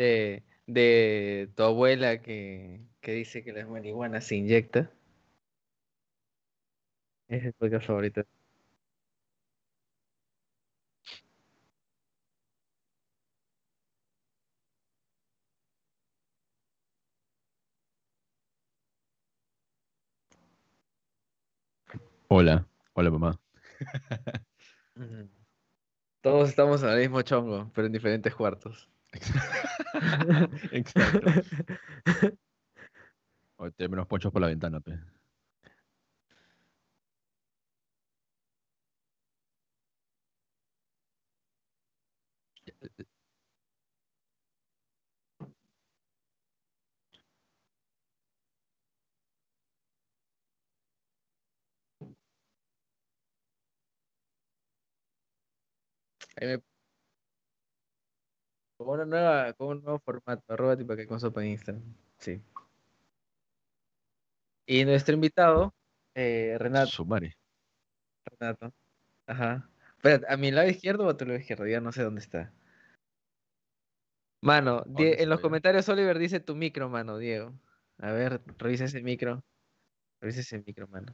de, de tu abuela que, que dice que la marihuana se inyecta. Ese es el podcast favorito. Hola, hola mamá. Todos estamos en el mismo chongo, pero en diferentes cuartos. Exacto. Oye, tírame unos ponchos por la ventana, pe. Ahí me- Con una nueva, con un nuevo formato, arroba tipo que con sopa en Instagram. Sí. Y nuestro invitado, eh, Renato, Sumare. Renato. Ajá. Espérate, ¿a mi lado izquierdo o a tu lado izquierdo? Ya no sé dónde está. Mano, Die- ¿Dónde en los comentarios Oliver dice tu micro, mano, Diego. A ver, revisa ese micro. Revisa ese micro, mano.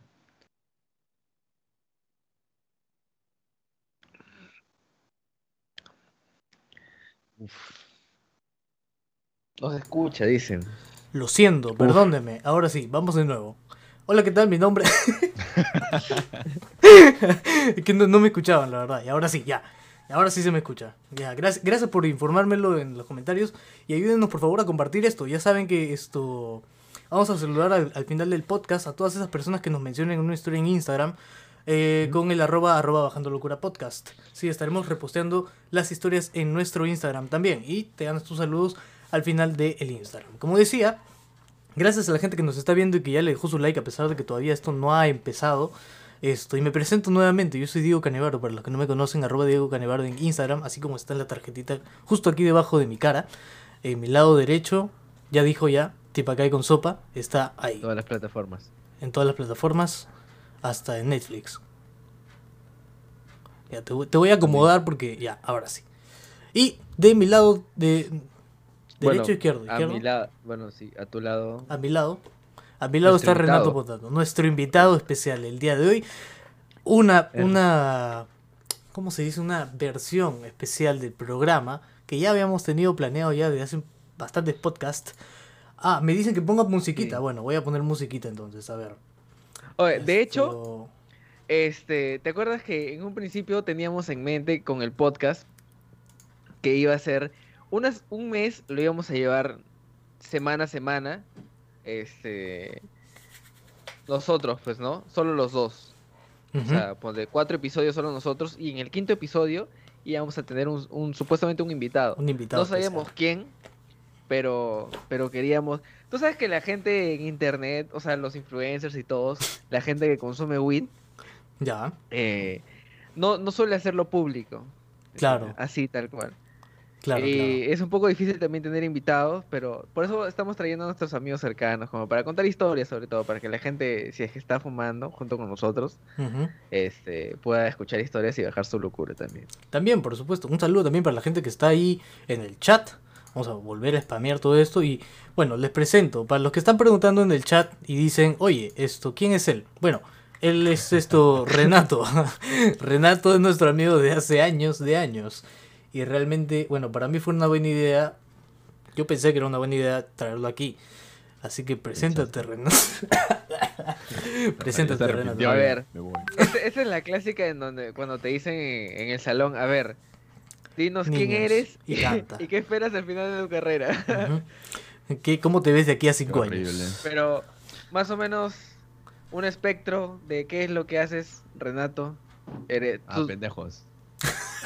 No se escucha, dicen. Lo siento, perdóneme. Ahora sí, vamos de nuevo. Hola, ¿qué tal? Mi nombre. es que no, no me escuchaban, la verdad. Y ahora sí, ya. Ahora sí se me escucha. Ya, gracias, gracias por informármelo en los comentarios. Y ayúdenos, por favor, a compartir esto. Ya saben que esto. Vamos a saludar al, al final del podcast a todas esas personas que nos mencionen en una historia en Instagram. Eh, con el arroba, arroba bajando locura podcast. Sí, estaremos reposteando las historias en nuestro Instagram también. Y te dan tus saludos al final del Instagram. Como decía, gracias a la gente que nos está viendo y que ya le dejó su like a pesar de que todavía esto no ha empezado. Esto, y me presento nuevamente, yo soy Diego Canevaro, para los que no me conocen, arroba Diego Canevaro en Instagram, así como está en la tarjetita justo aquí debajo de mi cara. En mi lado derecho, ya dijo ya, Tipacay con sopa, está ahí, Todas las plataformas. en todas las plataformas, hasta en Netflix. Ya, te, voy- te voy a acomodar porque ya, ahora sí. Y de mi lado, de derecho Bueno, izquierdo, A mi lado, bueno, sí, a tu lado. A mi lado. A mi lado está Renato. Potato, nuestro invitado especial el día de hoy. Una, Er- una, ¿cómo se dice? Una versión especial del programa que ya habíamos tenido planeado ya desde hace bastantes podcasts. Ah, me dicen que ponga musiquita. Sí. Bueno, voy a poner musiquita entonces, a ver. Oye, de Esto- hecho, este, ¿te acuerdas que en un principio teníamos en mente con el podcast que iba a ser unas, un mes lo íbamos a llevar semana a semana, este, nosotros, pues, ¿no? Solo los dos. O sea, pues de cuatro episodios solo nosotros y en el quinto episodio íbamos a tener un, un- supuestamente un invitado. un invitado. No sabíamos quién, pero, pero queríamos. Tú sabes que la gente en internet, o sea, los influencers y todos, la gente que consume weed, Ya, eh, no, no suele hacerlo público. Claro. Así, tal cual. claro, y claro. es un poco difícil también tener invitados, pero por eso estamos trayendo a nuestros amigos cercanos, como para contar historias sobre todo, para que la gente, si es que está fumando junto con nosotros, este, pueda escuchar historias y bajar su locura también. También, por supuesto, un saludo también para la gente que está ahí en el chat. Vamos a volver a spamear todo esto y bueno, les presento. Para los que están preguntando en el chat y dicen, oye, esto, ¿quién es él? Bueno, él es esto, Renato. Renato es nuestro amigo de hace años, de años. Y realmente, bueno, para mí fue una buena idea. Yo pensé que era una buena idea traerlo aquí. Así que preséntate, Renato. preséntate, Renato. A ver. me voy. Esa, esa es la clásica en donde cuando te dicen en, en el salón, a ver, dinos quién eres y canta. y qué esperas al final de tu carrera. ¿Qué, ¿Cómo te ves de aquí a cinco Horrible. años? Pero más o menos un espectro de qué es lo que haces, Renato. Eres, Ah, tú- pendejos.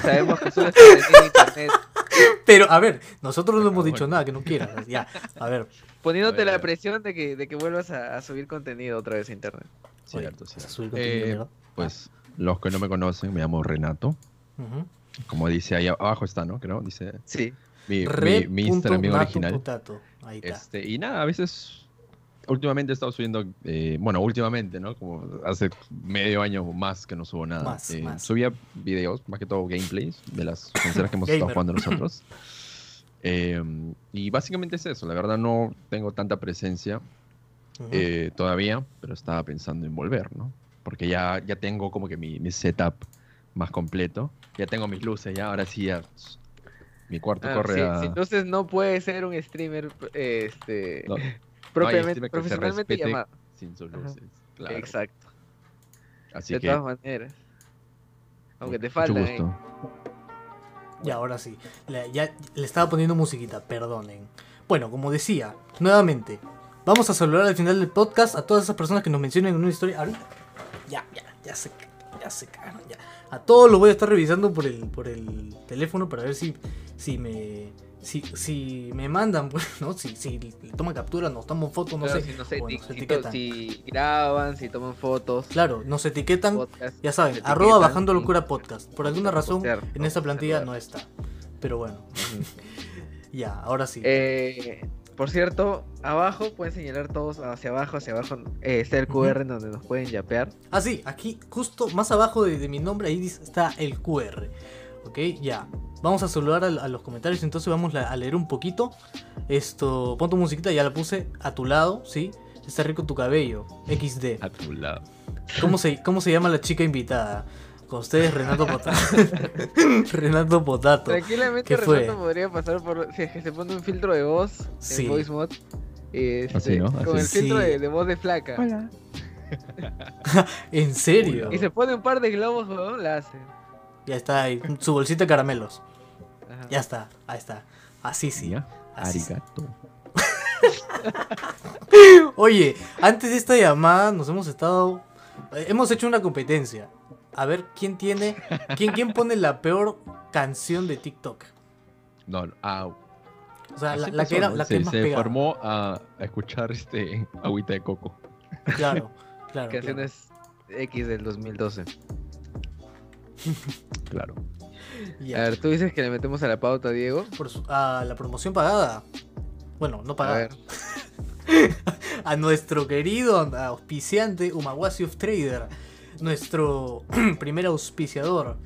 sabemos que subes contenido en internet, Pero, a ver, nosotros no hemos dicho nada que no quieras. Ya, a ver. poniéndote A ver, a la ver. presión de que, de que vuelvas a, a subir contenido otra vez a internet. oye, Cierto, contenido, Eh. Pues los que no me conocen, me llamo Renato. Ujú. Como dice ahí abajo está, ¿no? Creo, dice Sí. mi, mi, Instagram nato original. Ahí está. Este, y nada, a veces, últimamente he estado subiendo, eh, bueno, últimamente, ¿no? Como hace medio año o más que no subo nada. Más, Eh, más. Subía videos, más que todo gameplays, de las consolas que hemos estado jugando nosotros. Eh, y básicamente es eso, la verdad no tengo tanta presencia eh, todavía, pero estaba pensando en volver, ¿no? Porque ya, ya tengo como que mi, mi setup más completo, ya tengo mis luces, ya ahora sí ya mi cuarto Ah, corre sí, a... sí, entonces no puede ser un streamer este no, propiamente streamer profesionalmente llamado. sin sus luces, claro. Exacto. Así de que todas maneras. Aunque te mucho faltan. ¿eh? Ya, ahora sí. Le, ya le estaba poniendo musiquita, perdonen. Bueno, como decía, nuevamente, vamos a saludar al final del podcast a todas esas personas que nos mencionen en una historia. Ahorita. Ya, ya, ya se, ya se cagaron, ya. A todos los voy a estar revisando por el, por el teléfono para ver si, si me. Si, si me mandan, pues, ¿no? Si, si le toman captura, nos toman fotos, no Claro, sé. si, nos etiquetan. si graban, si toman fotos. Claro, nos etiquetan. podcast, Ya saben, arroba bajando locura podcast. Por alguna razón, postear, en ¿no? esta plantilla no está. Pero bueno, ya, ahora sí. Eh, por cierto, abajo pueden señalar todos hacia abajo, hacia abajo eh, está el. QR en donde nos pueden yapear. Ah, sí, aquí justo más abajo de, de mi nombre, ahí está el QR. Ok, ya. Vamos a saludar a, a los comentarios, entonces vamos a leer un poquito. Esto, pon tu musiquita, ya la puse a tu lado, ¿sí? Está rico tu cabello, XD. A tu lado. ¿Cómo se, cómo se llama la chica invitada? Con ustedes, Renato Potato. Renato Potato. Tranquilamente ¿Qué fue? Renato podría pasar por si es que se pone un filtro de voz Sí. en Voice Mod. este, Así, ¿no? Con el filtro Sí. de, de voz de flaca. ¿En serio? Y se pone un par de globos, weón, la hace. Ya está ahí, su bolsita de caramelos. Ajá. Ya está, ahí está. Así sí. Así. Arigato. Oye, antes de esta llamada nos hemos estado. eh, Hemos hecho una competencia. A ver quién tiene. ¿Quién, quién pone la peor canción de TikTok? No, no, ah, O sea, la, que era la se, que es más se formó a, a escuchar este agüita de coco. Claro, claro. claro. Canciones X del 2012. Claro. Ya. A ver, tú dices que le metemos a la pauta, Diego. Por su- a la promoción pagada. Bueno, no A pagada. ver. A nuestro querido auspiciante Umawasi of Trader. Nuestro primer auspiciador.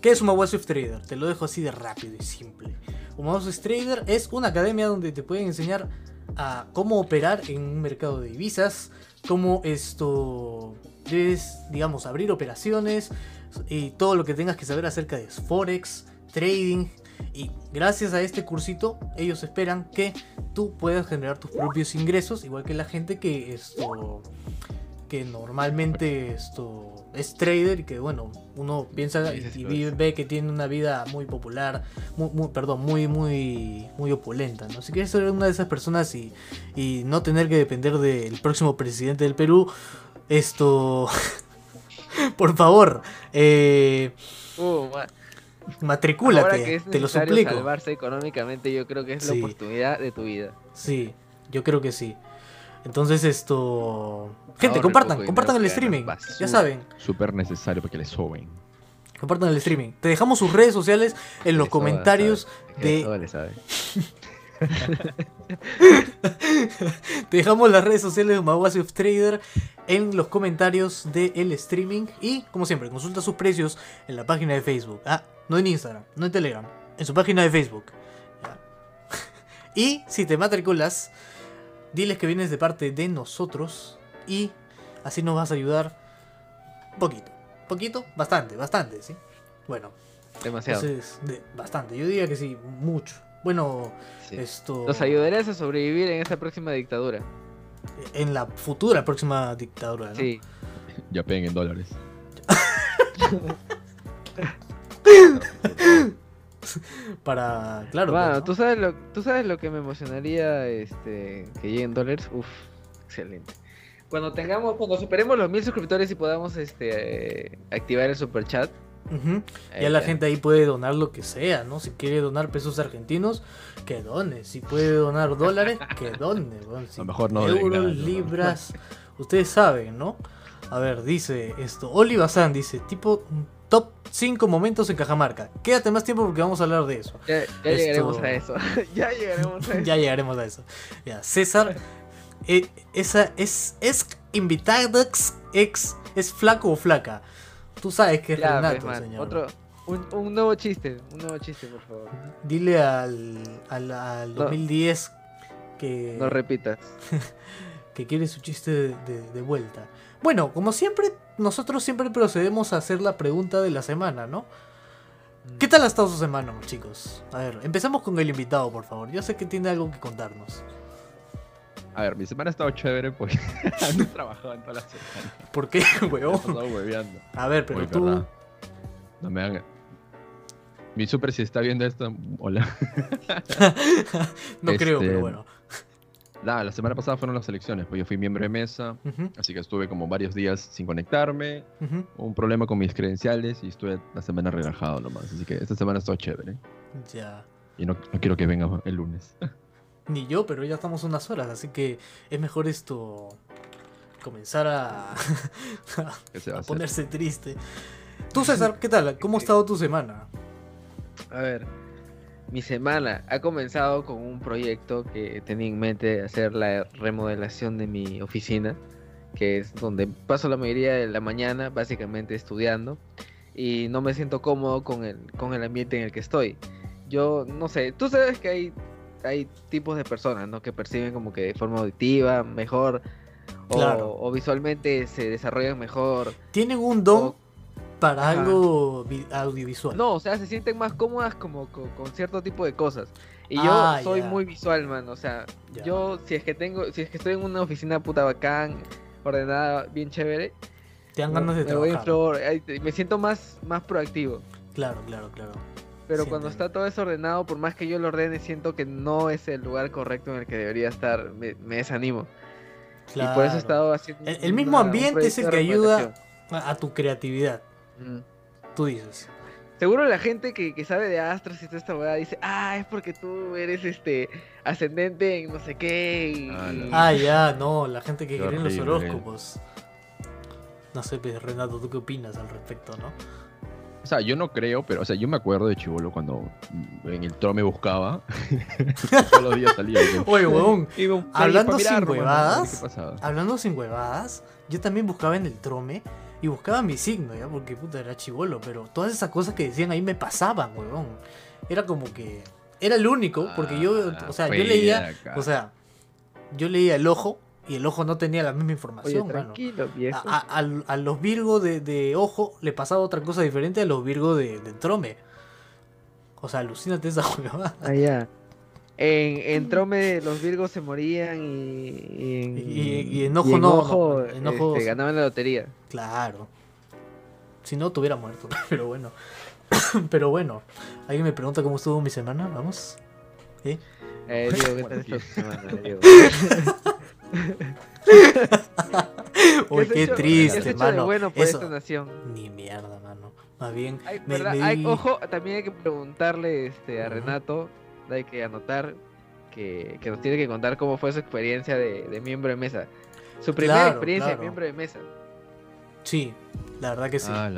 ¿Qué es Umawasi of Trader? Te lo dejo así de rápido y simple. Umawasi of Trader es una academia donde te pueden enseñar a cómo operar en un mercado de divisas. Cómo esto debes, digamos, abrir operaciones y todo lo que tengas que saber acerca de Forex, trading. Y gracias a este cursito, ellos esperan que tú puedas generar tus propios ingresos, igual que la gente que esto que normalmente esto es trader y que bueno, uno piensa y, Sí, sí, y sí, vive- sí. ve que tiene una vida muy popular, muy, muy- perdón, muy muy muy opulenta, ¿no? Si quieres ser una de esas personas y, y no tener que depender del próximo presidente del Perú, esto por favor, eh, Uh, ma- matricúlate, Ahora que es te lo necesario suplico. salvarse económicamente, yo creo que es Sí. la oportunidad de tu vida. Sí, yo creo que sí. Entonces esto... Gente, compartan, compartan el streaming. Ya saben, Súper necesario para que le soben. compartan el streaming. Te dejamos sus redes sociales en los comentarios de... sabe. Te dejamos las redes sociales de Mawasi of Trader en los comentarios del streaming. Y, como siempre, consulta sus precios en la página de Facebook. Ah, no en Instagram, no en Telegram, en su página de Facebook. Y si te matriculas, diles que vienes de parte de nosotros y así nos vas a ayudar poquito. Poquito, bastante, bastante, ¿sí? Bueno, Demasiado. entonces, de- bastante. Yo diría que sí, mucho. Bueno, sí. esto... Nos ayudarías a sobrevivir en esta próxima dictadura. en la futura próxima dictadura, ¿no? Sí. Ya peguen en dólares. Para, claro. Bueno, pues, ¿no? tú sabes lo, tú sabes lo que me emocionaría este que lleguen dólares. Uf, excelente. Cuando tengamos, cuando superemos los mil suscriptores y podamos este eh, activar el super chat. Ya la gente ahí puede donar lo que sea, ¿no? Si quiere donar pesos argentinos, que done. Si puede donar dólares, que done. Bueno, si lo mejor no euros, libras, ustedes saben, ¿no? A ver, dice esto. Oli Bazán dice, tipo top 5 momentos en Cajamarca. Quédate más tiempo porque vamos a hablar de eso. Ya, ya Esto- llegaremos a eso. ya llegaremos a eso. ya llegaremos a eso. Ya, César, eh, esa es, es invitada ex, es flaco o flaca. Tú sabes que es Ya, Renato, pues, señor. Otro, Un, un nuevo chiste, un nuevo chiste, por favor. Dile al, al, al No. 2010 que, No repitas. que quiere su chiste de, de- de vuelta. Bueno, como siempre, nosotros siempre procedemos a hacer la pregunta de la semana, ¿no? ¿Qué tal ha estado su semana, chicos? A ver, empezamos con el invitado, por favor. Yo sé que tiene algo que contarnos. A ver, mi semana ha estado chévere porque no he trabajado en toda la semana. ¿Por qué, he weón? pasado hueveando. A ver, pero Uy, tú... verdad. No me hagan. Mi super si está viendo esto, hola. no creo, Este, pero bueno. Nada, la semana pasada fueron las elecciones, pues yo fui miembro de mesa, así que estuve como varios días sin conectarme, ujú. un problema con mis credenciales y estuve la semana relajado nomás, así que esta semana estuvo chévere. Ya. Y no, no quiero que venga el lunes. Ni yo, pero ya estamos unas horas, así que es mejor esto comenzar a, ¿Qué se va a ponerse triste. Tú, César, ¿qué tal? ¿Cómo ha estado tu semana? A ver, mi semana ha comenzado con un proyecto que tenía en mente hacer la remodelación de mi oficina, que es donde paso la mayoría de la mañana básicamente estudiando y no me siento cómodo con el, con el ambiente en el que estoy. Yo no sé, tú sabes que hay, hay tipos de personas ¿no? que perciben como que de forma auditiva mejor o, Claro. o visualmente se desarrollan mejor. ¿Tienen un don o- para Ajá. algo vi- audiovisual? No, o sea, se sienten más cómodas como co- con, cierto tipo de cosas. Y yo Ah, soy muy visual, man. O sea, yo si es que tengo, si es que estoy en una oficina puta bacán, ordenada, bien chévere, Te dan me- ganas de me voy en trabajar. flor, ay, te- me siento más, más proactivo. Claro, claro, claro. Pero cuando está todo desordenado, por más que yo lo ordene, siento que no es el lugar correcto en el que debería estar. Me, me desanimo. Y por eso Claro. he estado haciendo. El- el mismo una- ambiente es el que ayuda-. A, a tu creatividad. Tú dices. Seguro la gente que, que sabe de astros y toda esta weá dice, ah, es porque tú eres este ascendente en no sé qué. y- Ah, Ah, ya, no, la gente que cree en los horóscopos. No sé, pues, Renato, ¿tú qué opinas al respecto, no? O sea, yo no creo, pero, o sea, yo me acuerdo de Chivolo cuando en el tro me buscaba. Todos los días salía. Oye, huevón, Hablando sin huevadas, hablando sin huevadas, yo también buscaba en el trome y buscaba mi signo, ¿ya? Porque puta era chivolo, pero todas esas cosas que decían ahí me pasaban, huevón. Era como que. Era el único, porque yo, Ah, o sea, yo leía, acá. o sea, yo leía el ojo y el ojo no tenía la misma Oye, información, mano. tranquilo, viejo. A, a- al- a los Virgo de, de ojo le pasaba otra cosa diferente a los Virgo de, de trome. O sea, alucínate esa huevada. Ah, ya. En, en Trome los Virgos se morían y, y en, Y- y en Ojo no, Ojo, no, en Ojo- este, ganaban la lotería. Claro. Si no, tuviera muerto. Pero bueno. Pero bueno. ¿Alguien me pregunta cómo estuvo mi semana? Vamos. ¿Eh? Eh, Diego, ¿qué tal esta ¿qué? semana, Diego? Uy, qué hecho- ¿Qué triste, de mano. bueno por Eso. esta nación? Ni mierda, mano. Más bien. Ojo, también hay que preguntarle este, a. Renato, hay que anotar que, que nos tiene que contar cómo fue su experiencia de, de miembro de mesa. Su primera Claro, experiencia claro. de miembro de mesa. Sí, la verdad que sí. Ah.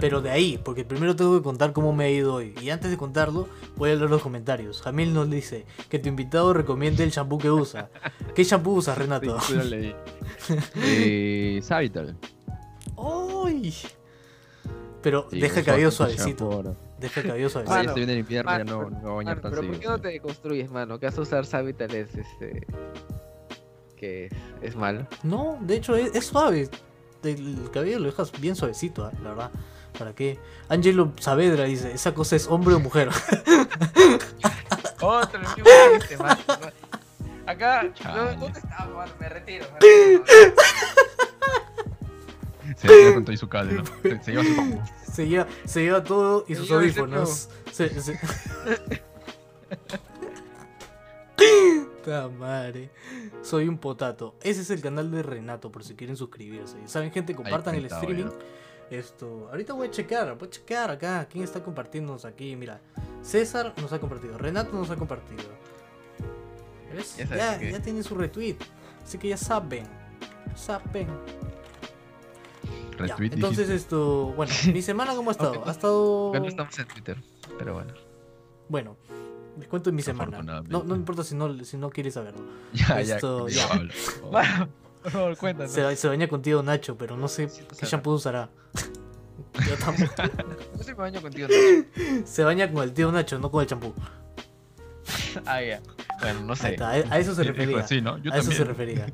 Pero de ahí, porque primero tengo que contar cómo me ha ido hoy. Y antes de contarlo, voy a leer los comentarios. Jamil nos dice que tu invitado recomiende el shampoo que usa. ¿Qué shampoo usas, Renato? sí lo leí. eh, Savital. ¡Ay! Pero Sí, deja el cabello suavecito. Deja el cabello ya Mano, se viene el invierno, ya Mano, no, no me voy a bañar mano, tan pero ¿por seguido. qué no te construyes, mano? Que vas a usar este. que es, es malo. No, de hecho es, es suave. El cabello lo dejas bien suavecito, ah, la verdad. ¿Para qué? Angelo Saavedra dice, esa cosa es hombre o mujer. Otro, el mismo chiste, mano. Acá, Chale. ¿dónde está, mano? Me retiro. Se le con todo y su cable, ¿no? Se, se lleva su combo. Se lleva, se lleva todo y sus audífonos. Se, madre. Soy un potato. Ese es el canal de Renato, por si quieren suscribirse. Saben, gente, compartan el streaming. Esto, ahorita voy a checar, voy a checar acá. ¿Quién está compartiéndonos aquí? Mira, César nos ha compartido, Renato nos ha compartido. ¿Ves? Ya Ya, tiene su retweet. Así que ya saben. Saben. Ya, entonces dijiste. esto, bueno, mi semana cómo ha estado? Ok. Ha estado No estamos en Twitter, pero bueno. bueno. Les cuento mi semana. No, no me importa si no, si no quieres saberlo. Ya, ya. esto, ya. yo hablo. Oh. Bueno, por favor, cuéntanos. Se, se baña contigo Nacho, pero no sé Sí, qué shampoo usará. Yo tampoco. Yo sí me baño contigo, Nacho. Se baña con el tío Nacho, no con el champú. Ah, ya. Bueno, no sé. está, a a eso se refería. así, ¿no? Yo a eso se también. refería.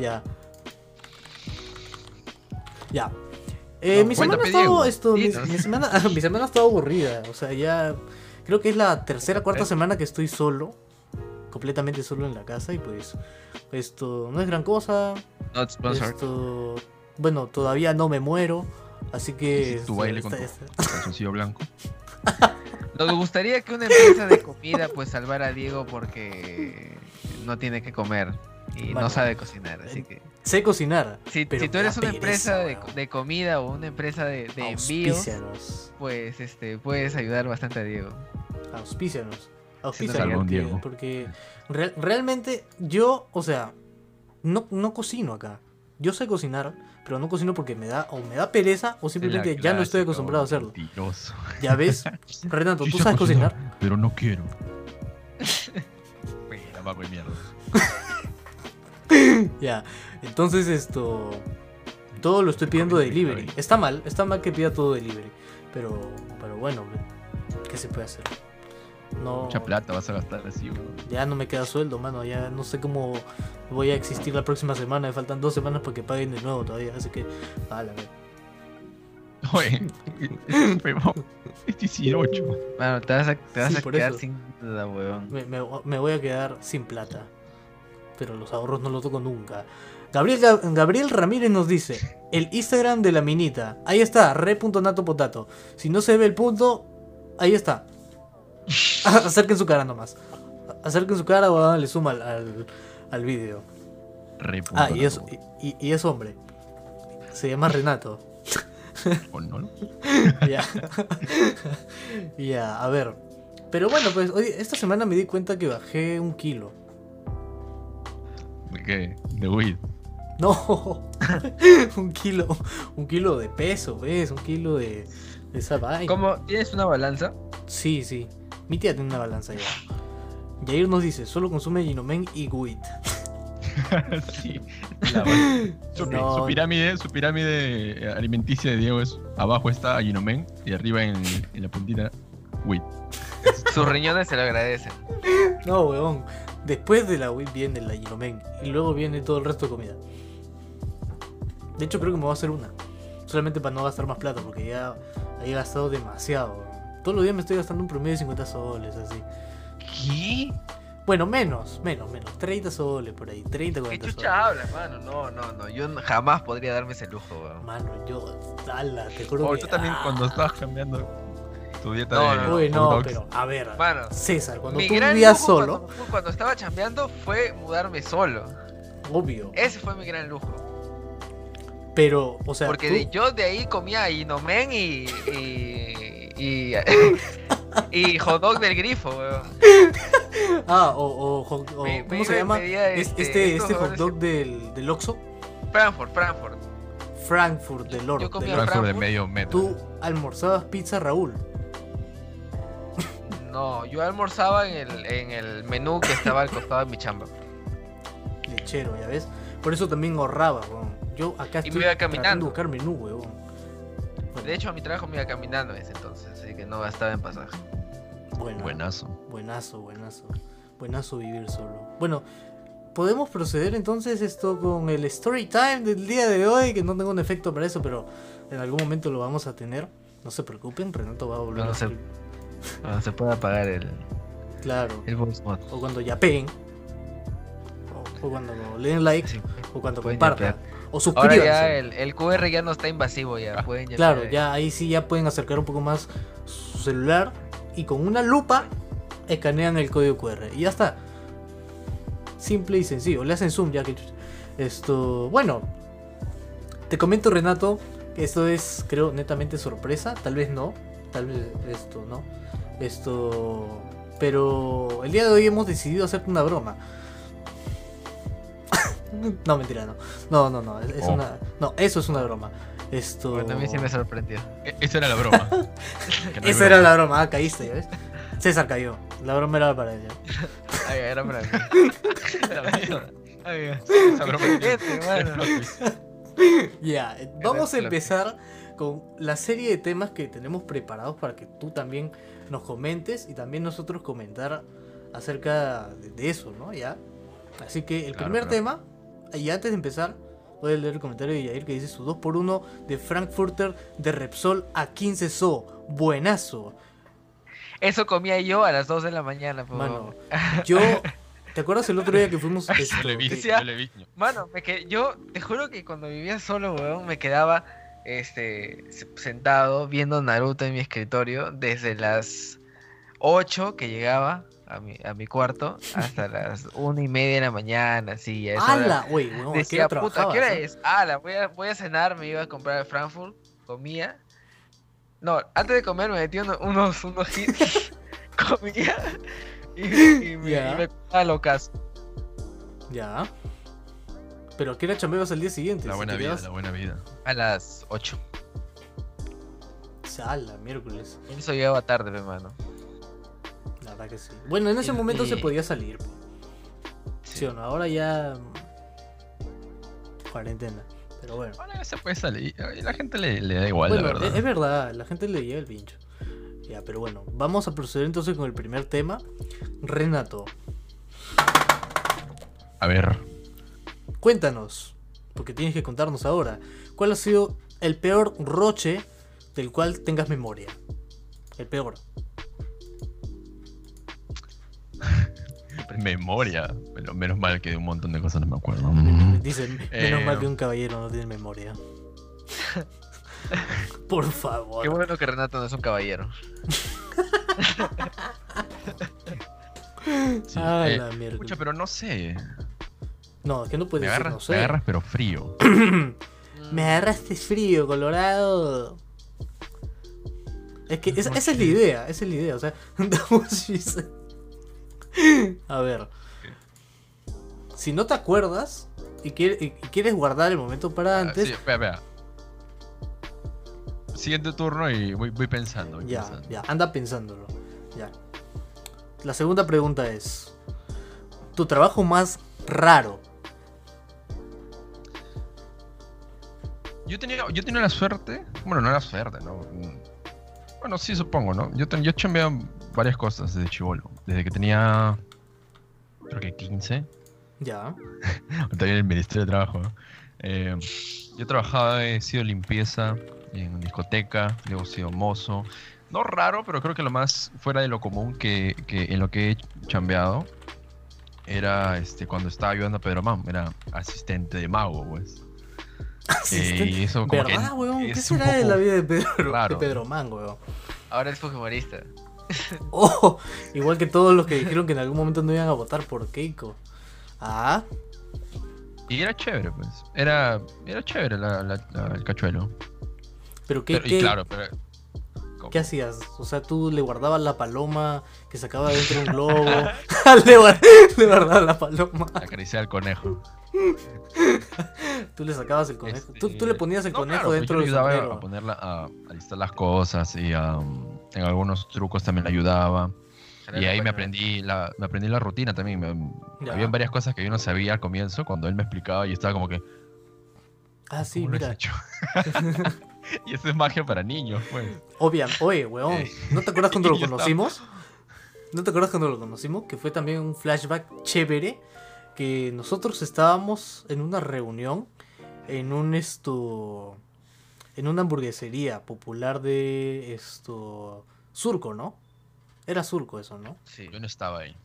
ya. Ya. Eh, No, mi semana ha estado esto, mi, semana, mi semana ha estado aburrida. O sea, ya creo que es la tercera, cuarta semana que estoy solo, completamente solo en la casa y pues esto no es gran cosa. Not sponsored. Esto, bueno, todavía no me muero, así que Hiciste tu esto, baile con tu calzoncillo blanco. Nos gustaría que una empresa de comida pues salvara a Diego porque no tiene que comer y no sabe cocinar, así que sé cocinar. si, pero si tú eres una pereza, empresa de, de comida o una empresa de, de envíos, Auspícianos. pues este puedes ayudar bastante a Diego. Auspícianos. Auspícianos. Diego. porque re- realmente yo, o sea, no, no cocino acá. Yo sé cocinar, pero no cocino porque me da o me da pereza o simplemente ya no estoy acostumbrado a hacerlo. Mentiroso. Ya ves, Renato, Sí ¿tú sabes cocinar? Pero no quiero. Mira, mierda. Ya. Entonces esto todo lo estoy pidiendo de delivery. Está mal, está mal que pida todo delivery, pero pero bueno, ¿qué se puede hacer? No Mucha plata vas a gastar así, weón. Ya no me queda sueldo, mano. Ya no sé cómo voy a existir la próxima semana. Me faltan dos semanas para que paguen de nuevo todavía. Así que, a la vez. Oye, es huevón. Es 18. Bueno, te vas a, te vas Sí, a quedar eso. sin duda, weón. Me, me- me voy a quedar sin plata. Pero los ahorros no los toco nunca. Gabriel, Ga- Gabriel Ramírez nos dice: El Instagram de la minita. Ahí está, re.natopotato. Si no se ve el punto, ahí está. Acerquen su cara nomás. Acerquen su cara o le suma al, al, al vídeo. Ah, y es, y, y es hombre. Se llama Renato. ¿O no? Ya. Ya, a ver. Pero bueno, pues hoy, esta semana me di cuenta que bajé un kilo. ¿De qué? De weed. No, un kilo, un kilo de peso, ¿ves? Un kilo de, de esa vaina. ¿Cómo? ¿Tienes una balanza? Sí, sí. Mi tía tiene una balanza ya. Yair nos dice, solo consume Ginomen y Guit. sí. La su, No. su pirámide, su pirámide alimenticia de Diego es abajo está Ginomen y arriba en, en la puntita weed. Sus riñones se lo agradecen. No, weón. Después de la Wii viene la Ginomen y luego viene todo el resto de comida. De hecho, creo que me voy a hacer una. Solamente para no gastar más plata, porque ya he gastado demasiado. Todos los días me estoy gastando un promedio de 50 soles, así. ¿Qué? Bueno, menos, menos, menos. 30 soles por ahí, 30, ¿Qué 40 soles. chucha hablas, mano? No, no, no. Yo jamás podría darme ese lujo, weón. Mano, yo, ala, te juro Oh, que- tú también ah. cuando estabas cambiando tu dieta No, de no, no. Uy, no, pero, a ver, Mano, César, cuando tú vivías solo, Cuando, cuando estaba chambeando fue mudarme solo. obvio. Ese fue mi gran lujo. Pero, o sea, Porque de- yo de ahí comía Inomen y. y. y. y hot dog del grifo, weón. Ah, o, o hot- o- Me- me ¿cómo se llama? este, Este, este hot dog del, del Oxxo, Frankfurt, Frankfurt. Frankfurt del Lord. Yo comía del Lord. Frankfurt de Frankfurt. medio metro. Tú almorzabas pizza Raúl. No, yo almorzaba en el, en el menú que estaba al costado de mi chamba. Lechero, ¿ya ves? Por eso también ahorraba, weón. Yo acá Y estoy me iba caminando. buscar menú. Bueno, De hecho, a mi trabajo me iba caminando en ese entonces, así que no gastaba en pasaje. bueno, Buenazo. Buenazo, buenazo. Buenazo vivir solo. Bueno, podemos proceder entonces esto con el story time del día de hoy, que no tengo un efecto para eso, pero en algún momento lo vamos a tener. No se preocupen, Renato va a volver No, a se-. Cuando puede apagar el, Claro. el voice mod. O cuando ya peguen. O, o cuando le den like. Sí. O cuando compartan. yapear. O Ahora suscríbanse. ya el, el QR ya no está invasivo, ya Ah, pueden Claro, ya ahí sí ya pueden acercar un poco más su celular y con una lupa escanean el código QR y ya está. Simple y sencillo. Le hacen zoom ya que esto, bueno, te comento Renato que esto es creo netamente sorpresa, tal vez no, tal vez esto no. Esto, pero el día de hoy hemos decidido hacerte una broma. no, mentira, no. No, no, no, es, Oh. una no, eso es una broma. Esto a mí sí me sorprendió. E- Esa era la broma. No Esa era broma. la broma, ah, caíste, ¿ya ves? César cayó. La broma era para ella. Ay, era para mí. Ay, Esa broma. Ya, vamos a empezar con la serie de temas que tenemos preparados para que tú también nos comentes y también nosotros comentar acerca de, de eso, ¿no? Ya. Así que el Claro, primer claro. tema, y antes de empezar, voy a leer el comentario de Yair que dice su 2x1 de Frankfurter de Repsol a 15 So. Buenazo. Eso comía yo a las 2 de la mañana, po. Mano, yo. ¿Te acuerdas el otro día que fuimos? esto, Yo visto. Mano, me que yo te juro que cuando vivía solo, weón, me quedaba este se- sentado viendo Naruto en mi escritorio desde las 8 que llegaba a mi, a mi cuarto hasta las una y media de la mañana, así. a. ¡Hala! Güey, weón, ¿a qué Decía, hora puta, ¿qué hora eh? es? Ah, voy a, voy a cenar, me iba a comprar a Frankfurt, comía. No, antes de comer me metí uno- unos, unos hits, comía y, y me, Ya. y me locas. Ya. Pero ¿a qué hora chambeabas al día siguiente? La buena vida, la buena vida. A las 8. Sala, miércoles. Eso llegaba tarde, mi hermano. La verdad que sí. Bueno, en ese momento se podía salir. po. Sí. o no, ahora ya. mm, Cuarentena. Pero bueno. Ahora se puede salir. La gente le, le da igual, bueno, la verdad. Es, es verdad, la gente le llega el pincho. Ya, pero bueno, vamos a proceder entonces con el primer tema. Renato, A ver. cuéntanos, porque tienes que contarnos ahora, ¿cuál ha sido el peor roche del cual tengas memoria? El peor. Memoria. Pero menos mal que de un montón de cosas no me acuerdo. Dicen, menos Eh, mal que un caballero no tiene memoria. Por favor. Qué bueno que Renato no es un caballero. Sí. Ah, Eh, la mierda. Escucha, pero no sé. No, es que no Me puedes decir, agarras, no sé. me agarras pero frío. Me agarraste frío, Colorado. Es que esa, esa es la idea, esa es la idea. O sea, a ver. Si no te acuerdas y, quiere- y- y quieres guardar el momento para Ah, antes, sí, espera, espera. Siguiente turno y voy, voy pensando. voy ya, pensando. ya, anda pensándolo. Ya. La segunda pregunta es: ¿Tu trabajo más raro? Yo tenía, yo tenía la suerte, bueno, no la suerte, ¿no? Mm, Bueno, sí, supongo, ¿no? Yo, ten- yo chambeaba varias cosas desde chivolo. Desde que tenía, creo que 15, Ya. todavía en el Ministerio de Trabajo, ¿no? Eh, yo trabajaba, he sido limpieza en discoteca, luego he sido mozo. No raro, pero creo que lo más fuera de lo común que, que en lo que he chambeado era este, cuando estaba ayudando a Pedro Man, era asistente de mago, pues. Asistente. y eso como que ¿Verdad, weón? ¿Qué será de la vida de Pedro, de Pedro Man, weón? Ahora es Fujimorista. Oh, igual que todos los que dijeron que en algún momento no iban a votar por Keiko. Ah, Y era chévere, pues. Era, era chévere la- la- la- el cachuelo. pero ¿qué, Pero- qué, y claro, pero. ¿cómo? qué hacías? O sea, tú le guardabas la paloma que sacaba dentro de un globo. le, guar- le guardabas la paloma. Acariciar al conejo. Tú le sacabas el conejo. Tú, tú le ponías el No, conejo claro, pues dentro yo le ayudaba a ponerla, a, a listar las cosas y a, um, en algunos trucos también le ayudaba. Y ahí me aprendí la, me aprendí la rutina también. me- habían varias cosas que yo no sabía al comienzo. Cuando él me explicaba, yo estaba como que. Ah, sí, ¿cómo lo has mira. hecho? y eso es magia para niños, pues. Obvia, oye, weón. ¿No te acuerdas cuando lo conocimos? ¿No te acuerdas cuando lo conocimos? Que fue también un flashback chévere. Que nosotros estábamos en una reunión. En un esto. En una hamburguesería popular de esto. Surco, ¿no? Era Surco eso, ¿no? Sí. Yo no estaba ahí.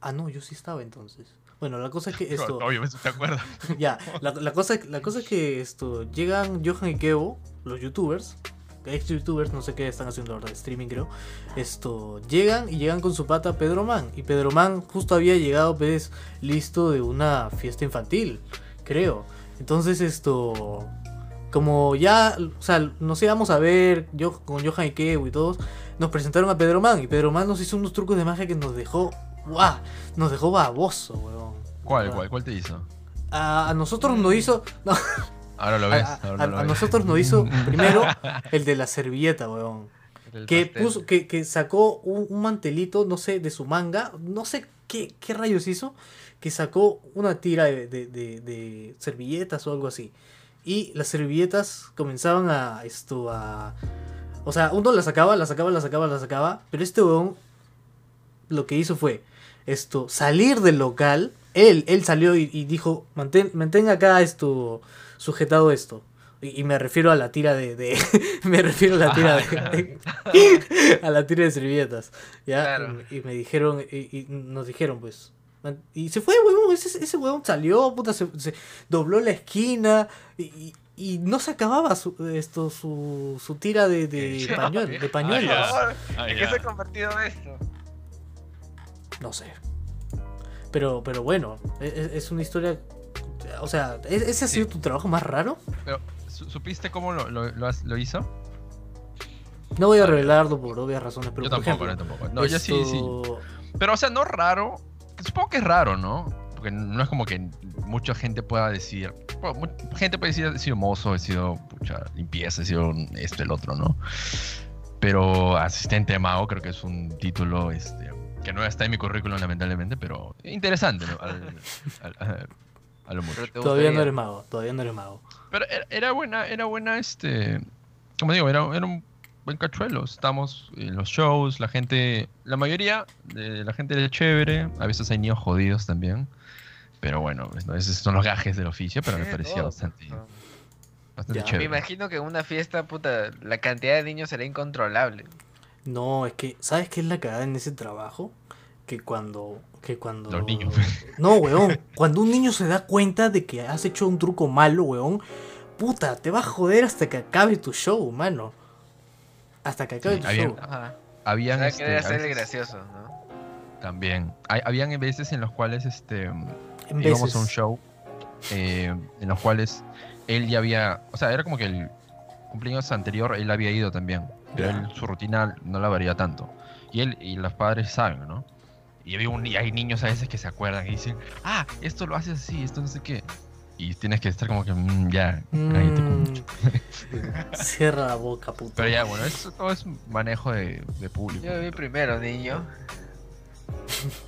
Ah, no, yo sí estaba entonces. Bueno, la cosa es que esto. Obvio, ¿te acuerdas? ya, la, la cosa, la cosa es que esto llegan Johan y Kevo, los youtubers, ex youtubers, no sé qué están haciendo ahora de streaming creo. Esto llegan y llegan con su pata Pedro Man y Pedro Man justo había llegado pues listo de una fiesta infantil, creo. Entonces esto como ya, o sea, nos íbamos a ver yo con Johan y Kevo y todos, nos presentaron a Pedro Man y Pedro Man nos hizo unos trucos de magia que nos dejó ¡guau! Nos dejó baboso, weón. ¿Cuál, cuál, cuál te hizo? A, a nosotros nos hizo. No, Ahora lo ves. a- ahora a- lo a ves. nosotros nos hizo primero el de la servilleta, weón. Que puso, que, que sacó un, un mantelito, no sé, de su manga, no sé qué, qué rayos hizo, que sacó una tira de, de- de- de servilletas o algo así. Y las servilletas comenzaban a esto a o sea, uno las sacaba, las sacaba, las sacaba, las sacaba, pero este weón lo que hizo fue esto salir del local, él él salió y, y dijo, "Mantén mantén acá esto sujetado esto." Y, y me refiero a la tira de, de- me refiero a la tira de, a la tira de servilletas, ¿ya? Claro. Y, y me dijeron y, nos dijeron pues Y se fue, huevón. Ese, ese huevón salió, puta, se, se dobló la esquina y, y- y no se acababa su, esto, su, su tira de, de, de pañuelos. Ah, Ah, ¿En qué se ha convertido esto? No sé. Pero, pero bueno, e- e- es, una historia. O sea, ¿e- ¿ese ha sido Sí. tu trabajo más raro? Pero, ¿su- ¿supiste cómo lo, lo, lo has- lo hizo? No voy a Ah, revelarlo por obvias razones, pero yo por tampoco, ejemplo, yo tampoco. No, yo sí, sí. esto- Pero, o sea, no raro. Supongo que es raro, ¿no? Porque no es como que mucha gente pueda decir. bueno, gente puede decir, he sido mozo, he sido pucha, limpieza, he sido esto, el otro, ¿no? Pero asistente de mago creo que es un título este, que no está en mi currículum, lamentablemente, pero interesante, ¿no? Al- al- a, a lo mucho. Todavía no eres mago, todavía no eres mago. Pero era, era buena, era buena, este, como digo, era, era un buen cachuelo. Estamos en los shows, la gente, la mayoría de la gente era chévere, a veces hay niños jodidos también. Pero bueno, pues, ¿no? esos son los gajes del oficio, pero me parecía todo, bastante, bastante Ya. Me chévere. imagino que en una fiesta, puta, la cantidad de niños será incontrolable. No, es que, ¿sabes qué es la cagada en ese trabajo? Que cuando. Que cuando. Los niños. No, weón. Cuando un niño se da cuenta de que has hecho un truco malo, weón. Puta, te va a joder hasta que acabe tu show, mano. Hasta que acabe Sí, tu había- show. Ajá. Habían, Va a este, hacerle veces- gracioso, ¿no? también, hay- habían veces en los cuales, este, En íbamos veces. a un show eh, en los cuales él ya había, o sea, era como que el cumpleaños anterior él había ido también, pero él, su rutina no la varía tanto. Y él y los padres saben, ¿no? Y, había un- y hay niños a veces que se acuerdan y dicen, ah, esto lo haces así, esto no sé qué. Y tienes que estar como que, "Mm, ya, cállate con Mm, Cierra la boca, puta. Pero ya, bueno, eso todo es manejo de, de público. Yo vi primero, niño.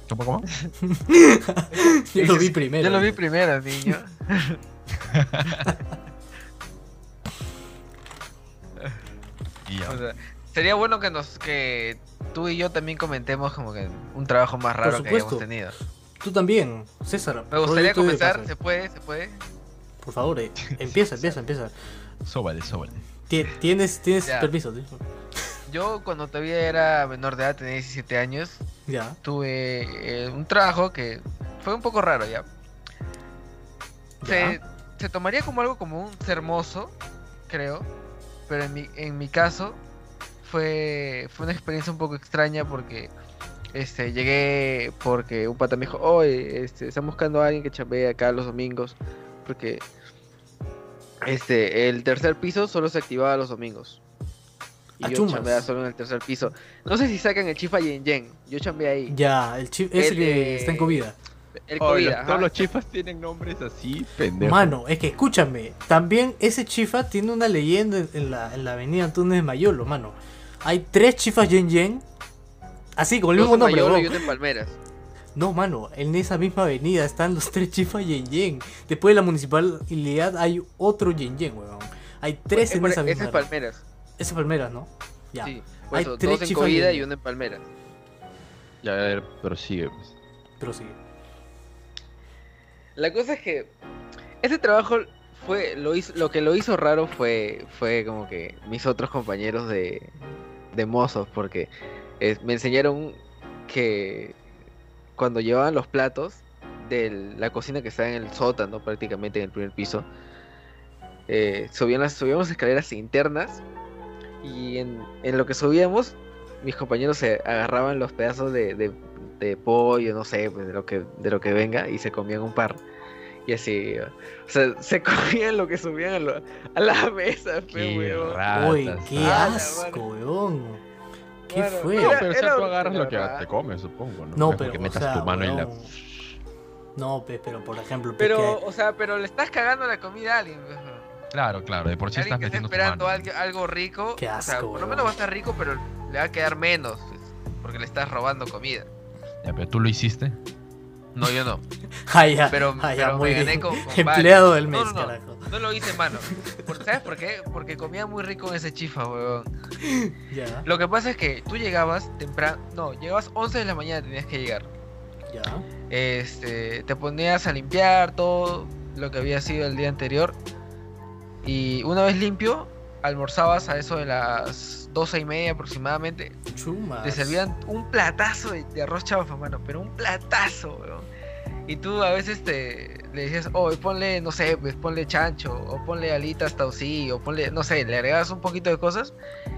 ¿Cómo, cómo? Yo lo vi primero. Yo lo vi primero, niño. Y ya. O sea, sería bueno que nos que tú y yo también comentemos como que un trabajo más raro que hayamos tenido. Tú también, César. Me gustaría comenzar. ¿se puede? ¿Se puede? Por favor, eh, empieza, empieza, empieza. Sóbale, sóbale. Ti- Tienes, tienes Ya. permiso, tío. Yo cuando todavía era menor de edad, tenía 17 años, Ya. tuve eh, un trabajo que fue un poco raro ya. Se, se tomaría como algo como un ser hermoso, creo, pero en mi, en mi caso fue, fue una experiencia un poco extraña porque este, llegué porque un pata me dijo, oye, este, están buscando a alguien que chambee acá los domingos, porque este, el tercer piso solo se activaba los domingos. Y yo Achumas. chambeaba solo en el tercer piso. No sé si sacan el chifa Yen Yen, yo chambeé ahí. Ya, el chip ese El, que eh, está en comida. El Oh, los- ajá. todos los chifas tienen nombres así, pendejo. Mano, es que escúchame, también ese chifa tiene una leyenda en- en la, en la avenida Antunes de Mayolo, mano. Hay tres chifas Yen Yen, así con el mismo nombre, weón. y en Palmeras. No, mano, en esa misma avenida están los tres chifas Yen Yen. Después de la municipalidad hay otro Yen Yen, weón. Hay tres Es en esa ese misma es área. Palmeras. Ese es Palmeras, ¿no? Ya. Sí. Por Hay eso, tres dos en chifas Covida Yen y Yen. uno en Palmeras. Ya, a ver, prosigue. Pues. Pero sí. La cosa es que ese trabajo fue lo hizo, lo que lo hizo raro fue fue como que mis otros compañeros de, de mozos porque eh, me enseñaron que cuando llevaban los platos de la cocina que está en el sótano prácticamente en el primer piso eh, subían las subíamos escaleras internas y en, en lo que subíamos mis compañeros se agarraban los pedazos de, de, de pollo, no sé, pues, de lo que de lo que venga y se comían un par. Y así, o sea, se comían lo que subían a, lo- a la mesa, fe, Qué ratas, Uy, qué ah, asco, weón. ¿Qué Bueno, fue? No, pero o sea, tú agarras lo que te comes, supongo, ¿no? No, pero, o metas sea, tu mano en la... No, pero por ejemplo, Pero, que- o sea, pero le estás cagando la comida a alguien. pues. Claro, claro, de por sí estás que está metiendo tu esperando mano. algo, rico, Qué o sea, asco, por lo menos va a estar rico, pero le va a quedar menos, pues, porque le estás robando comida. Ya, pero tú lo hiciste. No, yo no. Ah, ya, Pero, ah, ya, pero muy me gané bien. con, con Empleado varios. del mes, no, no. carajo. No lo hice, mano. Por- ¿Sabes por qué? Porque comía muy rico en ese chifa, weón. Ya, Lo que pasa es que tú llegabas temprano. No, llegabas 11 de la mañana, tenías que llegar. ya. Este, te ponías a limpiar todo lo que había sido el día anterior. Y una vez limpio, almorzabas a eso de las 12 y media aproximadamente. Chumas. Te servían un platazo de, de arroz chaufa, mano, pero un platazo, weón. Y tú a veces te le decías, oh, ponle, no sé, pues ponle chancho, o ponle alitas tausí, o ponle, no sé, le agregabas un poquito de cosas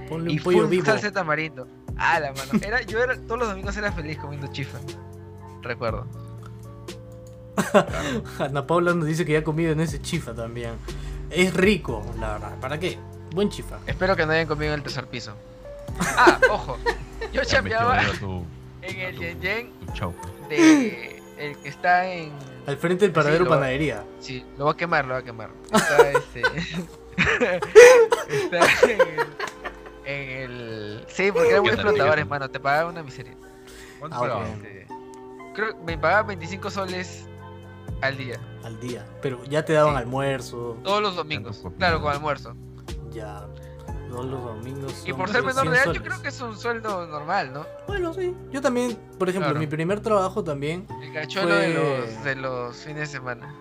Ponle y un pollo vivo. salsa de tamarindo. Ah, la mano. Era, yo era, todos los domingos era feliz comiendo chifa. Recuerdo. Ana Paula nos dice que ya ha comido en ese chifa también. Es rico, la verdad. ¿Para qué? Buen chifa. Espero que no hayan comido en el tercer piso. Ah, ojo. Yo chambeaba en el Yen Yen de el que está en Al frente del paradero panadería. Sí, lo voy a quemar, lo voy a quemar. Está este. está en el, en el- Sí, porque eran muy ¿Qué tal, explotadores, mano. Te pagaban una miseria. ¿Cuánto Ah. Este, creo que me pagaban 25 soles al día. Al día. Pero ya te daban Sí. almuerzo. Todos los domingos. Claro, con almuerzo. Ya. Todos los domingos. Y por ser menor 100 de edad, yo creo que es un sueldo normal, ¿no? Bueno, sí. Yo también, por ejemplo, Claro. mi primer trabajo también. El cachuelo de, Fue- los, de los fines de semana.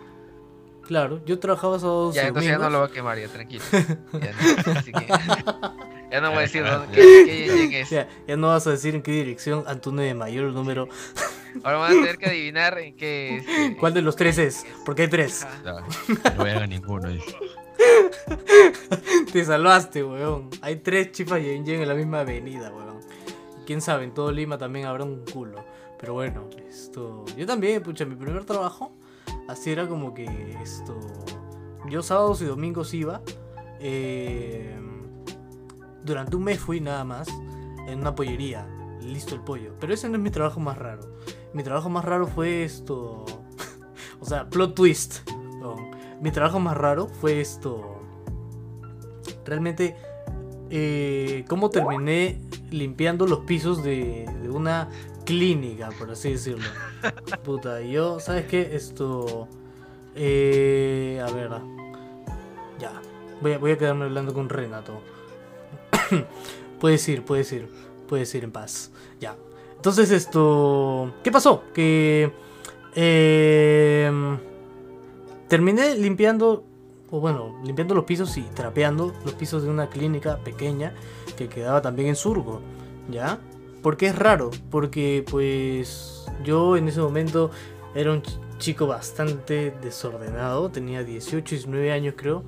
Claro, yo trabajaba sábados Ya, entonces ya no lo voy a quemar, ya, tranquilo. Ya no, así que- ya no voy a decir dónde, qué, es. Ya, ya no vas a decir en qué dirección Antonio de Mayor el número. Ahora van a tener que adivinar en qué. este, ¿Cuál de los tres es? Porque hay tres. Ya, no vayan a ninguno. dice. Te salvaste, weón. Hay tres chifas Yen en la misma avenida, weón. Quién sabe, en todo Lima también habrá un culo. Pero bueno, esto. Yo también, pucha, mi primer trabajo. Así era como que esto. Yo sábados y domingos iba. eh, durante un mes fui nada más. En una pollería. Listo el pollo. Pero ese no es mi trabajo más raro. Mi trabajo más raro fue esto. o sea, plot twist. Mi trabajo más raro fue esto. Realmente, eh, cómo terminé limpiando los pisos de, de una clínica, por así decirlo. Puta, yo, ¿sabes qué? Esto. Eh, a ver. Ya. Voy a, voy a quedarme hablando con Renato. puedes ir, puedes ir. Puedes ir en paz. Ya. Entonces, esto. ¿Qué pasó? Que. Eh, terminé limpiando. O bueno, limpiando los pisos y trapeando los pisos de una clínica pequeña que quedaba también en Surgo. ¿Ya? Porque es raro. Porque, pues. Yo en ese momento era un ch- chico bastante desordenado. Tenía 18, 19 años, creo.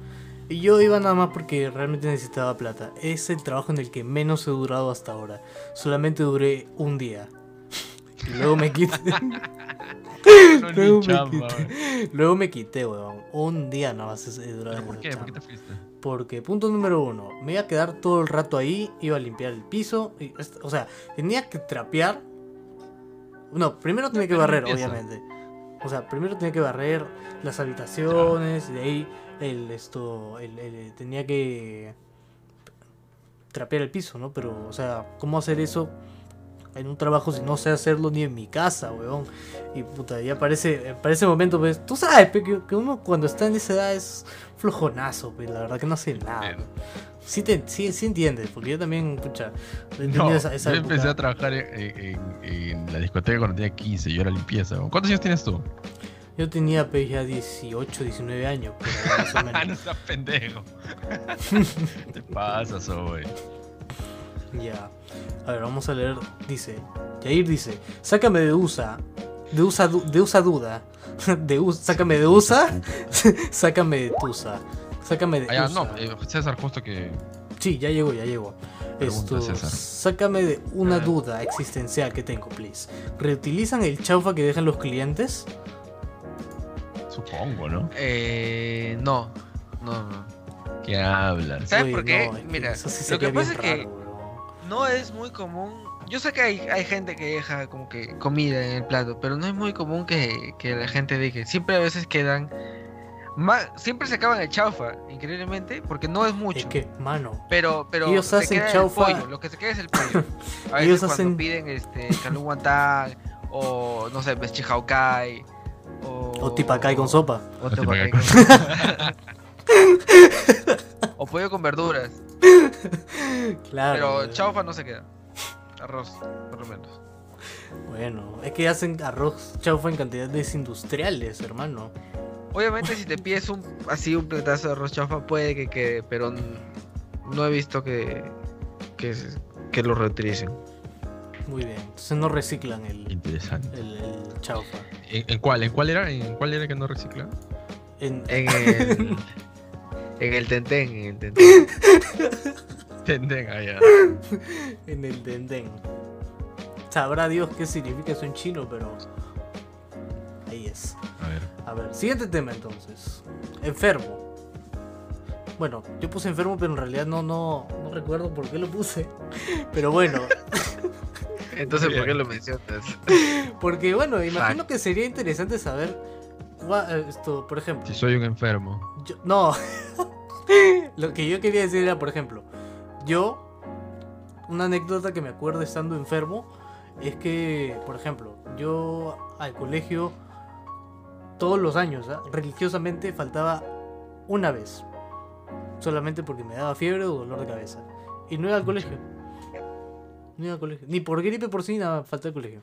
Y yo iba nada más porque realmente necesitaba plata. Es el trabajo en el que menos he durado hasta ahora. Solamente duré un día. Y luego me quité. No, Luego me quité. luego me quité, weón. Un día nada más. ¿Pero ¿Por qué? ¿Por qué te fuiste? Porque, punto número uno, me iba a quedar todo el rato ahí, iba a limpiar el piso. y o sea, tenía que trapear. No, primero tenía que barrer, limpieza. obviamente. O sea, primero tenía que barrer las habitaciones, y de ahí el, esto, el- el- tenía que trapear el piso, ¿no? Pero, o sea, ¿cómo hacer eso en un trabajo si no sé hacerlo ni en mi casa, weón? Y puta, ya parece, para ese momento, pues, tú sabes, pe, que, que uno cuando está en esa edad es flojonazo, pues, la verdad que no hace nada. Eh. Sí, te, sí, sí entiendes, porque yo también, pucha, No, esa, esa yo empecé a trabajar en, en- en la discoteca cuando tenía 15, yo era limpieza. weón. ¿Cuántos años tienes tú? Yo tenía pues, ya 18, 19 años, pero más o Ah, no menos. seas pendejo. te pasas, güey. Ya. A ver, vamos a leer. Dice, Jair dice, sácame de USA. De USA, de USA duda. De US, sácame de USA. sácame de Tusa. Sácame de Ah, ya, USA. no, eh, César, justo que. Sí, ya llegó, ya llegó. Pregunta, Esto, César. sácame de una Ah. duda existencial que tengo, please. ¿Reutilizan el chaufa que dejan los clientes? Supongo, ¿no? Eh, no, no, no. ¿Qué hablas? ¿Sabes Uy, por qué? no, Mira, sí lo que pasa es que raro. No es muy común. Yo sé que hay, hay gente que deja como que comida en el plato, pero no es muy común que, que la gente deje. Siempre a veces quedan. ma- siempre se acaban el chaufa, increíblemente, porque no es mucho. Es que, mano, Pero, pero Ellos se hacen queda el chaufa- pollo, lo que se queda es el pollo. A veces Ellos cuando hacen- piden este calú guantán o no sé, peschijaucay o o tipacay con sopa. o O tipacay con- pollo con verduras. Claro. Pero chaufa no se queda. Arroz, por lo menos. Bueno, es que hacen arroz chaufa en cantidades industriales, hermano. Obviamente si te pides un así un platazo de arroz chaufa puede que quede, pero no he visto que que, lo reutilicen. Muy bien. Entonces no reciclan el, Interesante. el, el chaufa. ¿En, en cuál? ¿En cuál era? ¿En cuál era que no recicla? En, En el en el tentén, en el tentén. Tenden allá. en el dendén. Sabrá Dios qué significa eso en chino, pero ahí es. A ver. A ver, siguiente tema entonces. Enfermo. Bueno, yo puse enfermo, pero en realidad no, no, no recuerdo por qué lo puse. Pero bueno, Entonces, ¿por qué lo mencionas? porque bueno, imagino que sería interesante saber esto, por ejemplo. Si soy un enfermo. Yo- no. Lo que yo quería decir era, por ejemplo, yo, una anécdota que me acuerdo estando enfermo, es que, por ejemplo, yo al colegio, todos los años, ¿ah? religiosamente, faltaba una vez. Solamente porque me daba fiebre o dolor de cabeza. Y no iba al colegio. No iba al colegio. Ni por gripe por sí, nada, falté al colegio.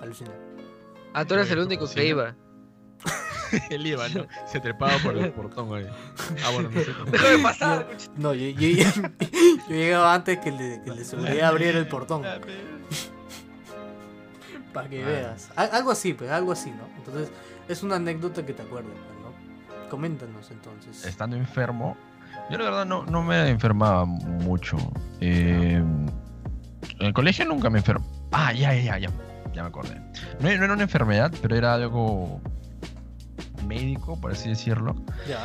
Alucina. Ah, tú eres el único que Sí. iba. Él iba, ¿no? Se trepaba por el portón ahí. Ah, bueno, no sé. Déjame pasar. No, yo, yo, yo llegaba antes que el de, que el de seguridad abriera el portón. Para que Ah. veas. Al- algo así, pues, algo así, ¿no? Entonces, es una anécdota que te acuerdas, pues, ¿no? Coméntanos entonces. Estando enfermo, yo la verdad no, no me enfermaba mucho. Eh, en el colegio nunca me enfermo. Ah, ya, ya, ya, ya. Ya me acordé. No, no era una enfermedad, pero era algo médico, por así decirlo. Ya.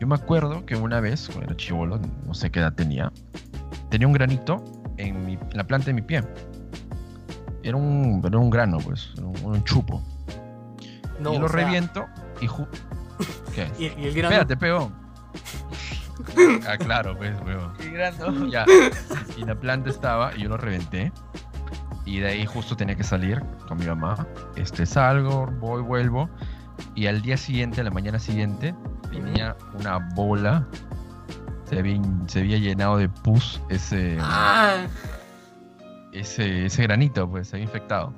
Yo me acuerdo que una vez, cuando era chivolo, no sé qué edad tenía, tenía un granito en, mi- en la planta de mi pie. Era un, era un grano, pues, era un, un chupo. No, y lo sea, reviento y ju... ¿Qué? Y, y el grano. Espérate, peón. ah, claro, pues, weón. Y grande. Ya. Y la planta estaba y yo lo reventé. Y de ahí justo tenía que salir con mi mamá. Este, salgo, voy, vuelvo. Y al día siguiente, a la mañana siguiente, tenía una bola. Se había, se había llenado de pus ese, ¡Ah! ese, ese granito, pues, se había infectado.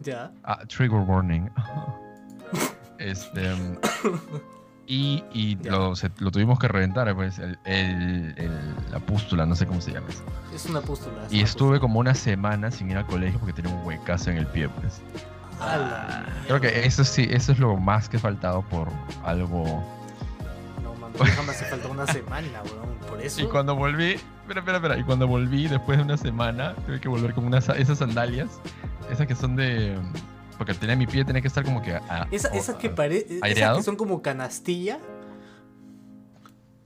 Ya. Ah, trigger warning. este. mm, Y, y lo, se- lo tuvimos que reventar, pues, el, el- el- la pústula, no sé cómo se llama eso. Es una pústula. es Y una estuve como una semana sin ir al colegio porque tenía un huecazo en el pie, pues. Creo que eso sí, eso es lo más que he faltado por algo. No, mami, déjame hace falta una semana, weón. Por eso. Y cuando volví, espera, espera, espera, y cuando volví después de una semana, tuve que volver con unas, esas sandalias, esas que son de... Porque tenía mi pie, tenía que estar como que... a- Esa- o- esas que parecen. Esas que son como canastilla.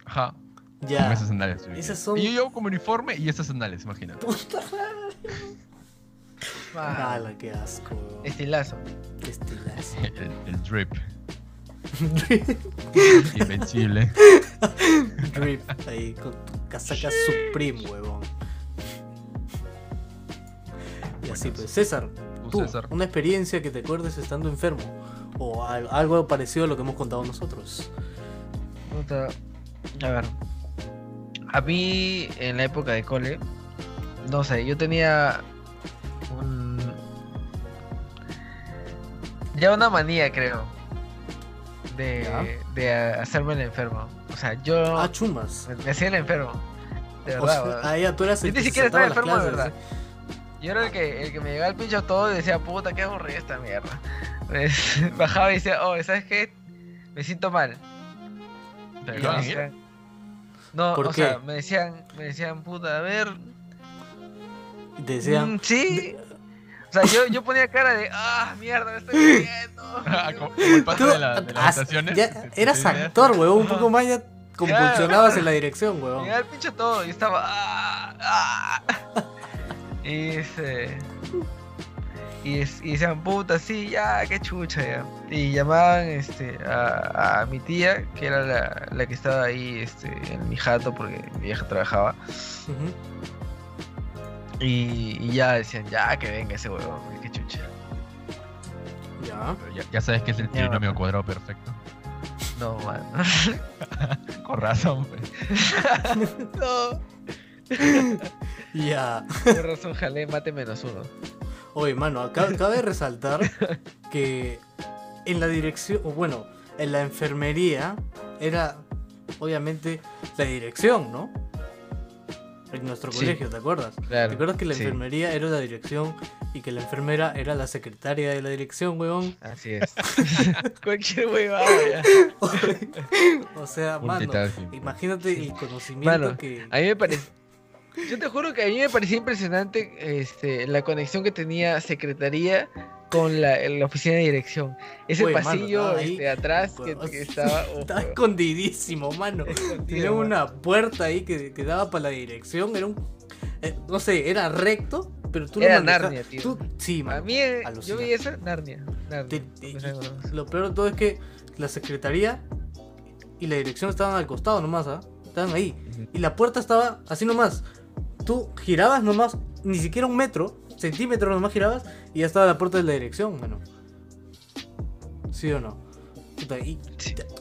Ajá, Ya. con esas sandalias. tuve que- Esas son- Y yo llevo como uniforme y esas sandalias, imagínate. Puta Ah, ¡Hala, qué asco! estilazo. Estilazo. El, el drip, invencible. Drip ahí con tu casaca Supreme, huevón. Y así pues, César, Tú, César. una experiencia que te acuerdes estando enfermo. O al- algo parecido a lo que hemos contado nosotros. A ver. A mí, en la época de cole, no sé, yo tenía un. Ya una manía, creo. De, de hacerme el enfermo. O sea, yo Ah, chumas. me, hacía el enfermo. De O verdad, sea, weón. ah, ya, tú eras Yo el ni que se siquiera estaba enfermo de verdad. Yo era el que, el que me llegaba el pincho todo y decía, puta, qué aburrida esta mierda. Pues, bajaba y decía, oh, ¿sabes qué? Me siento mal. Decían- No, ¿Por o qué? sea, me decían, me decían, puta, a ver. Decían, mm, sí. O sea, yo, yo ponía cara de, ah, mierda, me estoy muriendo. Como, como el pato tú de, la, de las estaciones. ya que eras actor, huevón, un poco más ya convulsionabas en la dirección, huevón. llegaba el pincho todo y estaba, ah, ah. Y este. Y, es- y decían, puta, sí, ya, qué chucha, ya. Y llamaban este, a, a mi tía, que era la, la que estaba ahí este, en mi jato, porque mi vieja trabajaba. Ujú. Y, y ya decían, ya, que venga ese huevón, qué chucha. Ya. Pero Ya, ya sabes que es el trinomio cuadrado perfecto. No, man. Con razón, pues. No. Ya. Por razón, jalé mate menos uno. Oye, mano, acá cabe resaltar que en la dirección, o bueno, en la enfermería era obviamente la dirección, ¿no? En nuestro Sí. colegio, ¿te acuerdas? Claro. ¿Te acuerdas que la sí, enfermería era la dirección y que la enfermera era la secretaria de la dirección, weón? Así es. Cualquier huevada o sea, mano, Multitasking. imagínate el conocimiento Mano, que... A mí me parece. Yo te juro que a mí me parecía impresionante este, la conexión que tenía secretaría con la, la oficina de dirección. Ese pasillo ahí, este, atrás que, que estaba. oh, Estaba escondidísimo, mano. Tenía una puerta ahí que, que daba para la dirección. Era un. eh, no sé, era recto, pero tú Era lo Narnia, tío. tú- sí, A mano. mí, eh, yo vi esa Narnia. Narnia. Te- te- No lo peor de todo es que la secretaría y la dirección estaban al costado nomás, ¿ah? Estaban ahí. Y la puerta estaba así nomás. Tú girabas nomás, ni siquiera un metro, centímetro nomás girabas, y ya estaba la puerta de la dirección, mano. ¿Sí o no? Puta, y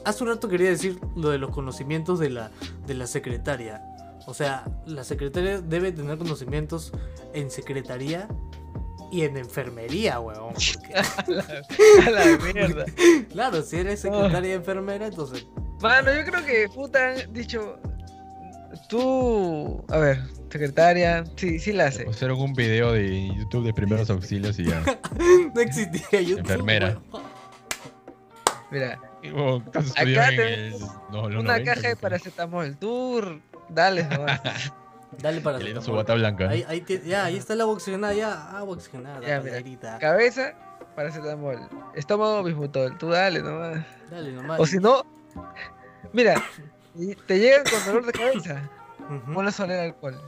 hace un rato quería decir lo de los conocimientos de la, de la secretaria. O sea, la secretaria debe tener conocimientos en secretaría y en enfermería, weón. Porque, A la mierda. claro, si eres secretaria y enfermera, entonces Mano, yo creo que puta dicho. Tú. A ver, secretaria. Sí, sí la hace. Pusieron un video de YouTube de primeros auxilios y ya. no existía YouTube. Enfermera. Mira, bueno, Acá el- no, una 90, caja de paracetamol. Tú. Dale nomás. Dale para le su bata blanca. Ahí, ahí tie- ya, ahí está agua oxigenada, ya, agua oxigenada, Ya, mira. Cabeza, paracetamol. Estómago, bismutol. Tú dale nomás. Dale nomás. O si no. Mira, te llegan con dolor de cabeza. A oler alcohol.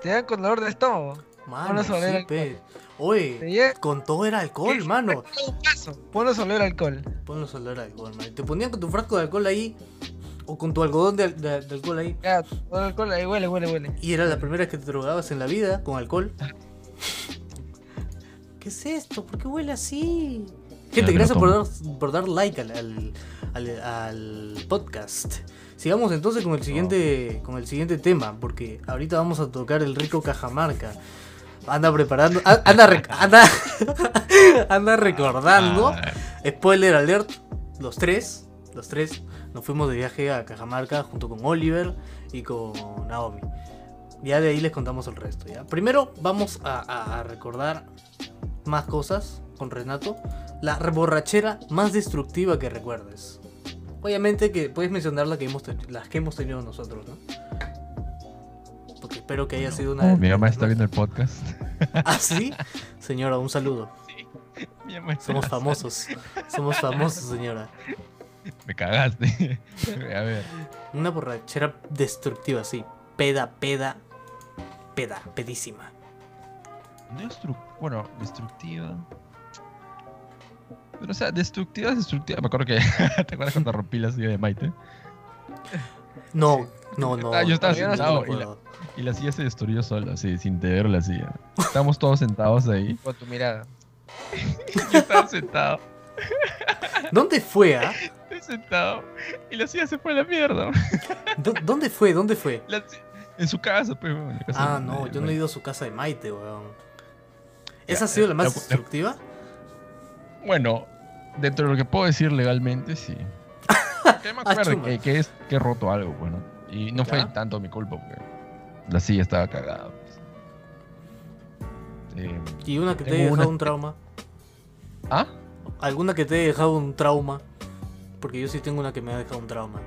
Te llegan con dolor de estómago. Mano, sí, alcohol. pe. Oye, con todo era alcohol, mano. con. Ponle a oler alcohol. Ponlo a oler alcohol, mano. Te ponían con tu frasco de alcohol ahí, o con tu algodón de, de- de alcohol ahí. Ya, pon alcohol ahí, huele, huele, huele. Y era la primera vez que te drogabas en la vida con alcohol. ¿Qué es esto? ¿Por qué huele así? Gente, gracias por dar, por dar like al, al, al- al podcast. Sigamos entonces con el siguiente con el siguiente tema, porque ahorita vamos a tocar el rico Cajamarca. Anda preparando, anda rec- anda, anda recordando. Ah, Spoiler alert, los tres, los tres nos fuimos de viaje a Cajamarca junto con Oliver y con Naomi. Ya de ahí les contamos el resto, ¿ya? Primero vamos a- a recordar más cosas con Renato. La borrachera más destructiva que recuerdes. Obviamente que puedes mencionar la que hemos las que hemos tenido nosotros, ¿no? Porque espero que haya sido una... oh, mi mamá está viendo el podcast. ¿Ah, sí? Señora, un saludo. Mi mamá está- Somos famosos. Somos famosos, señora. Me cagaste. A ver. Una borrachera destructiva, sí. Peda, peda, peda, pedísima. Destru- bueno, destructiva. Pero, o sea, destructiva es destructiva. Me acuerdo que. ¿Te acuerdas cuando rompí la silla de Maite? No, no, no. Ah, yo estaba no sentado y la-. Y la silla se destruyó sola, así, sin tener la silla. Estábamos todos sentados ahí. Con tu mirada. Yo estaba sentado. ¿Dónde fue, ah? Estoy sentado. Y la silla se fue a la mierda. ¿Dó- ¿Dónde fue? ¿Dónde fue? La en su casa, pues. en la casa Ah, de- no, de yo no he ido a su casa de Maite, weón. ¿Esa Ya, ha sido la la- más la- destructiva? Bueno, dentro de lo que puedo decir legalmente, sí. Que me acuerdo que, que es que he roto algo, bueno. Y no fue tanto mi culpa, porque la silla estaba cagada. pues. Eh, ¿Y una que te haya dejado una- un trauma? ¿Ah? ¿Alguna que te haya dejado un trauma? Porque yo sí tengo una que me ha dejado un trauma.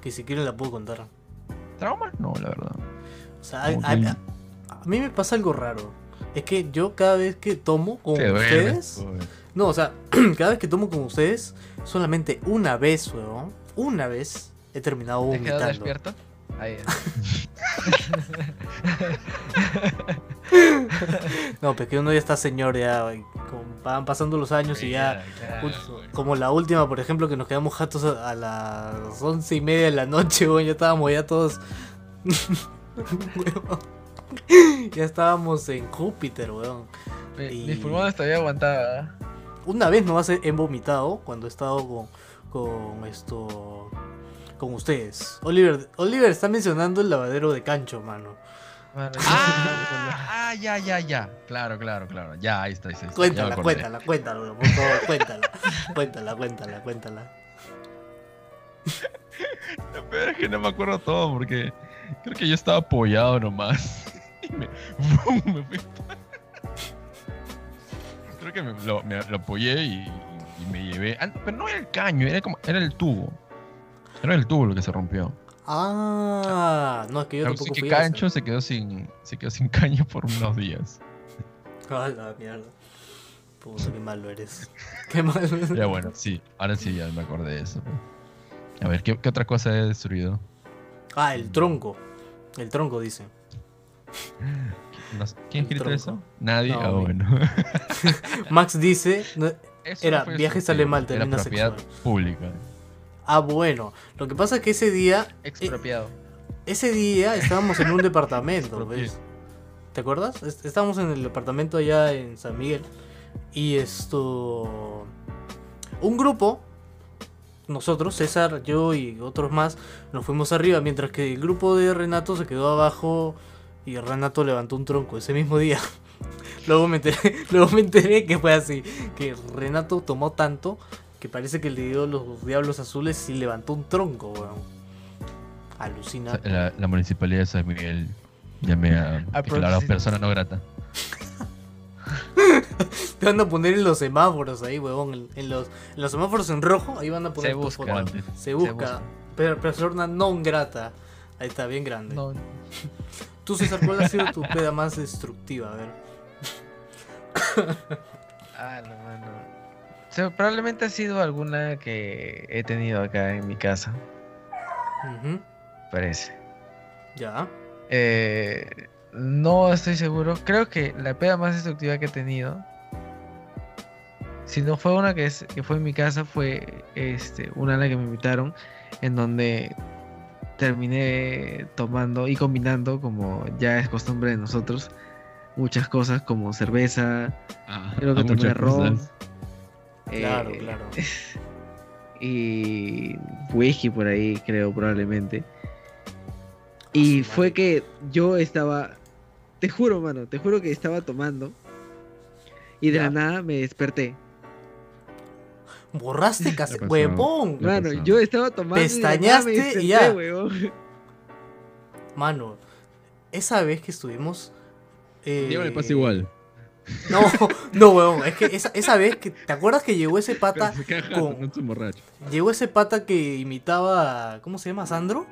Que si quieren la puedo contar. ¿Trauma? No, la verdad. O sea, a, a- a- a mí me pasa algo raro. Es que yo cada vez que tomo con ustedes... pues. No, o sea, cada vez que tomo con ustedes, solamente una vez, weón. Una vez he terminado ¿Te vomitando. despierto? Ahí. No, pero que uno ya está señor, ya. como van pasando los años y ya. Ul- Como la última, por ejemplo, que nos quedamos jatos a, a las once y media de la noche, weón. Ya estábamos ya todos. Ya estábamos en Júpiter, weón. Mi- Y- Mis pulmones todavía aguantaban. Una vez nomás he, he vomitado cuando he estado con, con esto. con ustedes. Oliver, Oliver está mencionando el lavadero de cancho, mano. Ah, ah, ya, ya, ya. Claro, claro, claro. Ya, ahí está, ahí está. ahí está. Ya me Cuéntala, cuéntala, cuéntala, por favor, cuéntala. Cuéntala, cuéntala, cuéntala. Lo peor es que no me acuerdo todo porque creo que yo estaba apoyado nomás. Y me, ¡bum! me fui. Creo que me, lo, me- lo apoyé y, y me llevé. ah, pero no era el caño, era como. Era el tubo. Era el tubo lo que se rompió. Ah, no, es que yo Así tampoco que fui a. Cancho se quedó sin. se quedó sin caño por unos días. Ah, la mierda. Puta, qué malo eres. Qué malo eres. Ya bueno, sí, ahora sí ya me acordé de eso. pues. A ver, ¿qué, qué otra cosa he destruido? Ah, el tronco. El tronco dice. No sé, ¿Quién tronco. eso? Nadie. No, ah, bueno. Max dice. no- Era, no fue viaje destructivo, sale mal, era propiedad sexual. pública. Ah, bueno. Lo que pasa es que ese día. Expropiado. Ese día estábamos en un departamento. ¿Te acuerdas? Es- Estábamos en el departamento allá en San Miguel. Y esto. Un grupo. Nosotros, César, yo y otros más, nos fuimos arriba, mientras que el grupo de Renato se quedó abajo y Renato levantó un tronco ese mismo día. luego, me enteré, luego me enteré que fue así, que Renato tomó tanto que parece que le dio los diablos azules y levantó un tronco, weón. Alucina. La, la municipalidad de San Miguel llamé a A declarar a propósito. persona no grata. Te van a poner en los semáforos ahí, huevón. En, en los, en los semáforos en rojo, ahí van a poner Se tu busca. foto. Antes. Se busca. busca. Pero persona non grata. Ahí está, bien grande. No, Tú, César, ¿cuál ha sido tu peda más destructiva? A ver. Ah, no, mano. O sea, probablemente ha sido alguna que he tenido acá en mi casa, Ujú, parece. Ya. Eh, no estoy seguro. Creo que la peda más destructiva que he tenido, si no fue una que, es, que fue en mi casa, fue este, una a la que me invitaron, en donde terminé tomando y combinando, como ya es costumbre de nosotros, muchas cosas como cerveza, creo que a tomé. Claro, eh, claro. y whisky por ahí, creo, probablemente. Y su fue que yo estaba, te juro, mano, te juro que estaba tomando. Y de Ya. la nada me desperté. Borraste casi. pasó? Huevón. ¿Qué Mano, yo estaba tomando. y Pestañaste y desperté, ya. weón. Mano, esa vez que estuvimos. eh, Diego le pasa igual. No, no, huevón. Es que esa, esa vez que. ¿Te acuerdas que llegó ese pata? Pero se queja, con-. Llegó ese pata que imitaba. a- ¿Cómo se llama? ¿A ¿Sandro?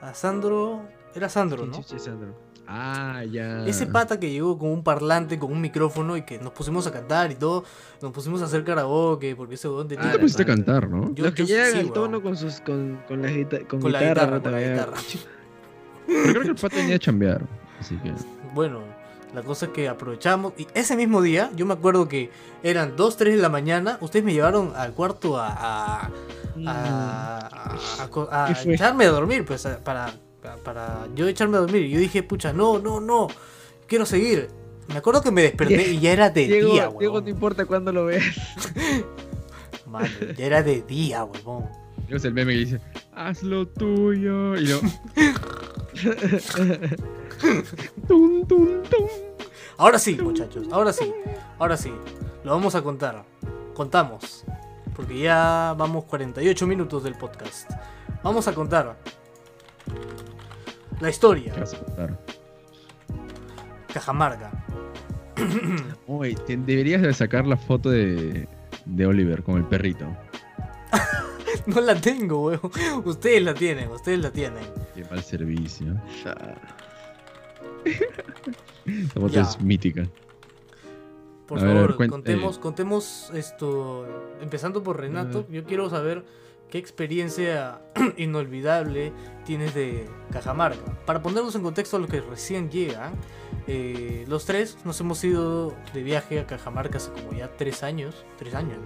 A Sandro. Era Sandro, ¿no? Chucha, Sandro. Ah, ya. Ese pata que llegó con un parlante, con un micrófono y que nos pusimos a cantar y todo. Nos pusimos a hacer karaoke porque ese huevón tenía. Tú Ah, te pusiste a cantar, ¿no? Yo- Los que yo llegan sí, al weón. tono con sus con, con, la, guita- con Con la guitarra, con la guitarra. Pero creo que el pato venía a chambear. Así que. Bueno, la cosa es que aprovechamos. Y ese mismo día, yo me acuerdo que eran 2, 3 de la mañana. Ustedes me llevaron al cuarto a. a, a, a- a a ¿Qué fue? echarme a dormir, pues a- para, para, yo echarme a dormir. Y yo dije, pucha, no, no, no. Quiero seguir. Me acuerdo que me desperté y ya era de Diego, día, Diego, huevón. no importa cuándo lo veas. Mano, ya era de día, huevón. Es el meme que dice, haz lo tuyo. Y yo. tum, tum, tum. Ahora sí, muchachos, ahora sí, ahora sí. Lo vamos a contar. Contamos. Porque ya vamos 48 minutos del podcast. Vamos a contar la historia. Cajamarca. Te- deberías de sacar la foto de, de Oliver con el perrito. No la tengo, weón. Ustedes la tienen, ustedes la tienen. Qué mal servicio. Esa foto Ya. es mítica. Por A favor, contemos, eh. contemos esto. Empezando por Renato, yo quiero saber qué experiencia inolvidable tienes de Cajamarca. Para ponernos en contexto a los que recién llegan, eh, los tres nos hemos ido de viaje a Cajamarca hace como ya tres años. Tres años.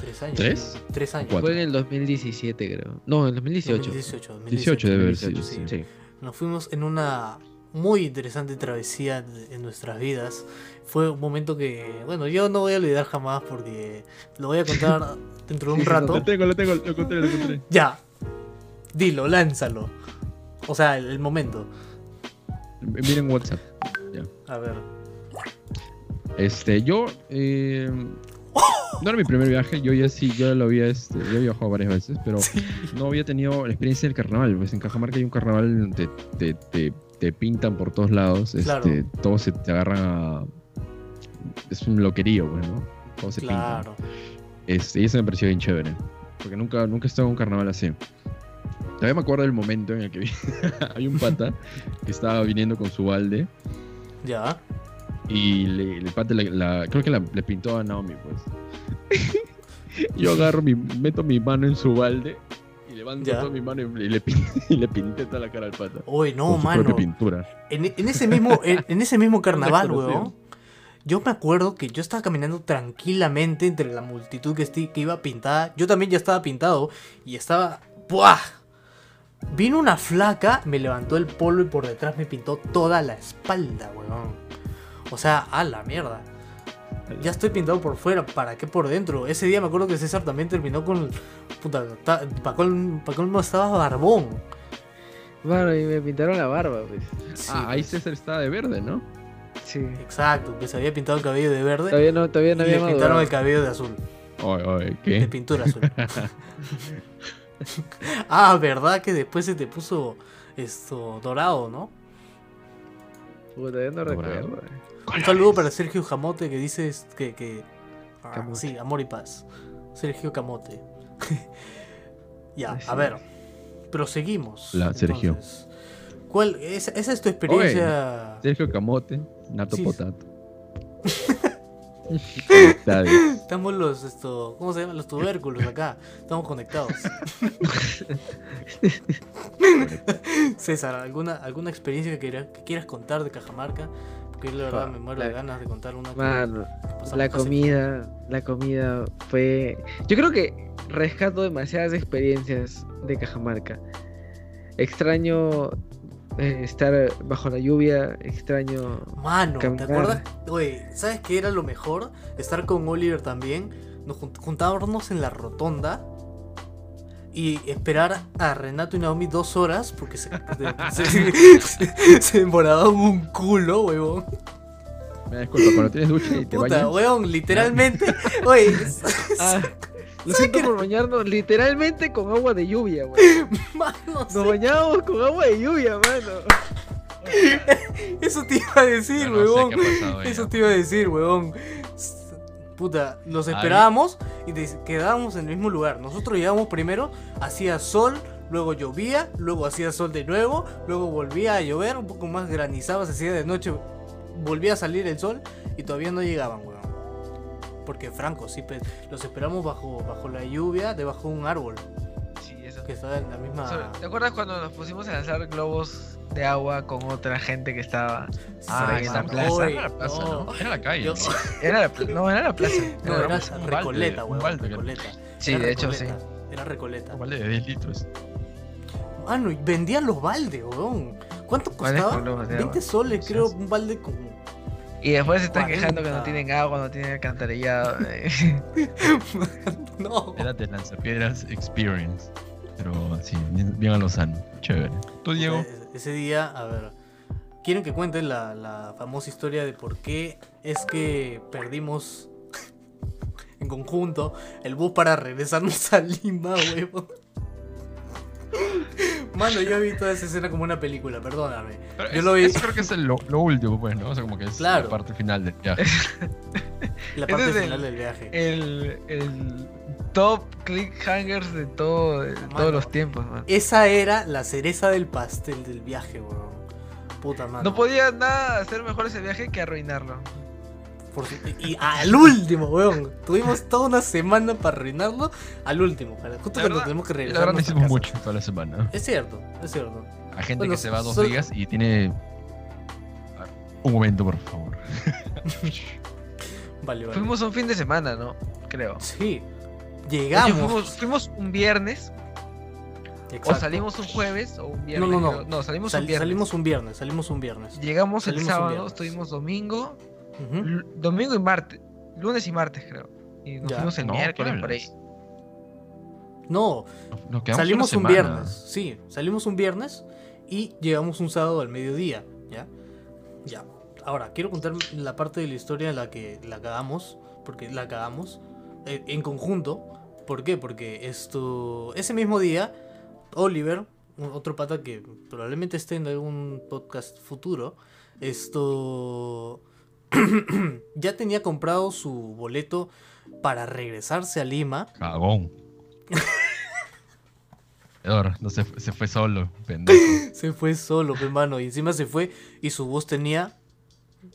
Tres años. ¿Tres? Tres años. Cuatro. Fue en el 2017, creo. No, en el 2018. 2018. 18 debe haber 2018, sido. sí. sí. Nos fuimos en una muy interesante travesía de- en nuestras vidas. Fue un momento que, bueno, yo no voy a olvidar jamás porque lo voy a contar dentro de un rato. Lo tengo, lo tengo, lo encontré, lo encontré. Ya. Dilo, lánzalo. O sea, el, el momento. Miren WhatsApp. A ver. Este, yo. eh, no era mi primer viaje, yo ya sí, yo lo había, este, yo había viajado varias veces, pero no había tenido la experiencia del carnaval. Pues en Cajamarca hay un carnaval donde te, te, te, pintan por todos lados, Claro. este, todos se te agarran a. Es un loquerío, pues, ¿no? Todos se pintan. Claro. Este, y eso me pareció bien chévere. Porque nunca, nunca he estado en un carnaval así. Todavía me acuerdo del momento en el que vi. hay un pata que estaba viniendo con su balde. Ya. Y le, el pata la- creo que la- le pintó a Naomi, pues. Yo agarro mi, meto mi mano en su balde levanto Ya. toda mi mano y le, y le pinté toda la cara al pata. Uy, no, con su mano. pintura. En, en ese mismo, en, en ese mismo carnaval, weón. Yo me acuerdo que yo estaba caminando tranquilamente entre la multitud que, que iba pintada. Yo también ya estaba pintado y estaba. ¡Buah! Vino una flaca, me levantó el polo y por detrás me pintó toda la espalda, weón. O sea, a la mierda. Ya estoy pintado por fuera, ¿para qué por dentro? Ese día me acuerdo que César también terminó con. Puta, para colmo estaba barbón. Bueno, y me pintaron la barba, pues. Sí, ah, ahí pues. César estaba de verde, ¿no? Sí. Exacto, que se había pintado el cabello de verde. Todavía no, todavía no y le había pintaron el cabello de azul. Oye, oye, De ¿qué? pintura azul. ah, ¿verdad? Que después se te puso esto dorado, ¿no? Puta, ya no Dorado. recuerdo. Un saludo para Sergio Jamote que dice que. que ah, sí, amor y paz. Sergio Camote. ya, a ver. Proseguimos. La Sergio. entonces. ¿Cuál? Esa, esa es tu experiencia. Sergio Camote, Nato Sí. Potato. Estamos los, esto, ¿cómo se llaman? Los tubérculos acá. Estamos conectados. César, ¿alguna, alguna experiencia que, quieras- que quieras contar de Cajamarca? Yo la verdad me muero de ganas de contar una Mano, que la comida, la comida fue... Yo creo que rescato demasiadas experiencias de Cajamarca. Extraño eh, estar bajo la lluvia, extraño... Mano, ¿te caminar. acuerdas? Oye, ¿sabes qué era lo mejor? Estar con Oliver también. Nos junt- juntábamos en la rotonda y esperar a Renato y Naomi dos horas porque se, se, se- se demoraban un culo, huevón. Me disculpa, cuando tienes ducha y te Puta, bañas. weón, literalmente. Oye, Ah, lo siento por bañarnos literalmente con agua de lluvia, mano, Nos sí, bañábamos con agua de lluvia, mano. eso te iba a decir, no weón. pasado ahí, Eso te iba a decir, weón. Puta, los esperábamos y quedábamos en el mismo lugar. Nosotros llegamos primero, hacía sol, luego llovía, luego hacía sol de nuevo, luego volvía a llover, un poco más granizaba, se hacía de noche, volvía a salir el sol y todavía no llegaban, weón. Porque Franco, sí, los esperamos bajo, bajo la lluvia, debajo de un árbol, eso. que estaba en la misma... ¿Te acuerdas cuando nos pusimos a lanzar globos de agua con otra gente que estaba? Ah, en la la plaza. Oye, Era la plaza, no. ¿no? Era la calle. Yo- Era la pla- no, era la plaza. No, Era era un Recoleta, balde Recoleta. Sí, Era de hecho, sí. Era Recoleta. Un balde de 10 litros. Mano, y vendían los baldes, weón. ¿Cuánto ¿Cuáles costaba? globos de 20 agua? soles, creo, un balde como. Y después se están quejando que 40. no tienen agua, no tienen alcantarillado. eh. no. Era de lanzapiedras experience. Pero sí, bien, bien a Lozano. Chévere. ¿Tú, Diego? E- Ese día, a ver. ¿Quieren que cuente la, la famosa historia de por qué es que perdimos en conjunto el bus para regresarnos a Lima, weón? Mano, yo vi toda esa escena como una película, perdóname. Pero yo es- lo vi- Eso creo que es el- lo, lo último, pues, ¿no? O sea, como que es Claro. la parte final del viaje. La parte el- final del viaje. el, el top cliffhangers de, todo, de Mano. todos los tiempos, man. Esa era la cereza del pastel del viaje, weón. Puta madre. No podía nada hacer mejor ese viaje que arruinarlo. Por su- Y al último, weón. Tuvimos toda una semana para arruinarlo. Al último, para- justo La cuando verdad- tenemos que La regresar. verdad a no hicimos mucho toda la semana. Es cierto, es cierto. Hay gente Bueno, que se va dos solo- días y tiene. Un momento, por favor. Vale, vale. Fuimos un fin de semana, ¿no? Creo. Sí. Llegamos. fuimos, fuimos un viernes, o salimos un jueves, o un viernes. no, no. creo. No, salimos Sal- un viernes. salimos un viernes, salimos un viernes. Llegamos el salimos sábado, estuvimos domingo, domingo y martes, lunes y martes creo. Y nos Ya. fuimos el No, ¿qué miércoles por ahí. No, Nos salimos un viernes. Sí, salimos un viernes y llegamos un sábado al mediodía. ¿Ya? Ya. Ahora, quiero contar la parte de la historia en la que la cagamos. Porque la cagamos en conjunto. ¿Por qué? Porque esto. Ese mismo día, Oliver, otro pata que probablemente esté en algún podcast futuro, esto. ya tenía comprado su boleto para regresarse a Lima. Cagón. Edward, no se, se fue solo, pendejo. Se fue solo, hermano. Y encima se fue y su voz tenía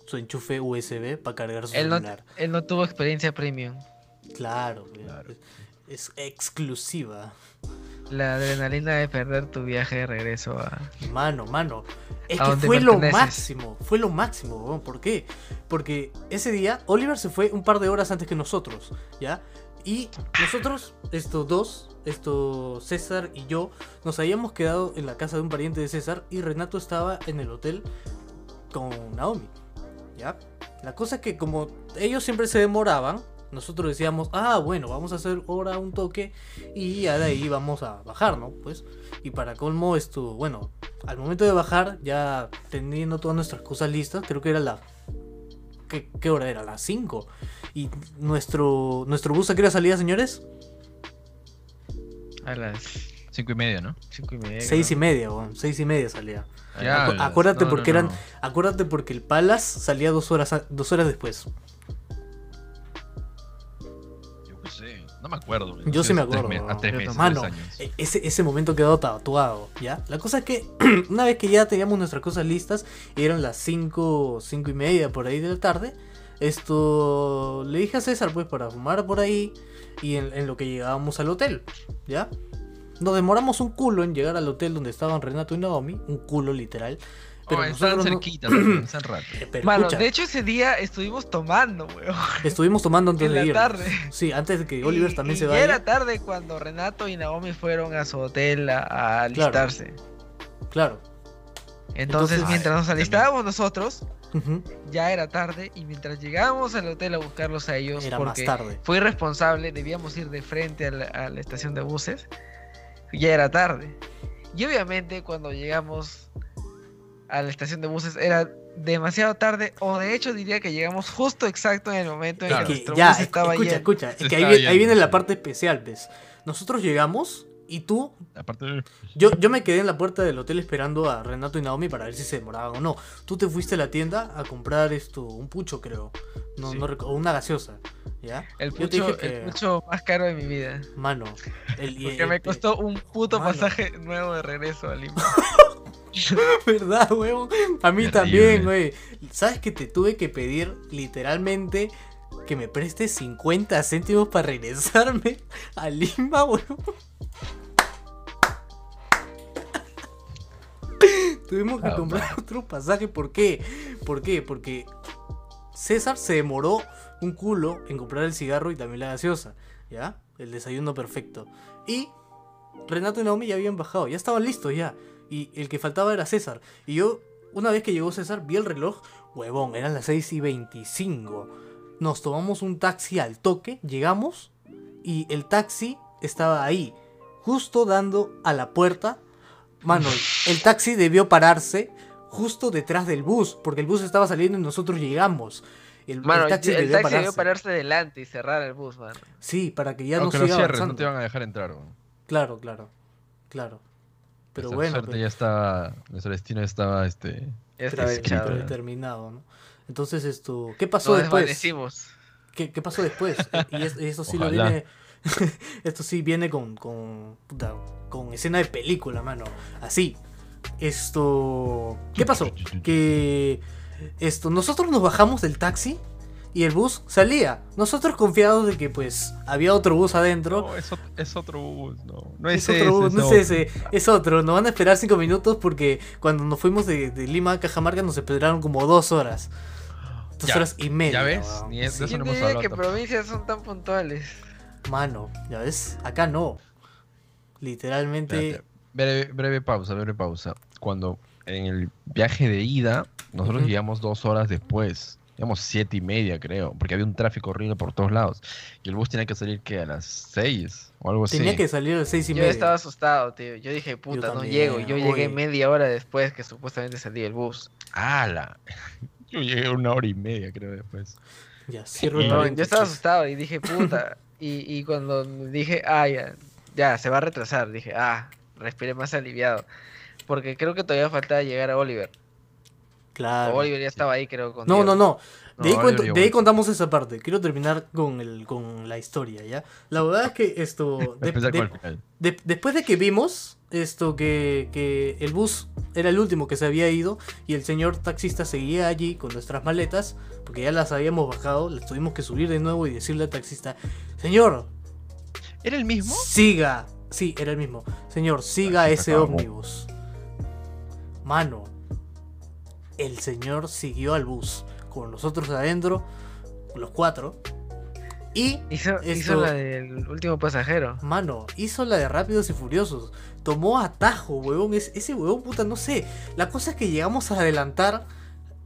su enchufe USB para cargar su Él no, celular. él no tuvo experiencia premium. Claro, Claro. Es, es exclusiva. La adrenalina de perder tu viaje de regreso a... Mano, mano. Es que fue lo máximo. Fue lo máximo, weón. ¿Por qué? Porque ese día Oliver se fue un par de horas antes que nosotros, ¿ya? Y nosotros, estos dos, esto César y yo, nos habíamos quedado en la casa de un pariente de César y Renato estaba en el hotel con Naomi, ¿ya? La cosa es que como ellos siempre se demoraban, nosotros decíamos, ah, bueno, vamos a hacer hora un toque y ya de ahí vamos a bajar, ¿no? Pues, y para colmo esto, bueno, al momento de bajar, ya teniendo todas nuestras cosas listas, creo que era la... ¿Qué, qué hora era? Las 5. Y nuestro, nuestro bus a qué hora salía, señores? a las Cinco y media, ¿no? cinco y media. Seis y media, weón. Seis y media salía. Ya, Acu- las- acuérdate no, porque no, eran... Acuérdate porque el Palace salía dos horas, a- dos horas después. No me acuerdo. Yo sí me tres acuerdo, A tres meses, mano, tres años. E- Ese, ese momento quedó tatuado, ¿ya? La cosa es que una vez que ya teníamos nuestras cosas listas, y eran las 5, 5 y media por ahí de la tarde, esto le dije a César pues para fumar por ahí y en, en lo que llegábamos al hotel, ¿ya? Nos demoramos un culo en llegar al hotel donde estaban Renato y Naomi, un culo literal. Pero Oh, no- cerquitas, rato. Pero Mano, escucha, de hecho ese día estuvimos tomando, weón. estuvimos tomando antes En de la ir. tarde. Sí, antes de que Oliver Y- también y se ya vaya. era tarde cuando Renato y Naomi fueron a su hotel a, Claro. alistarse. Claro. Entonces, Entonces- mientras nos También. alistábamos nosotros, ya era tarde y mientras llegábamos al hotel a buscarlos a ellos, Era más porque tarde. fue irresponsable, debíamos ir de frente a la, a la estación de buses, ya era tarde. Y obviamente cuando llegamos a la estación de buses era demasiado tarde, o de hecho diría que llegamos justo exacto en el momento en Claro. que Es que nuestro ya, bus estaba escucha, lleno. escucha, es que ahí, estaba vi- ahí viene la parte especial, ¿ves? Nosotros llegamos y tú, Aparte de... yo, yo me quedé en la puerta del hotel esperando a Renato y Naomi para ver si se demoraban o no. Tú te fuiste a la tienda a comprar esto, un pucho creo, no, Sí. no o una gaseosa, ¿ya? El pucho, que- el pucho más caro de mi vida. Mano, el, Porque me costó un puto mano. pasaje nuevo de regreso a Lima. ¿Verdad, weón? A mí Terrible. también, güey. ¿Sabes que te tuve que pedir literalmente que me prestes 50 céntimos para regresarme a Lima, weón? Tuvimos que Ah, comprar otro pasaje. ¿Por qué? ¿Por qué? Porque César se demoró un culo en comprar el cigarro y también la gaseosa. ¿Ya? El desayuno perfecto. Y Renato y Naomi ya habían bajado. Ya estaban listos ya. Y el que faltaba era César. Y yo, una vez que llegó César, vi el reloj. Huevón, eran las 6 y 25. Nos tomamos un taxi al toque. Llegamos. Y el taxi estaba ahí. Justo dando a la puerta. Mano, el taxi debió pararse justo detrás del bus. Porque el bus estaba saliendo y nosotros llegamos. El, Mano, el el taxi taxi, debió debió pararse. delante y cerrar el bus, mano. Sí, para que ya Aunque no lo siga cierres, no avanzando. te van a dejar entrar. weón. Claro, claro. Claro. Pero bueno. suerte ya estaba, nuestro destino estaba, este... Ya. determinado, ¿no? Entonces esto, ¿qué pasó Nos después? ¿Qué, qué pasó después? Y es- eso sí lo viene, esto sí viene con, con, puta, con escena de película, mano. Así. Esto, ¿qué pasó? Que esto, nosotros nos bajamos del taxi y el bus salía. Nosotros confiados de que pues había otro bus adentro. No, es, ot- es otro bus, no. No Es, es, ese, otro bus, no otro. es ese, es otro. Nos van a esperar cinco minutos porque cuando nos fuimos de, de Lima a Cajamarca nos esperaron como dos horas. Dos Ya, horas y media. ya ves, ni es- Sí. de eso ¿Quién no hemos hablado que tampoco. provincias son tan puntuales? Mano, ya ves, acá no. Literalmente. Espérate, Breve, breve pausa, breve pausa. Cuando en el viaje de ida, nosotros llegamos dos horas después. Digamos siete y media, creo, porque había un tráfico horrible por todos lados. Y el bus tenía que salir que a las seis o algo así. Tenía que salir a las seis y Yo media. estaba asustado, tío. Yo dije, puta, no también, llego. Yo llegué media hora después que supuestamente salía el bus. ¡Hala! Yo llegué una hora y media, creo, después. Ya, cierro el Y- No, yo estaba asustado y dije, puta. y, y cuando dije, ah, ya, ya, se va a retrasar, dije, ah, respiré más aliviado. Porque creo que todavía faltaba llegar a Oliver. Claro. Oliver ya estaba ahí, creo. Con No, no, no. De ahí, No, cuento- de ahí contamos esa parte. Quiero terminar con, el, con la historia, ¿ya? La verdad es que esto... de- de- después de que vimos esto que, que el bus era el último que se había ido y el señor taxista seguía allí con nuestras maletas, porque ya las habíamos bajado, les tuvimos que subir de nuevo y decirle al taxista, señor, ¿Era el mismo? siga. Sí, era el mismo. Señor, siga ese ómnibus. Mano, el señor siguió al bus con nosotros adentro, los cuatro. Y, Hizo, la del último pasajero. mano, hizo la de Rápidos y Furiosos. Tomó atajo, huevón. Es- ese huevón, puta, no sé. La cosa es que llegamos a adelantar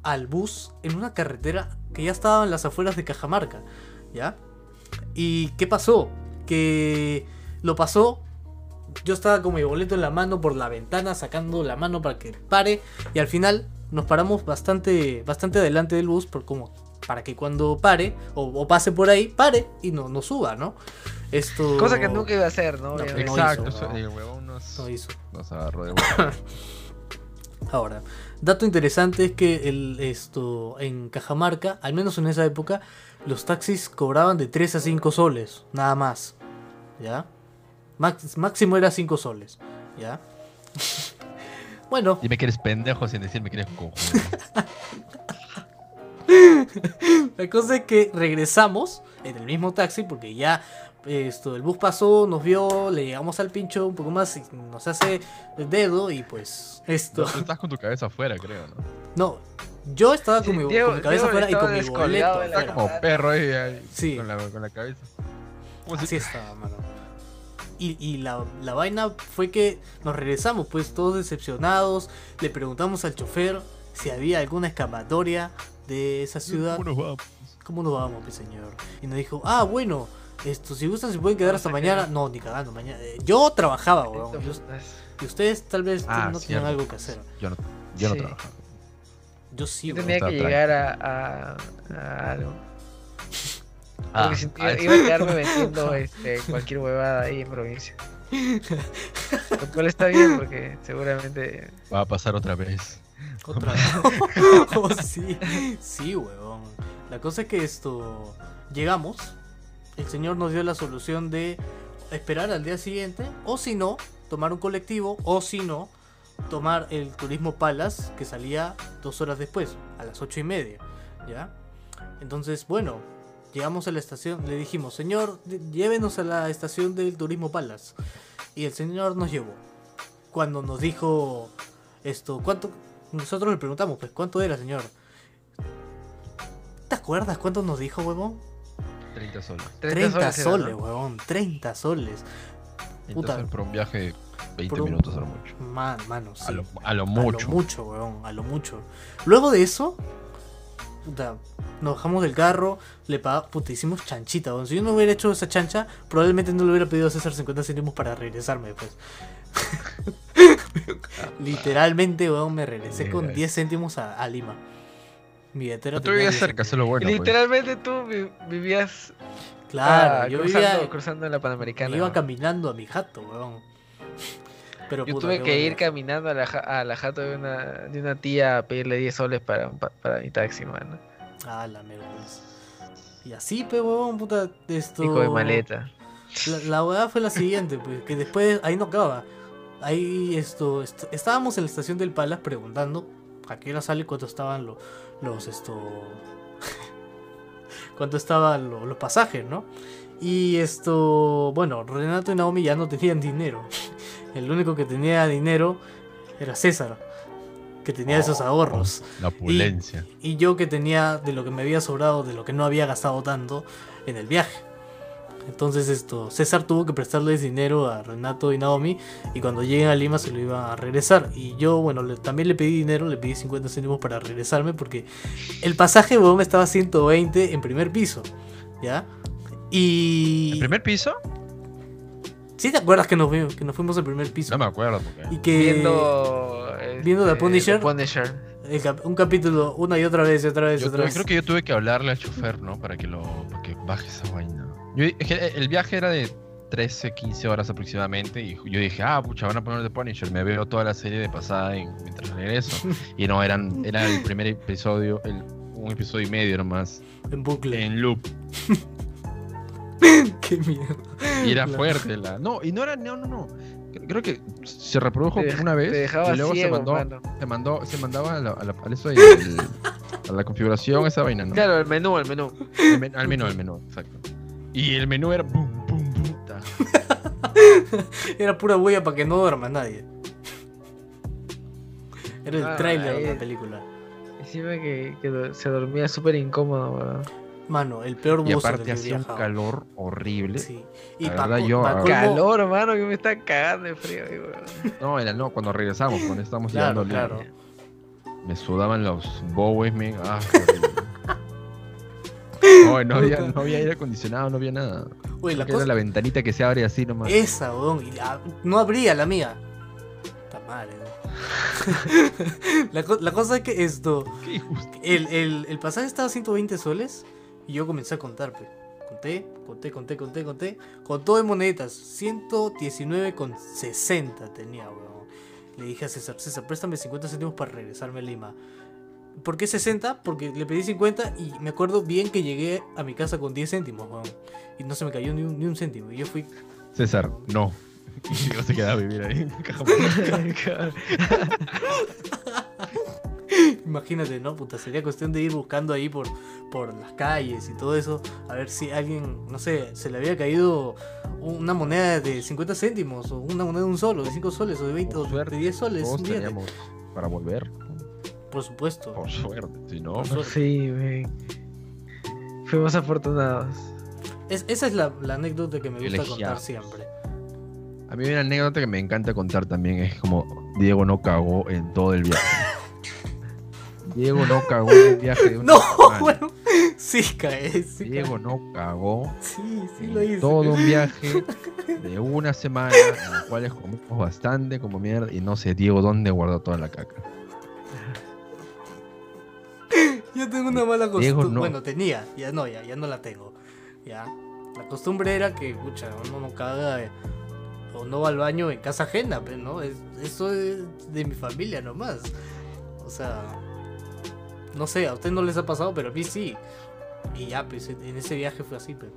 al bus en una carretera que ya estaba en las afueras de Cajamarca. ¿Ya? ¿Y qué pasó? Que lo pasó. Yo estaba con mi boleto en la mano por la ventana, sacando la mano para que pare. Y al final nos paramos bastante, bastante adelante del bus, por como, para que cuando pare o, o pase por ahí, pare y no, no suba, ¿no? Esto. Cosa que nunca iba a hacer, ¿no? Exacto, hizo, eso- no. el huevón nos, No hizo. nos agarró de huevo. Ahora, dato interesante es que el, esto en Cajamarca, al menos en esa época, los taxis cobraban de 3 a 5 soles, nada más. ¿Ya? Max- máximo era 5 soles. ¿Ya? bueno, Dime que eres pendejo sin decirme que eres cojudo. la cosa es que regresamos en el mismo taxi porque ya esto el bus pasó, nos vio, le llegamos al pincho un poco más y nos hace el dedo y pues esto. Tú estás con tu cabeza afuera, creo, ¿no? No, yo estaba Sí, con, mi, Diego- con mi cabeza Diego afuera y estaba con mi boleto afuera. Como perro ahí, ahí, Sí. con, la, con la cabeza. Así estaba, mano. Y, y la, la vaina fue que nos regresamos, pues todos decepcionados. Le preguntamos al chofer si había alguna escapatoria de esa ciudad. ¿Cómo nos vamos? ¿Cómo nos vamos, mi señor? Y nos dijo, ah, bueno, esto, si gustan se pueden quedar hasta mañana. No, ni cagando, mañana. eh, Yo trabajaba, weón. Y, ustedes tal vez Ah, no tienen algo que hacer. Yo no, yo no Sí. trabajaba. Yo sí, Yo tenía que llegar a, a, a algo. Ah, Porque si- ah, iba, a quedarme vendiendo este, cualquier huevada ahí en provincia. Lo cual está bien porque seguramente va a pasar otra vez. Otra oh, sí, sí, weón. La cosa es que esto. Llegamos. El señor nos dio la solución de esperar al día siguiente. O si no, tomar un colectivo. O si no, tomar el turismo Palas que salía dos horas después, a las ocho y media. ¿Ya? Entonces, bueno, llegamos a la estación. Le dijimos, señor, ll- llévenos a la estación del turismo Palas. Y el señor nos llevó. Cuando nos dijo esto, ¿cuánto? Nosotros le preguntamos, pues, ¿cuánto era, señor? ¿Te acuerdas cuánto nos dijo, huevón? 30 soles. 30, era, soles, ¿no? huevón, 30 soles. Puta. Entonces, por un viaje de 20 Por un- minutos a lo mucho. Man, mano, sí. A, lo, a lo A mucho. lo mucho, weón, a lo mucho. Luego de eso, puta, nos bajamos del carro, le pagamos, puta, hicimos chanchita, weón. Si yo no hubiera hecho esa chancha, probablemente no le hubiera pedido a César 50 céntimos para regresarme después. Literalmente, weón, me regresé con Mira. 10 céntimos a, a Lima. Mi billetera No te tenía vivías 10 cerca, eso es céntimos. lo bueno. pues. literalmente tú vi- vivías Claro, ah, yo cruzando, vivía, cruzando la me Panamericana. iba ¿no? caminando a mi jato, weón. Pero Yo tuve que ir caminando a la, a la jato de una, de una tía a pedirle 10 soles para, para mi taxi, mano. Ah, la mierda. pues. Y así, pe, huevón, puta, esto... Hijo de maleta. La, la hueá fue la siguiente, pues, que después ahí no acaba. Ahí esto, est- estábamos en la estación del Palas preguntando a qué hora sale cuánto estaban lo- los esto cuánto estaban lo- los pasajes, ¿no? Y esto, bueno, Renato y Naomi ya no tenían dinero. El único que tenía dinero era César, que tenía esos Oh. ahorros. La opulencia. Y yo que tenía de lo que me había sobrado, de lo que no había gastado tanto en el viaje. Entonces esto, César tuvo que prestarles dinero a Renato y Naomi y cuando lleguen a Lima se lo iban a regresar. Y yo, bueno, le- también le pedí dinero, le pedí 50 céntimos para regresarme porque el pasaje, weón, estaba a 120 en primer piso, ¿ya? Y... ¿El primer piso? ¿Sí te acuerdas que nos, fuimos, que nos fuimos al primer piso? No me acuerdo. Porque... Y que... Viendo. viendo The este, Punisher. The Punisher. el cap- un capítulo una y otra vez y otra vez y Yo, otra tuve- vez. creo que yo tuve que hablarle al chofer, ¿no? Para que lo para que baje esa vaina. Yo, el viaje era de 13, 15 horas aproximadamente y yo dije, ah, pucha, van a poner The Punisher. Me veo toda la serie de pasada en- mientras regreso. Y no, eran, era el primer episodio, el, un episodio y medio nomás, En bucle. en loop. Qué mierda. Y era La- fuerte. La... No, y no era, no, no, no. Creo- que se reprodujo una vez y luego ciego, se mandó, mano. se mandó, se mandaba a la, a la- a eso ahí, el- a la configuración esa vaina, ¿no? Claro, el menú, el menú. El men- al menú, al menú, exacto. Y el menú era boom, boom, boom. Era pura huella para que no duerma nadie. Era el Ah, tráiler de la película. Encima que, que se dormía súper incómodo, weón. Mano, el peor Y en el aparte hacía un calor horrible. Sí. Y La verdad, yo- Calor, hermano, que me está cagando de frío. No, era no, cuando regresamos, cuando estábamos Claro, claro. Me sudaban los bowes, men. Ah. No, no había, no había aire acondicionado, no había nada. Oye, la que era cosa... la ventanita que se abre así nomás. Esa, weón. y la- No abría la mía. Está madre, ¿no? la, co- la cosa es que esto... Qué injusto. El, el, el pasaje estaba a 120 soles y yo comencé a contar, pe. Conté, conté, conté, conté, conté. Con todo en monedas. 119,60 tenía, weón. Le dije a César, César, préstame 50 céntimos para regresarme a Lima. ¿Por qué 60? Porque le pedí 50 y me acuerdo bien que llegué a mi casa con 10 céntimos, weón. Y no se me cayó ni un, ni un céntimo. Y yo fui César, no. Y no se quedaba a vivir ahí. Imagínate, ¿no? Puta, sería cuestión de ir buscando ahí por, por las calles y todo eso. A ver si alguien, no sé, se le había caído una moneda de 50 céntimos o una moneda de un solo, de 5 soles o de 20 Por o de 10 soles. Todos teníamos para volver. Por supuesto. Por suerte. Si no, Por suerte. Sí, men. Fuimos afortunados. Es- esa es la, la anécdota que me gusta contar siempre. A mí una anécdota que me encanta contar también. Es como Diego no cagó en todo el viaje. Diego no cagó en el viaje de una No, semana. bueno. Sí, cae. Sí, Diego cae. no cagó Sí, sí lo hice. todo un viaje de una semana en los cuales comimos bastante como mierda y no sé Diego dónde guardó toda la caca. Yo tengo una mala costumbre. no. Bueno, tenía, ya no, ya, ya no la tengo. Ya. La costumbre era que, pucha, uno no caga eh, o no va al baño en casa ajena, pero no, es, eso es de mi familia nomás. O sea, no sé, a ustedes no les ha pasado, pero a mí sí. Y ya, pues en ese viaje fue así, pero.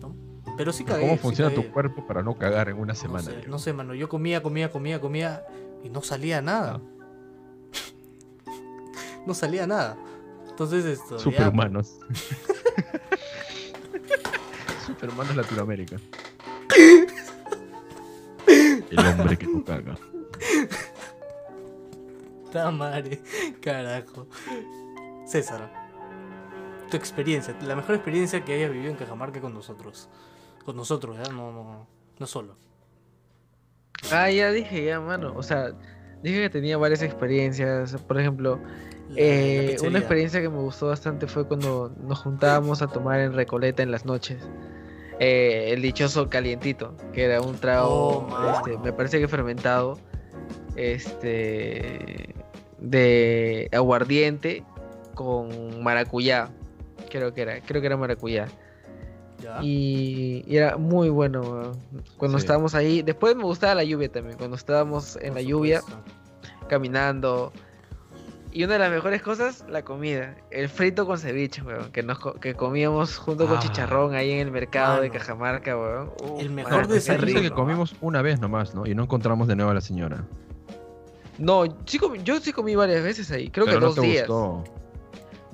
¿no? Pero sí cagué. ¿Cómo sí funciona cagué. tu cuerpo para no cagar en una No semana? sé, no sé, mano. Yo comía, comía, comía, comía y no salía nada. No salía nada. Entonces esto. ya, Superhumanos. Superhumanos Latinoamérica. El hombre que no caga. puta madre, carajo. César, tu experiencia, la mejor experiencia que hayas vivido en Cajamarca con nosotros. Con nosotros, ¿ya? No, no, no solo. Ah, ya dije, ya, mano. O sea, dije que tenía varias experiencias. Por ejemplo, La- la eh, una experiencia que me gustó bastante fue cuando nos juntábamos a tomar en Recoleta en las noches. Eh, el dichoso calientito, que era un trago, Oh, este, me parece que fermentado, este, de aguardiente con maracuyá, creo que era, creo que era maracuyá. ¿Ya? Y, y era muy bueno weón. cuando Sí. estábamos ahí. Después me gustaba la lluvia también, cuando estábamos en Por la lluvia caminando. Y una de las mejores cosas, la comida. El frito con ceviche, weón. Que, nos, co- que comíamos junto con Ah. chicharrón ahí en el mercado de Mano. Cajamarca, weón. El mejor mano, desayuno. Que comimos una vez nomás, ¿no? Y no encontramos de nuevo a la señora. No, sí comí- yo sí comí varias veces ahí. Creo Pero que no dos te días. gustó.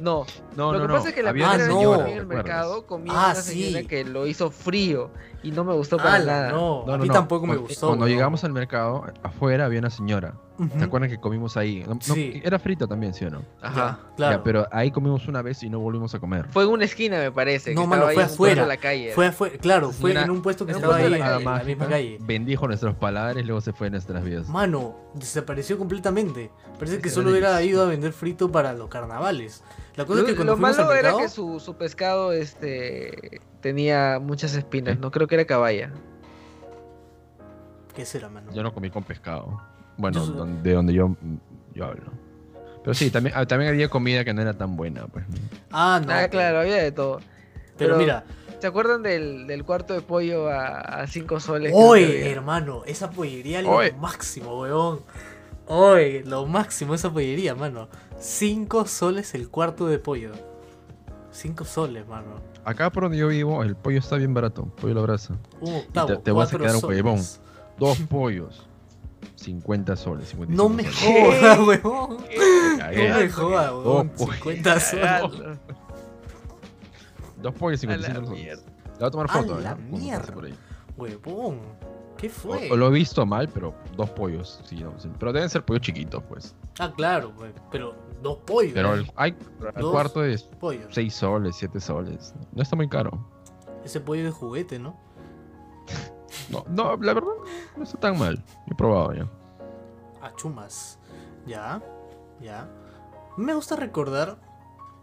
No, No, lo no, que no. pasa es que la Había primera una vez que señora, en el mercado comí Ah, una señora sí. que lo hizo frío y no me gustó para Ala, nada. no, No, a mí no. tampoco me Cuando- gustó. Cuando llegamos al mercado, afuera había una señora. Ujú. ¿Se acuerdan que comimos ahí? No- no, Sí. Era frito también, ¿sí o no? Ajá. Ya, claro. Ya, pero ahí comimos una vez y no volvimos a comer. Fue en una esquina, me parece. No, que mano, estaba ahí fue afuera. de la calle. Fue, fue, claro, fue en un puesto que estaba ahí en la misma calle. bendijo nuestros paladares, luego se fue de nuestras vidas. Mano, desapareció completamente. Parece que solo era era difícil. ido a vender frito para los carnavales. La cosa Lo, es que cuando lo malo al era que su, su pescado este tenía muchas espinas, no creo que era caballa. ¿Qué será, mano? Yo no comí con pescado. Bueno, Yo de donde yo, yo hablo. Pero sí, también, ah, también había comida que no era tan buena, pues. Ah, no. ah, claro, había de todo. Pero, pero- mira, ¿Se acuerdan del, del cuarto de pollo a 5 soles? Oye, hermano, esa pollería Oye. lo máximo, weón. Oye, lo máximo esa pollería, mano. Cinco soles el cuarto de pollo. Cinco soles, mano. Acá por donde yo vivo, el pollo está bien barato. Pollo a la brasa. Un octavo. te- te vas a quedar un huevón. Dos pollos. 50 soles. 55 No me soles. jodas, cagué. No me jodas, pollos. 50 soles. Cagando. Dos pollos, A la 55 soles. mierda. Le voy a tomar A foto, la ¿no? Cuando mierda. por ahí. Huevón. ¿Qué fue? O, o lo he visto mal, pero dos pollos. Sí, no, sí. Pero deben ser pollos chiquitos, pues. Ah, claro. Pero dos pollos. Pero el, hay, el Dos. cuarto es pollos. 6 soles, 7 soles. No está muy caro. Ese pollo de juguete, ¿no? No, no, la verdad no está tan mal. He probado ya. A chumas. Ya, ya. Me gusta recordar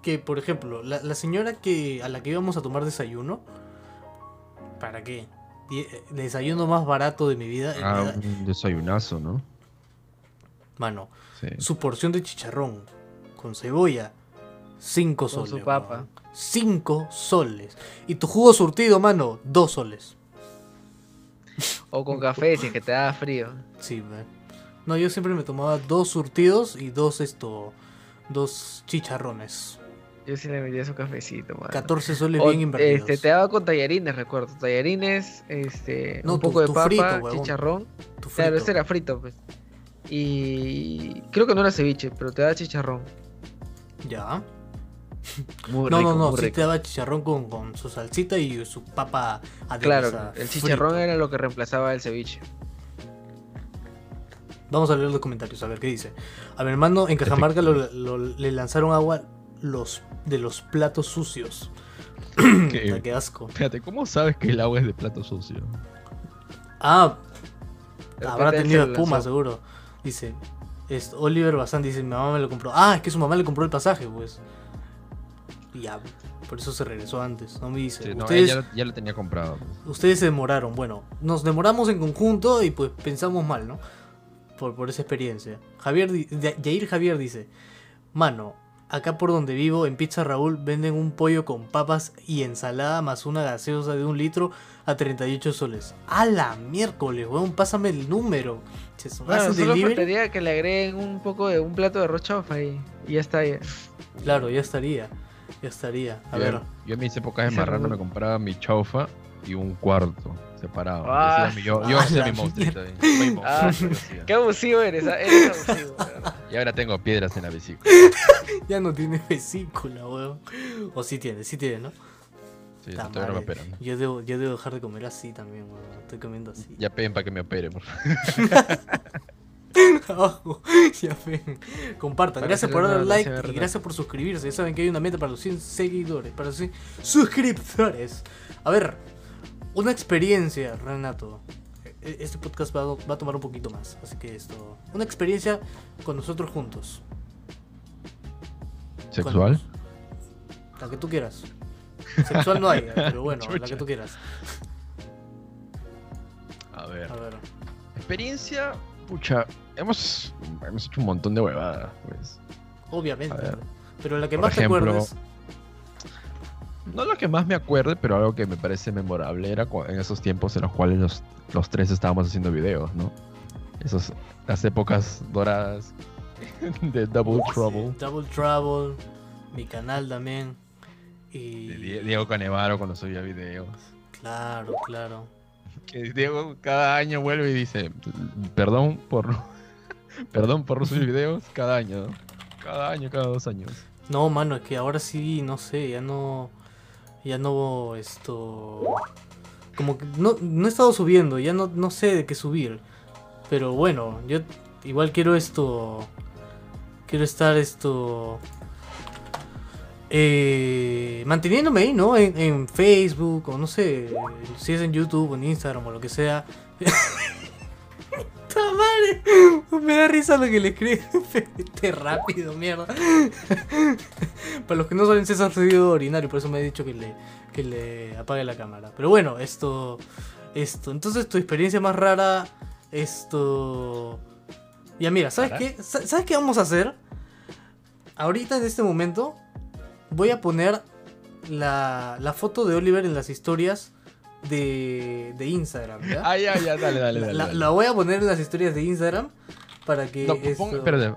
que, por ejemplo, la, la señora que a la que íbamos a tomar desayuno. ¿Para qué? Eh, Desayuno más barato de mi vida. Ah, un desayunazo, ¿no? Mano, Sí. su porción de chicharrón con cebolla. 5 Con soles. su papa. 5 soles. Y tu jugo surtido, mano, 2 soles. O con café, si es que te da frío. Sí, ve. No, yo siempre me tomaba dos surtidos y dos esto. Dos chicharrones. Yo sí le metía su cafecito, man. 14 soles O, bien invertidos. Este, te daba con tallarines, recuerdo. Tallarines, este, No, un tu- poco de papa, frito, chicharrón. Tu Claro, frito. ese era frito, pues. Y creo que no era ceviche, pero te da chicharrón. Ya. Muy No, rico, no, no. muy Sí te daba chicharrón con, con su salsita y su papa Claro, el frito. chicharrón era lo que reemplazaba el ceviche. Vamos a leer los comentarios, a ver qué dice. A mi hermano en Cajamarca lo- lo- le lanzaron agua los de los platos sucios. Que- Puta, Qué asco. Fíjate, ¿cómo sabes que el agua es de plato sucio? Ah, habrá tenido espuma, lanzó. seguro. Dice, es, Oliver Bazán dice, mi mamá me lo compró. Ah, es que su mamá le compró el pasaje, pues. Ya, por eso se regresó antes. No me dice. Sí, no, ustedes, ella ya lo tenía comprado. pues. ustedes se demoraron. Bueno, nos demoramos en conjunto y pues pensamos mal, ¿no? Por, por esa experiencia. Javier, Ya- Yair Javier dice, mano, acá por donde vivo, en Pizza Raúl, venden un pollo con papas y ensalada más una gaseosa de un litro a 38 soles. ¡A la miércoles, weón! Pásame el número. ¿hacen Bueno, solo faltaría que le agreguen un poco de un plato de arroz chaufa ahí. Y ya está. Ya. Claro, ya estaría. Ya estaría. A Yo- ver. Yo en mis épocas de marrano me compraba mi chaufa y un cuarto separado. Ah, yo yo a hacía la mi monstruito Ah. Qué abusivo eres, ah, eres abusivo. Y ahora tengo piedras en la vesícula. Ya no tiene vesícula, weón. O sí tiene, sí tiene, ¿no? Sí, todavía no me. Yo debo, yo debo dejar de comer así también, weón. Estoy comiendo así. Ya peguen para que me opere, por favor. Abajo, ya ven. Compartan. Para Gracias por dar like y ¿verdad? gracias por suscribirse. Ya saben que hay una meta para los 100 seguidores, para los 100 suscriptores. A ver, una experiencia, Renato. E- Este podcast va a, va a tomar un poquito más. Así que esto. Una experiencia con nosotros juntos. ¿Sexual? La que tú quieras. Sexual no hay, pero bueno, la que tú quieras. A ver. A ver. Experiencia, pucha, hemos, hemos hecho un montón de huevadas, pues. Obviamente. Ver. Pero la que más ejemplo, te acuerdes. No lo que más me acuerde, pero algo que me parece memorable era en esos tiempos en los cuales los, los tres estábamos haciendo videos, ¿no? Esos, las épocas doradas de Double Trouble. Double Trouble. Mi canal también. Y. De Diego Canevaro cuando subía videos. Claro, claro. Que Diego cada año vuelve y dice, perdón por perdón por subir videos cada año, ¿no? Cada año, cada dos años. No, mano, es que ahora sí, no sé, ya no. Ya no. Esto. Como que no, no he estado subiendo, ya no, no sé de qué subir. Pero bueno, yo igual quiero esto. Quiero estar esto. Eh, manteniéndome ahí, ¿no? En, en Facebook o no sé, si es en YouTube en Instagram o lo que sea. ¡Ta madre! Me da risa lo que le escribe. Este rápido, mierda. Para los que no saben, César se dio orinario, por eso me ha dicho que le, que le apague la cámara. Pero bueno, esto. Esto. Entonces, tu experiencia más rara. Esto. Ya, mira, ¿sabes qué? Sa- ¿Sabes qué vamos a hacer? Ahorita, en este momento, voy a poner la, la foto de Oliver en las historias de, de Instagram, ¿ya? Ah, ya, ya, dale, dale, La, dale. la- dale. la voy a poner en las historias de Instagram para que. No, esto- pon, espérate,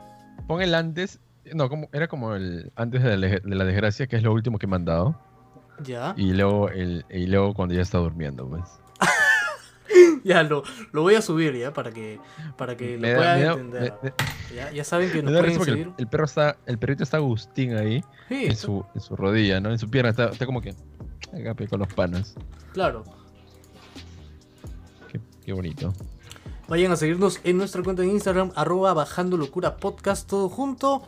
pon el antes. No, como, era como el antes de la, de la desgracia, que es lo último que me han dado. Ya, Y luego, el, y luego cuando ya está durmiendo, pues. ya lo, lo voy a subir ya para que para que lo Me puedan entender. me- ya, ya saben que nos pueden seguir. el, el perro está, el perrito está Agustín ahí, Sí, en su, en su rodilla, ¿no? En su pierna, está, está como que agape con los panas. claro. Qué, bonito. Vayan a seguirnos en nuestra cuenta de Instagram, arroba bajando locura podcast, todo junto.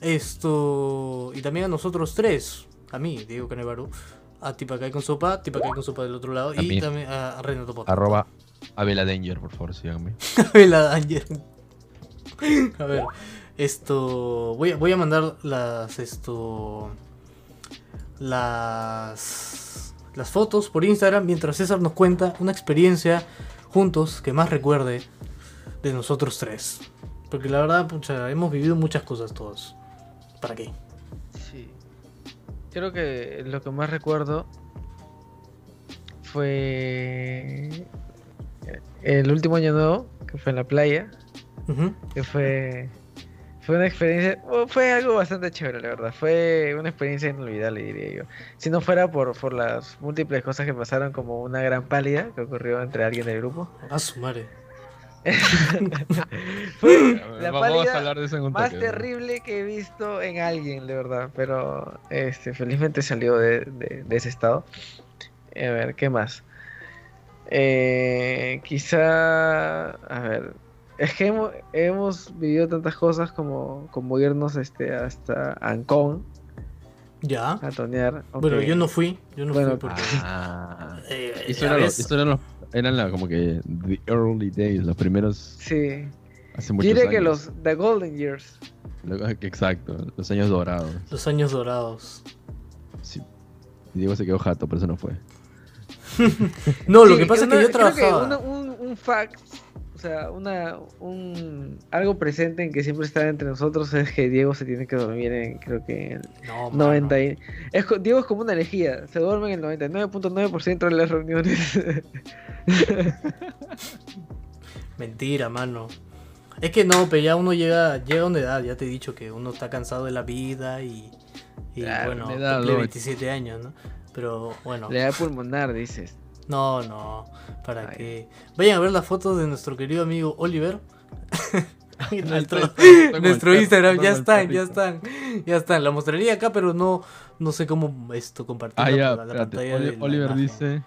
Esto. Y también a nosotros tres. A mí, Diego Canevaro. A Tipacay con sopa, Tipacay con sopa del otro lado. A y mí. también a Renato Podcast. Arroba Abela Danger, por favor, síganme. Vela Danger. A ver, esto. Voy a, voy a mandar las. Esto. Las. Las fotos por Instagram mientras César nos cuenta una experiencia juntos que más recuerde de nosotros tres. Porque la verdad, pucha, hemos vivido muchas cosas todos. ¿Para qué? Sí. Creo que lo que más recuerdo fue el último año nuevo, que fue en la playa, que fue fue una experiencia, fue algo bastante chévere, la verdad. Fue una experiencia inolvidable, diría yo. Si no fuera por, por las múltiples cosas que pasaron, como una gran pálida que ocurrió entre alguien del grupo. A su madre. Fue la Vamos a pálida hablar de eso en un más toque, ¿no? terrible que he visto en alguien, de verdad. Pero este, felizmente salió de, de- de ese estado. A ver, ¿qué más? Eh, quizá, a ver, es que hemos, hemos vivido tantas cosas como, como irnos este, hasta Ancón Ya. a tonear. Bueno, aunque- yo no fui. Yo no Bueno, fui porque. Ah. eh, Eso, era lo- ves, eso eran, los, eran la, como que the early days, los primeros Sí, hace muchos diré años. que los The Golden Years. Exacto, los años dorados. Los años dorados. Sí. Diego se quedó jato, por eso no fue. No, lo Sí, que pasa es una- que yo creo que trabajaba. una- un, un fact, sea, una, un, algo presente en que siempre está entre nosotros es que Diego se tiene que dormir en, creo que en No, mano. 90 y- es, co- Diego es como una elegía, se duerme en el 99.9% de las reuniones. Mentira, mano. Es que no, pero ya uno llega, llega a una edad, ya te he dicho que uno está cansado de la vida y, y Claro, bueno, cumple ¿no? 27 años, ¿no? Pero bueno, Le da pulmonar, dices. No, no, ¿para Ay. qué? Vayan a ver las fotos de nuestro querido amigo Oliver. Nuestro, Instagram, ya están, ya están, ya están. La mostraría acá, pero no, no sé cómo esto compartir Ah, la, ya, la espérate. pantalla Oli- Oliver imagen. dice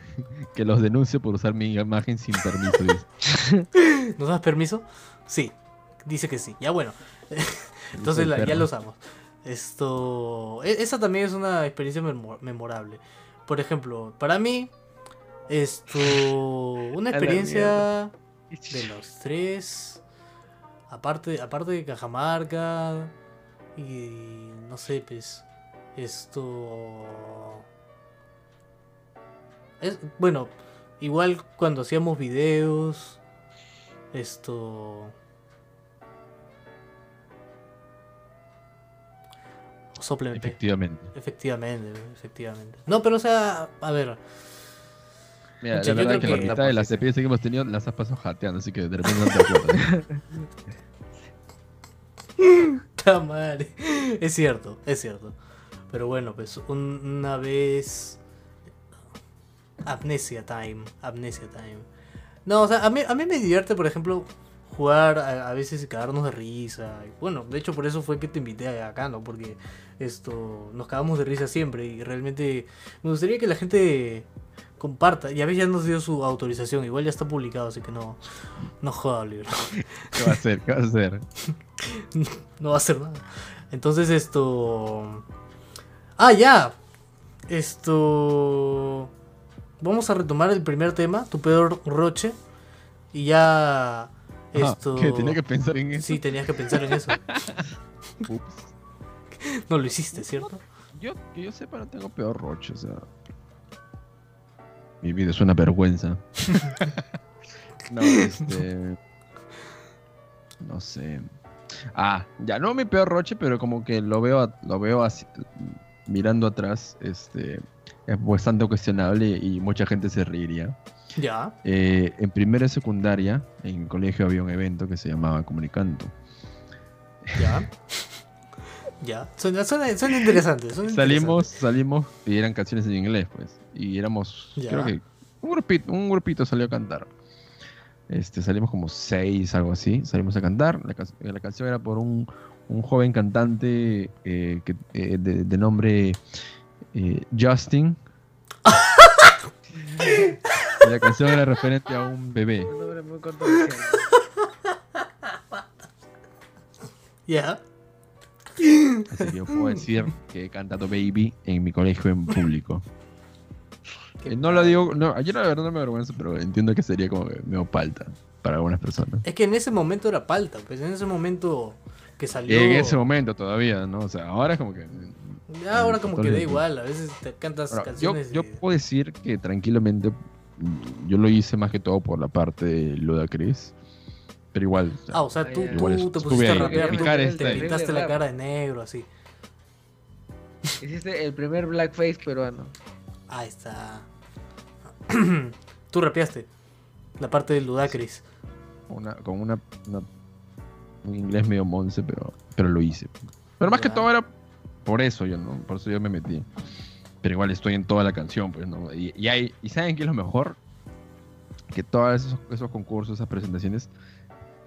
que los denuncio por usar mi imagen sin permiso. ¿Nos das permiso? Sí, dice que sí. Ya bueno. Entonces la- ya lo usamos. Esto. e- Esa también es una experiencia memo- memorable. Por ejemplo, para mí, esto. Una experiencia de los tres. Aparte, aparte de Cajamarca. Y. No sé, pues. Esto. Es, bueno, igual cuando hacíamos videos. Esto. Soplen Efectivamente. Efectivamente, efectivamente. No, pero o sea, a ver. Mira, Pucha, la verdad creo que la que- mitad de las experiencias que hemos tenido las has pasado jateando, así que de repente no te acuerdas. Ta madre. Es cierto, es cierto. Pero bueno, pues un- una vez. Amnesia time. Amnesia time. No, o sea, a mí, a mí me divierte, por ejemplo, jugar a, a veces y cagarnos de risa. Bueno, de hecho por eso fue que te invité acá, ¿no? Porque esto nos cagamos de risa siempre y realmente me gustaría que la gente comparta. Y a veces ya nos dio su autorización, igual ya está publicado, así que no, no joda, Oliver. ¿Qué va a hacer? ¿Qué va a hacer? no va a hacer nada. Entonces esto... Ah, ya. Esto... Vamos a retomar el primer tema, tu peor roche. Y ya... Ah, Esto... ¿qué? Tenía que pensar en eso. Sí, tenías que pensar en eso. Ups. No lo hiciste, ¿cierto? Yo, que yo sepa, no tengo peor roche, o sea. Mi vida es una vergüenza. no, este. No sé. Ah, ya no mi peor roche, pero como que lo veo, lo veo así, mirando atrás, este. Es bastante cuestionable y mucha gente se reiría. Ya. Eh, en primera y secundaria, en el colegio había un evento que se llamaba Comunicanto. Ya. Ya. Suena, suena, suena interesante. suena Salimos, salimos y eran canciones en inglés, pues. Y éramos, Ya. creo que un grupito, un grupito salió a cantar. Este, salimos como seis, algo así. Salimos a cantar. La, ca- la canción era por un, un joven cantante eh, que, eh, de, de nombre eh, Justin. Y la canción era referente a un bebé. Un nombre muy controversial. Ya. Así que yo puedo decir que he cantado Baby en mi colegio en público. Eh, No lo digo, no, ayer la verdad no me avergüenza, pero entiendo que sería como medio palta para algunas personas. Es que en ese momento era palta, pues en ese momento que salió. En ese momento todavía, ¿no? O sea, ahora es como que... Ya ahora como que da igual, a veces te cantas yo, canciones. yo y- puedo decir que tranquilamente mm, yo lo hice más que todo por la parte de Ludacris, pero igual... Ah, o sea, tú, Igual tú te pusiste a rapear, tú te pintaste la cara de negro, así. Hiciste el primer blackface peruano. Ahí está. tú rapeaste la parte del Ludacris. una, con una, una- un inglés medio monce, pero, pero lo hice. Pero más que todo era por eso yo, ¿no? Por eso yo me metí. Pero igual estoy en toda la canción, pues, ¿no? Y, y hay, ¿y ¿saben qué es lo mejor? Que todos esos, esos concursos, esas presentaciones,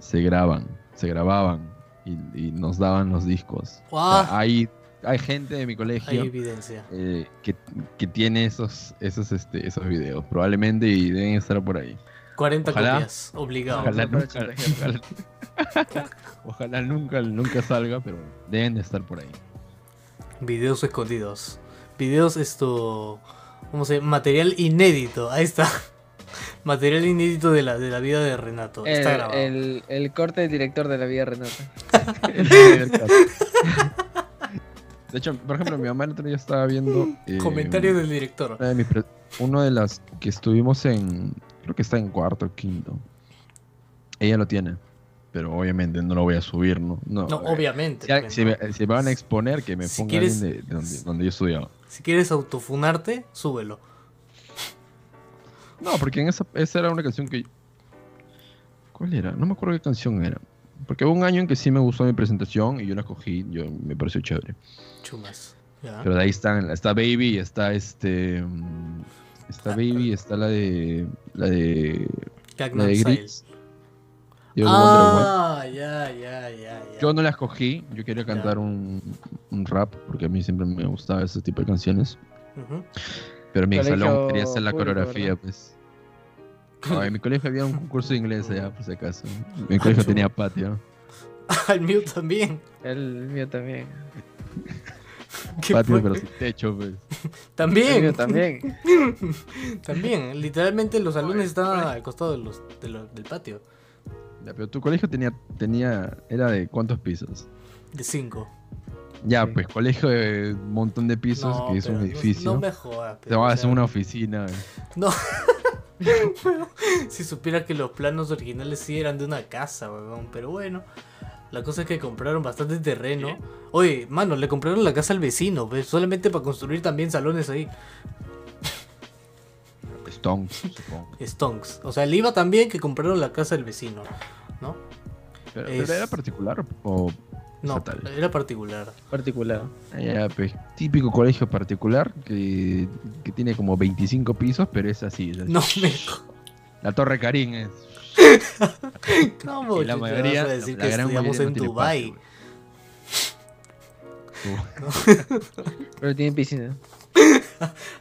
se graban, se grababan y, y nos daban los discos. O sea, Ah. hay, hay gente de mi Hay colegio evidencia. eh, que, que tiene esos, esos, este, esos videos, probablemente, y deben estar por ahí. 40 Ojalá. copias, obligado. Ojalá ojalá, ojalá nunca, nunca salga, pero deben de estar por ahí. Videos escondidos. Videos esto. ¿Cómo se llama? Material inédito. Ahí está. Material inédito de la, de la vida de Renato. El, Está grabado. el, el corte del director de la vida Renata. De hecho, por ejemplo, mi mamá el otro día estaba viendo. eh, Comentario del director. una de mis uno de las que estuvimos en. Creo que está en cuarto o quinto. Ella lo tiene. Pero obviamente no lo voy a subir, ¿no? No, No, eh, obviamente. Si, pues, si me, si me van a exponer, que me Si ponga quieres- alguien de, de donde, donde yo estudiaba. Si quieres autofunarte, súbelo. No, porque en esa, esa era una canción que. ¿Cuál era? No me acuerdo qué canción era. Porque hubo un año en que sí me gustó mi presentación y yo la escogí, yo, me pareció chévere. Chumas. Pero de ahí están, está Baby, está este. mm, Está Baby, está la de. La de. La de. Gris. Ah, ya, ya, ya. Yo no la escogí, yo quería cantar un, un rap, porque a mí siempre me gustaba ese tipo de canciones. Ujú. Pero en mi Colegio salón quería hacer la público, coreografía, ¿verdad? pues. No, en mi colegio había un concurso de inglés allá, por si acaso. Mi colegio tenía patio. Al mío también. El mío también. ¿Qué Patio, pero sin techo, pues. El También. mío también. También. Literalmente los salones estaban al costado de los, de lo- del patio. Ya, pero tu colegio tenía, tenía, era de cuántos pisos? De cinco. Ya, Sí. pues colegio de un montón de pisos, No, que es un edificio. No, me jodas. Te pero, vas a hacer una oficina. No. si supiera que los planos originales sí eran de una casa, weón. Pero bueno. La cosa es que compraron bastante terreno. Oye, mano, le compraron la casa al vecino, pues, solamente para construir también salones ahí. Stonks, supongo. Stonks. O sea, le iba también que compraron la casa del vecino, ¿no? Pero, Es- pero era particular o No, estatal. era particular. Particular. Ah, ya, pues, típico colegio particular que, que tiene como 25 pisos, pero es así. es así. No me. La Torre Karim es. ¿Cómo Y la mayoría- vas a decir la que gran estudiamos mayoría no en tiene Dubai? patio, Pero tiene piscina.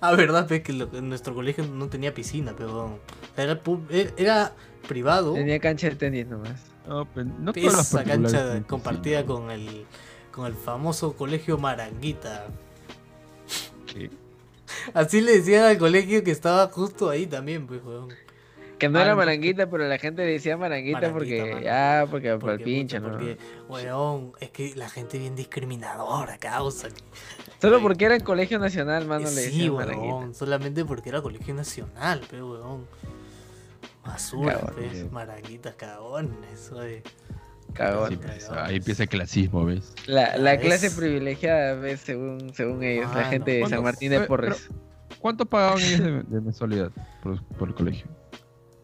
Ah, verdad, pe, que lo- nuestro colegio no tenía piscina, pero era, pu- e- era privado. Tenía cancha de tenis nomás. No, pero no Esa cancha compartida con el con el famoso colegio Maranguita. ¿Qué? Así le decían al colegio que estaba justo ahí también, pues, weón. Que no Ah, era no. maranguita, pero la gente le decía maranguita, Maranguita, porque. mano. Ah, porque para el Porque, pinche, ¿no? Porque, weón, es que la gente bien discriminadora, causa. Solo porque era en colegio nacional, mano, le sí, decían maranguita. weón, solamente porque era colegio nacional, pe, weón. Basura, Cagones. pe, maranguitas, cagones, oye. Cagón. Ahí empieza- Ahí empieza el clasismo, ¿ves? La, la Ya clase privilegiada, ¿ves? Según, según ellos, la gente de San ¿Cuánto- Martín de pero- Porres. ¿Cuánto pagaban ellos de, de mensualidad por, por el colegio?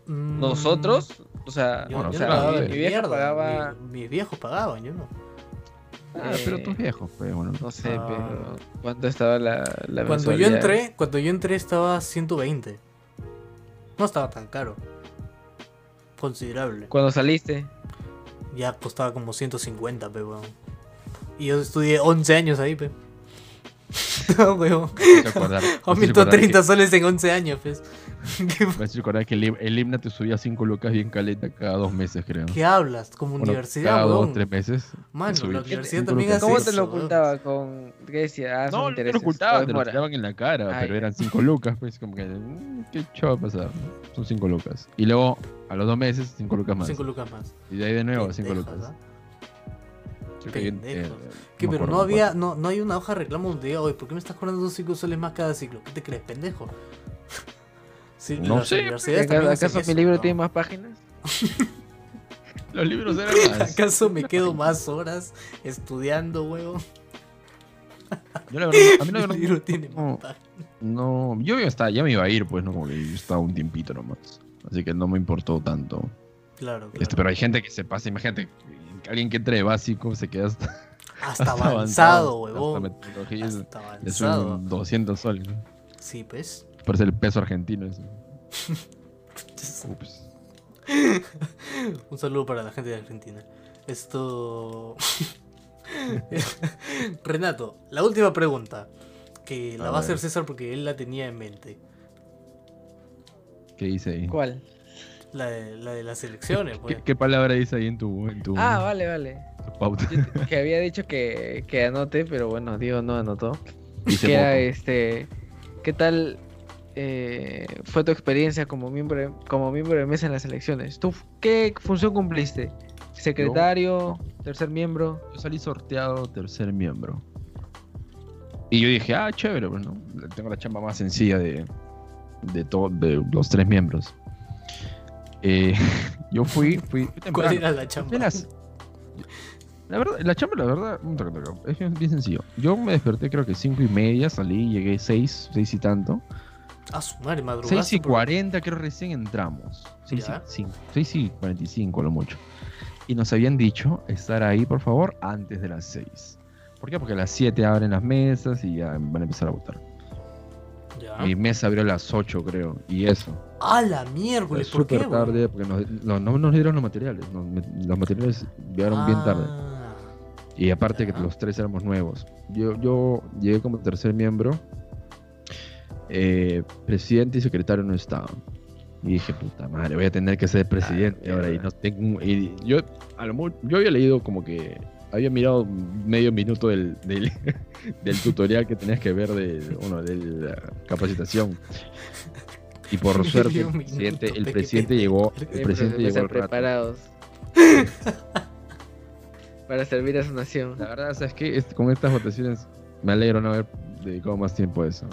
Mm, Nosotros, o sea, Yo, Bueno, o yo sea, pagaba mi, mierda, pagaba, mi- mis viejos pagaban, yo no. Ah, pero Eh, tus viejos, pues bueno. no sé, Ah. pero ¿cuánto estaba la, la Cuando yo mensualidad? entré, cuando yo entré estaba 120. No estaba tan caro. Considerable. Cuando saliste, Ya costaba como 150, pe, weón. Y yo estudié 11 años ahí, pe. No, weón. Me hace acordar- me hace Aumentó acordar 30 soles en 11 años, pues. ¿Qué, Que, me hace que el, te subía 5 lucas bien caleta cada dos meses, creo. qué hablas? Como Bueno, universidad, cada dos weón. tres meses. Mano, subí la cinco universidad lucas. también hace ¿cómo eso, te lo ocultaba? Con, ¿Qué decía? Ah, No, no te lo intereses, o ocultaban, es te lo tiraban en la cara, pero eran 5 lucas, pues como que, mm, ¿qué chavo va a pasar? Son 5 lucas. Y luego, a los dos meses, 5 lucas más. 5 lucas más. Y de ahí de nuevo, 5 Pendejos, lucas. ¿ah? Que, eh, me Pero no había, no, no hay una hoja de reclamo donde diga, oye, ¿por qué me estás cobrando 5 soles más cada ciclo? ¿Qué te crees, pendejo? Sí, No sé, universidades ¿Acaso, mi libro ¿no? tiene más páginas? Los libros eran más. ¿Acaso me quedo más horas estudiando, huevón? Yo la verdad, a mí la Mi verdad, libro tiene no, más páginas. no, yo ya, estaba, ya me iba a ir, pues, ¿no? Como que yo estaba un tiempito nomás. Así que no me importó tanto. Claro, claro. Este, pero hay gente que se pasa, imagínate, alguien que entre de básico se queda hasta, hasta, hasta avanzado, hasta huevón. Hasta le suben avanzado. 200 soles. ¿no? Sí, pues. Parece el peso argentino eso. Ups. Un saludo para la gente de Argentina. Esto. Renato, la última pregunta. Que la A va a hacer. César porque él la tenía en mente. ¿Qué dice ahí? ¿Cuál? La de, la de las elecciones, pues. ¿Qué, qué palabra dice ahí en tu, en tu, Ah, vale, vale. pauta? Yo que había dicho que, que anote, pero bueno, Diego no anotó. Dice que era voto. este. ¿Qué tal eh, fue tu experiencia como miembro, de- como miembro de mesa en las elecciones? ¿Tú qué función cumpliste? ¿Secretario? ¿Tercer miembro? Yo salí sorteado tercer miembro. Y yo dije, ah, chévere, pues, ¿no? Tengo la chamba más sencilla de, de, todo, de los tres miembros. Eh, yo fui, fui, ¿Cuál era la chamba? las- La verdad, la chamba, la verdad, es bien, bien sencillo. Yo me desperté creo que cinco y media, salí, llegué seis, seis y tanto. A su madre, madrugaste. 6 y por- 40 creo recién entramos. 6 Ya. y, 5, 6 y 45 lo mucho. Y nos habían dicho estar ahí, por favor, antes de las 6. ¿Por qué? Porque a las 7 abren las mesas y ya van a empezar a votar. Ya. Mi mesa abrió a las 8 creo. Y eso. ¡A la miércoles! ¿Por qué, súper weón? tarde porque nos- no, no nos dieron los materiales. nos los materiales llegaron bien tarde. Ah, Y aparte Ya. que los tres éramos nuevos. Yo, yo llegué como tercer miembro. Eh, presidente y secretario no estaban. Y dije, puta madre, voy a tener que ser presidente Ah, ahora. Y no tengo. Y yo, a lo mu- yo había leído como que. Había mirado medio minuto del, del, del tutorial que tenías que ver de, bueno, de la capacitación. Y por suerte, el presidente, el llegó, el presidente llegó al preparados. Para servir a su nación. La verdad, ¿sabes qué? Este- con estas votaciones me alegro no haber dedicado más tiempo a eso.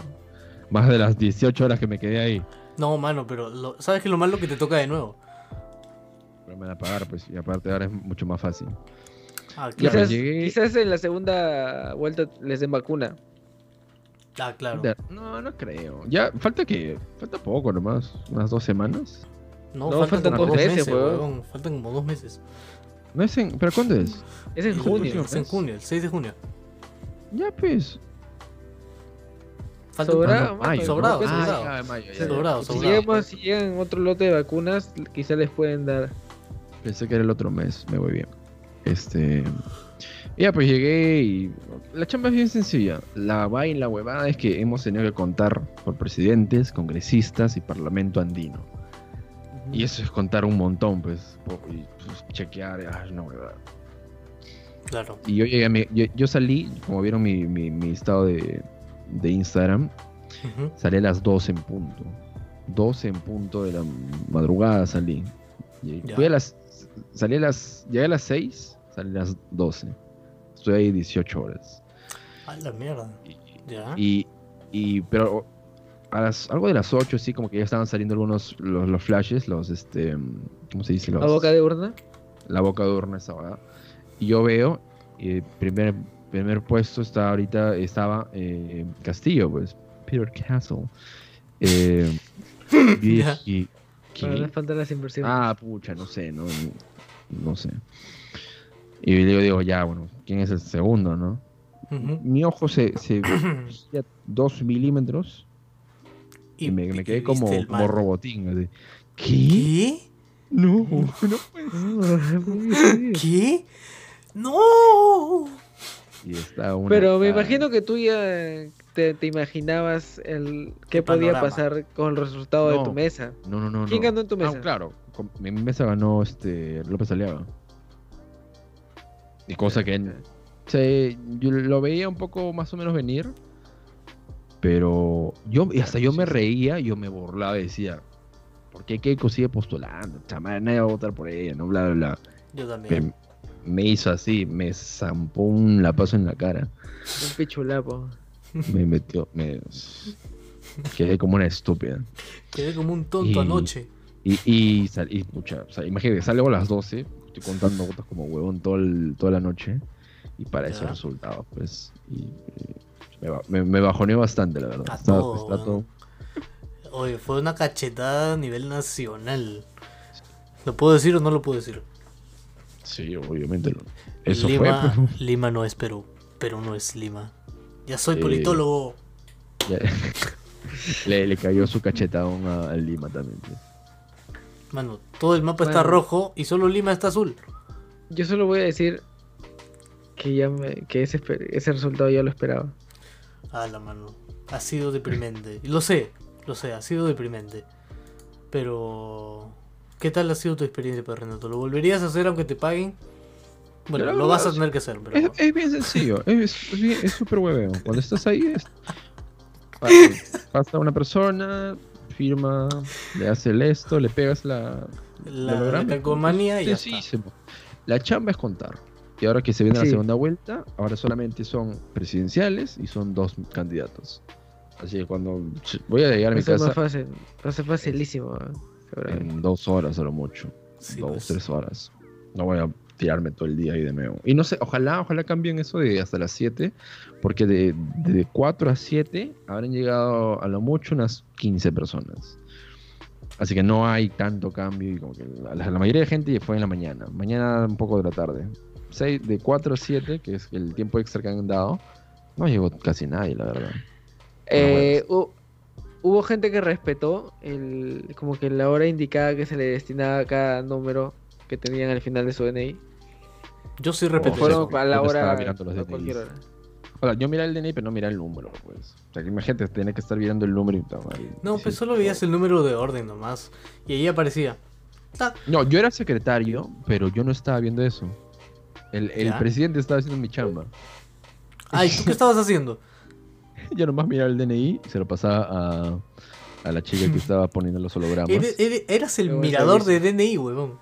Más de las 18 horas que me quedé ahí. No, mano, pero lo- ¿sabes qué es lo malo que te toca de nuevo? Pero me van a pagar, pues. Y aparte ahora es mucho más fácil. Ah, claro. Quizás, llegué- quizás en la segunda vuelta les den vacuna. Ah, claro. De- No, no creo. Ya, falta que. Falta poco nomás. Unas dos semanas. No, No, faltan, faltan como dos meses, meses, weón. Faltan como dos meses. No es en. ¿Pero cuándo es? Es en junio. Es en junio, el 6 de junio. Ya, pues. Falta Sobrado, sobrado, sobrado. Ah, mayo, ya. Sobrado, Si, sobrado. llegamos- si llegan otro lote de vacunas, quizá les pueden dar. Pensé que era el otro mes, me voy bien. Este. Ya, pues llegué y. La chamba es bien sencilla. La vaina, la huevada es que hemos tenido que contar por presidentes, congresistas y parlamento andino. Y eso es contar un montón, pues. Y pues, chequear, ay, no, huevada. Claro. Y yo llegué a mi- yo, yo salí, como vieron mi, mi, mi estado de, de Instagram, Ujú. salí a las 12 en punto. 12 en punto de la madrugada salí. Ya. fui a las, salí a las, llegué a las 6, salí a las 12. Estoy ahí 18 horas. A la mierda. Ya. Y, y pero a las, algo de las 8 sí, como que ya estaban saliendo algunos, los, los flashes, los, este, ¿cómo se dice? Los, ¿A boca de urna? la boca de urna esa hora. Y yo veo, eh, primer, primer puesto está ahorita, estaba eh, Castillo, pues, Peter Castle. Eh, y, y- las inversiones. Ah, pucha, no sé, no, no sé. Y yo digo, ya, bueno, ¿quién es el segundo, no? Mi ojo se, se veía dos milímetros y, me, me quedé como, como robotín. así. ¿Qué? ¿Qué? No, no puede ser. ¿Qué? ¡No! Y está una Pero me imagino que tú ya te, te imaginabas el qué El podía panorama. pasar con el resultado de tu mesa. No, no, no. ¿Quién no. ganó en tu mesa? Ah, claro. con- mi mesa ganó este López Aliaga. Y cosa que se- yo lo veía un poco más o menos venir. Pero yo, y hasta yo me reía, yo me burlaba y decía, ¿por qué Keiko sigue postulando? Chama, nadie va a votar por ella, no, bla, bla, bla. Yo también. Me hizo así, me zampó un lapazo en la cara. Un pichulapo. Me metió, me quedé como una estúpida. Quedé como un tonto Y- anoche. Y, y, sal- y, pucha, o sea, imagínate, salgo a las 12, estoy contando votos como huevón todo el- toda la noche, y para esos Ya. resultados, pues, y, y me, me, me bajoneó bastante, la verdad. A Está- todo, está todo- Oye, fue una cachetada a nivel nacional. ¿Lo puedo decir o no lo puedo decir? Sí, obviamente. Eso Lima, fue, Lima no es Perú. Perú no es Lima. Ya soy Eh, politólogo. ya- le, le cayó su cachetadón a, a Lima también. Mano, todo el mapa está rojo y solo Lima está azul. Yo solo voy a decir que ya me- que ese, ese resultado ya lo esperaba. Ah, la mano. Ha sido deprimente. Lo sé, lo sé, ha sido deprimente. Pero. ¿Qué tal ha sido tu experiencia, Pedro Renato? ¿Lo volverías a hacer aunque te paguen? Bueno, lo vas a tener que hacer, pero. Es, es bien sencillo, es súper hueveo. Cuando estás ahí, es, pa- pasa una persona, firma, le hace el esto, le pegas la, La, la calcomanía y ya está. La chamba es contar. Y ahora que se viene la segunda vuelta, ahora solamente son presidenciales y son dos candidatos. Así que cuando voy a llegar a mi casa fácil. Va a ser facilísimo. eh. En dos horas a lo mucho. Sí, dos, pues. tres horas. No voy a tirarme todo el día ahí de nuevo. Y no sé, ojalá, ojalá cambien eso de hasta las 7, porque de, de 4 a 7 habrán llegado a lo mucho unas 15 personas. Así que no hay tanto cambio y como que la, la mayoría de gente fue en la mañana. Mañana un poco de la tarde. Seis- de 4 a 7, que es el tiempo extra que han dado, no llegó casi nadie, la verdad. Eh, hubo gente que respetó el, como que la hora indicada que se le destinaba a cada número que tenían al final de su DNI. Yo sí O respeto fueron a la hora, a cualquier hora. O sea, yo miré el DNI, pero no miré el número, pues. O sea, que imagínate tener que estar mirando el número y tal. No, pues solo veías el número de orden nomás. Y ahí aparecía. Tac. No, yo era secretario, pero yo no estaba viendo eso. El, el presidente estaba haciendo mi chamba. Ay, ¿tú qué estabas haciendo? Yo nomás miraba el DNI y se lo pasaba a, a la chica que estaba poniendo los hologramas. Eras el mirador de. DNI, huevón.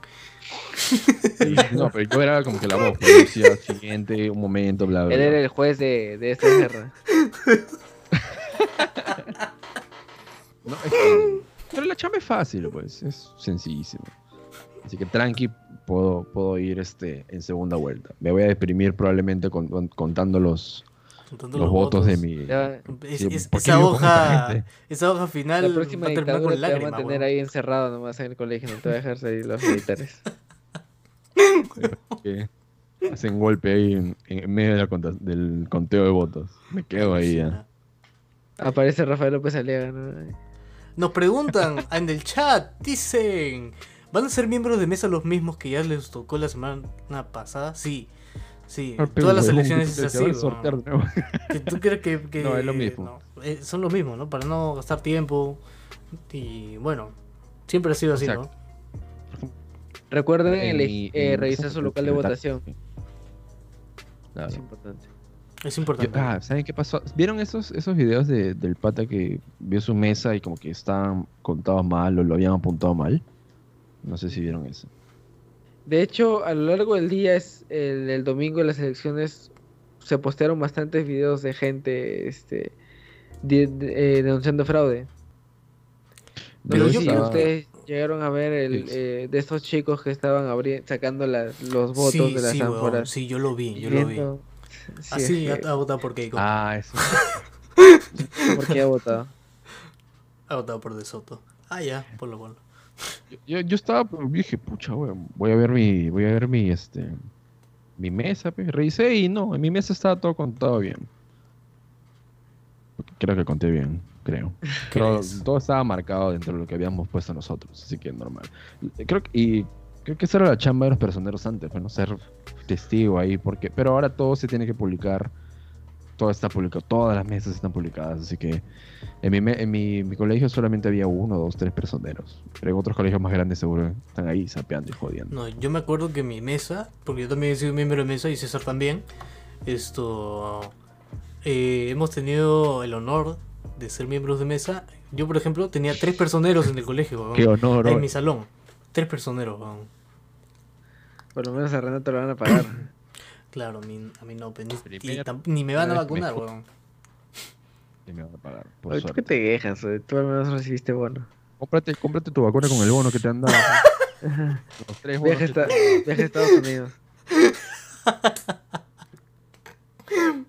No, pero yo era como que la voz. decía siguiente, un momento, bla, bla. Él era el juez de, de esta guerra. No, es que- pero la chamba es fácil, pues. Es sencillísimo. Así que tranqui, puedo, puedo ir este, en segunda vuelta. Me voy a deprimir probablemente con- con- contando los, Contando los votos de mi. Ya, Es- es- ¿por qué esa hoja, esa hoja final la próxima va a terminar con te va a lágrimas. mantener huevón. ahí encerrado nomás en el colegio, no te va a dejar salir los militares. hacen golpe ahí en, en medio de la conta- del conteo de votos. Me quedo ahí ya. Aparece Rafael López Aliaga, ¿no? Nos preguntan en el chat, dicen, ¿van a ser miembros de mesa los mismos que ya les tocó la semana pasada? Sí, sí, Ah, pero todas las elecciones es así. sortear nuevo. Que ¿Tú crees que, que- No, es lo mismo. no, eh, son los mismos, ¿no? Para no gastar tiempo. Y bueno, siempre ha sido así, ¿no? Recuerden mi- eh, revisar su local de votación. Claro. Es importante. Es Yo- importante. ah, ¿saben qué pasó? ¿Vieron esos, esos videos de- del pata que vio su mesa y como que estaban contados mal o lo habían apuntado mal? No sé si vieron eso. De hecho, a lo largo del día, es el, el domingo de las elecciones, se postearon bastantes videos de gente este, de- de- eh, denunciando fraude. Pero No sé yo si ustedes llegaron a ver el, eh, de estos chicos que estaban abri- sacando las- los votos sí, de las sí, weón, ánforas. sí, yo lo vi, yo lo vi. Sí, Así ha, ha votado por Keiko. Ah, eso. ¿Por qué ha votado? Ha votado por De Soto. Ah, ya, por lo bueno. Yo, yo estaba, pero dije, pucha, weón, voy a ver mi, voy a ver mi, este, mi mesa, pues. Revisé y no, en mi mesa estaba todo contado bien. Creo que conté bien, creo. Pero ¿Crees? todo estaba marcado dentro de lo que habíamos puesto nosotros, así que normal. Creo que, y creo que esa era la chamba de los personeros antes, pues, no ser testigo ahí, porque, pero ahora todo se tiene que publicar, todo está publicado, todas las mesas están publicadas, así que en mi, me- en mi, mi colegio solamente había uno, dos, tres personeros, pero en otros colegios más grandes seguro están ahí sapeando y jodiendo. No, yo me acuerdo que mi mesa, porque yo también he sido miembro de mesa y César también, esto, eh, hemos tenido el honor de ser miembros de mesa. Yo, por ejemplo, tenía tres personeros en el colegio. Qué honor, en mi salón. Tres personeros. Por lo menos a Renato lo van a pagar. Claro, a mí, a mí no, pues, ni, y tam- ni me van a vacunar, weón. Y me van a pagar, por Oye, ¿Tú qué suerte. te quejas? oye? Tú al menos recibiste bono. Cómprate, cómprate tu vacuna con el bono que te han dado. Los tres bonos Viaje a, que esta- te- viaje a Estados Unidos.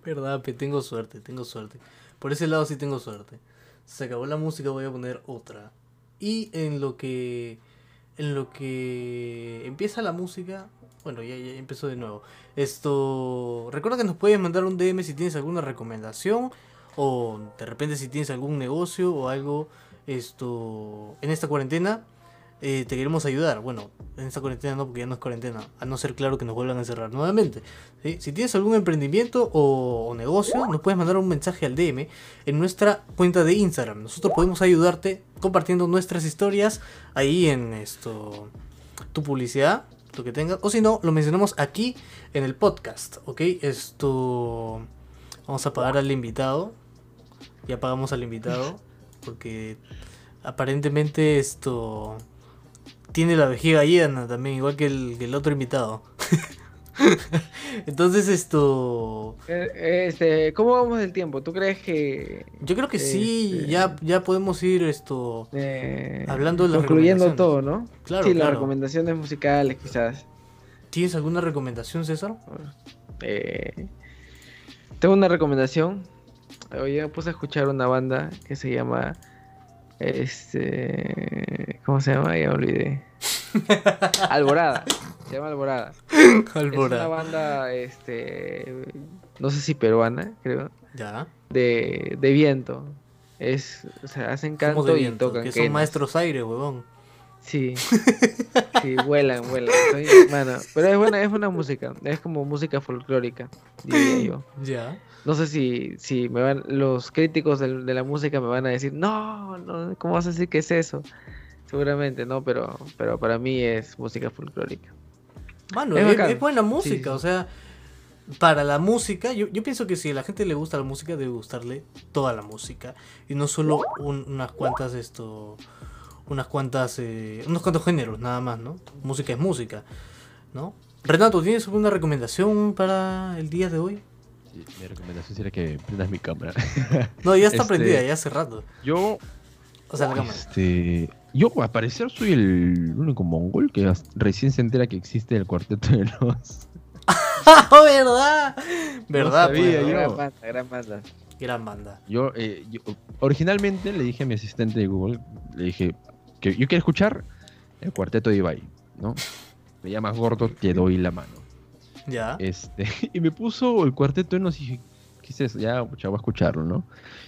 Verdad, pe, tengo suerte, tengo suerte. Por ese lado sí tengo suerte. Se acabó la música, voy a poner otra. Y en lo que en lo que empieza la música, bueno, ya, ya empezó de nuevo. Esto, recuerda que nos puedes mandar un DM si tienes alguna recomendación o de repente si tienes algún negocio o algo esto en esta cuarentena eh, te queremos ayudar. Bueno, en esta cuarentena no, porque ya no es cuarentena, a no ser claro que nos vuelvan a encerrar nuevamente. Si tienes algún emprendimiento o, o negocio, nos puedes mandar un mensaje al DM en nuestra cuenta de Instagram. Nosotros podemos ayudarte compartiendo nuestras historias ahí en esto, tu publicidad, lo que tengas. O si no, lo mencionamos aquí en el podcast, ¿ok? Esto... Vamos a pagar al invitado. Ya pagamos al invitado. Porque aparentemente esto tiene la vejiga llena también, igual que el, que el otro invitado. Entonces esto... Eh, Este, ¿Cómo vamos del tiempo? ¿Tú crees que Yo creo que sí, Este- ya, ya podemos ir esto... eh, Hablando de las concluyendo todo, ¿no? Claro, sí, las recomendaciones musicales quizás. ¿Tienes alguna recomendación, César? Eh, tengo una recomendación. Hoy me puse a escuchar una banda que se llama este ¿cómo se llama? Ya me olvidé. Alborada. Se llama Alborada. Es una banda este no sé si peruana, creo, Ya. de, de viento. Es, o sea, hacen canto y tocan que son maestros aire, huevón. Sí. Sí, vuelan, vuelan. Soy- bueno, pero es buena, es buena música. Es como música folclórica, diría yo. Ya. No sé si, si me van, los críticos de, la música me van a decir, no, no, ¿cómo vas a decir que es eso? Seguramente, no, pero, pero para mí es música folclórica. Mano, Es es, bacán. es buena música, sí. o sea, para la música, yo, yo pienso que si a la gente le gusta la música, debe gustarle toda la música. Y no solo un- unas cuantas, esto, unas cuantas, eh, unos cuantos géneros, nada más, ¿no? Música es música, ¿no? Renato, ¿tienes alguna recomendación para el día de hoy? Sí, mi recomendación sería que prendas mi cámara. No, ya está Este- prendida, ya hace rato. Yo, O sea, la cámara. este, yo al parecer soy el único mongol que recién se entera que existe el cuarteto de los. ¡Ah, verdad! ¿Verdad? sabía pues, yo. Gran banda, gran banda. Gran banda. Yo, eh, yo- originalmente le dije a mi asistente de Google, le dije que yo quiero escuchar el cuarteto de Ibai, ¿no? Me llamas gordo, te doy la mano. Ya. Este, y me puso el cuarteto de nos y dije, ¿qué es eso? Ya, voy a escucharlo, ¿no?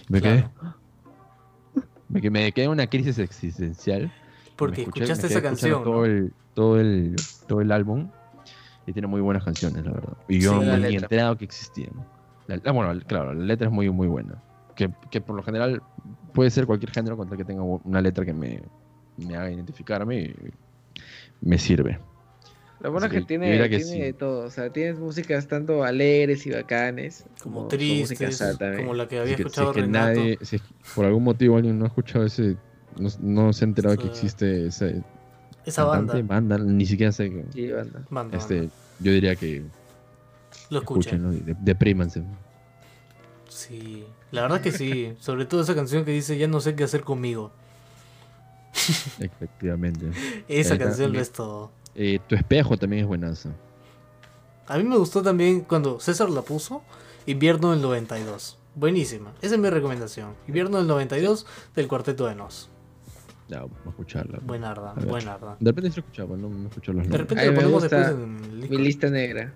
Y me Claro. quedé... Me, me quedé en una crisis existencial. Porque escuché- escuchaste esa canción. Todo, ¿no? el, todo, el, todo el álbum. Y tiene muy buenas canciones, la verdad. Y yo Sí, no me letra. enterado que existían. La- bueno, claro, la letra es muy, muy buena. Que, que por lo general puede ser cualquier género contra que tenga una letra que me, me haga identificarme y me sirve. Lo bueno es que que tiene, que tiene sí. de todo. O sea, tienes músicas tanto alegres y bacanes. Como tristes, como la que Si había si escuchado es que Renato. nadie, si es que por algún motivo alguien no ha escuchado ese, no, no se ha enterado que existe ese Esa banda. cantante, banda, ni siquiera sé que, Sí, banda. banda, este, banda. yo diría que Lo escuchen. deprímanse. Sí, la verdad que sí. Sobre todo esa canción que dice Ya no sé qué hacer conmigo. Efectivamente. Esa canción lo es todo. Eh, tu espejo también es buenazo. A mí me gustó también cuando César la puso, Invierno del 92. Buenísima. Esa es mi recomendación. Invierno del 92 del Cuarteto de Nos. Ya, vamos a escucharla. Buenarda, A buenarda. De repente sí lo escuchaba, no, no escucho los De nombres. repente A mí lo me ponemos después en el Mi lista negra.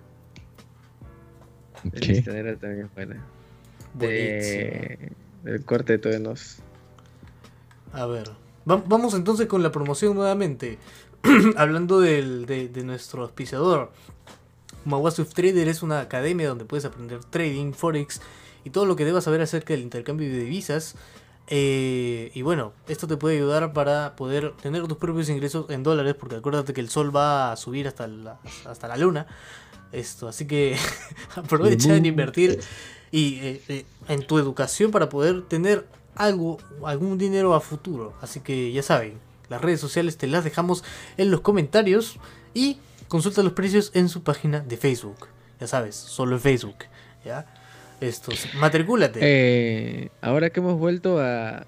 Mi lista negra también es buena. De... Del cuarteto de Nos. A ver, va- vamos entonces con la promoción nuevamente. Hablando del- de, de nuestro auspiciador. Mawasuf Trader es una academia donde puedes aprender trading, forex y todo lo que debas saber acerca del intercambio de divisas. Eh, y bueno, esto te puede ayudar para poder tener tus propios ingresos en dólares, porque acuérdate que el sol va a subir hasta la, hasta la luna. Esto, así que aprovecha en invertir y eh, eh, en tu educación para poder tener algo, algún dinero a futuro. Así que ya saben, las redes sociales te las dejamos en los comentarios y consulta los precios en su página de Facebook. Ya sabes, solo en Facebook. ¿ya? Esto, matricúlate. Eh, ahora que hemos vuelto a,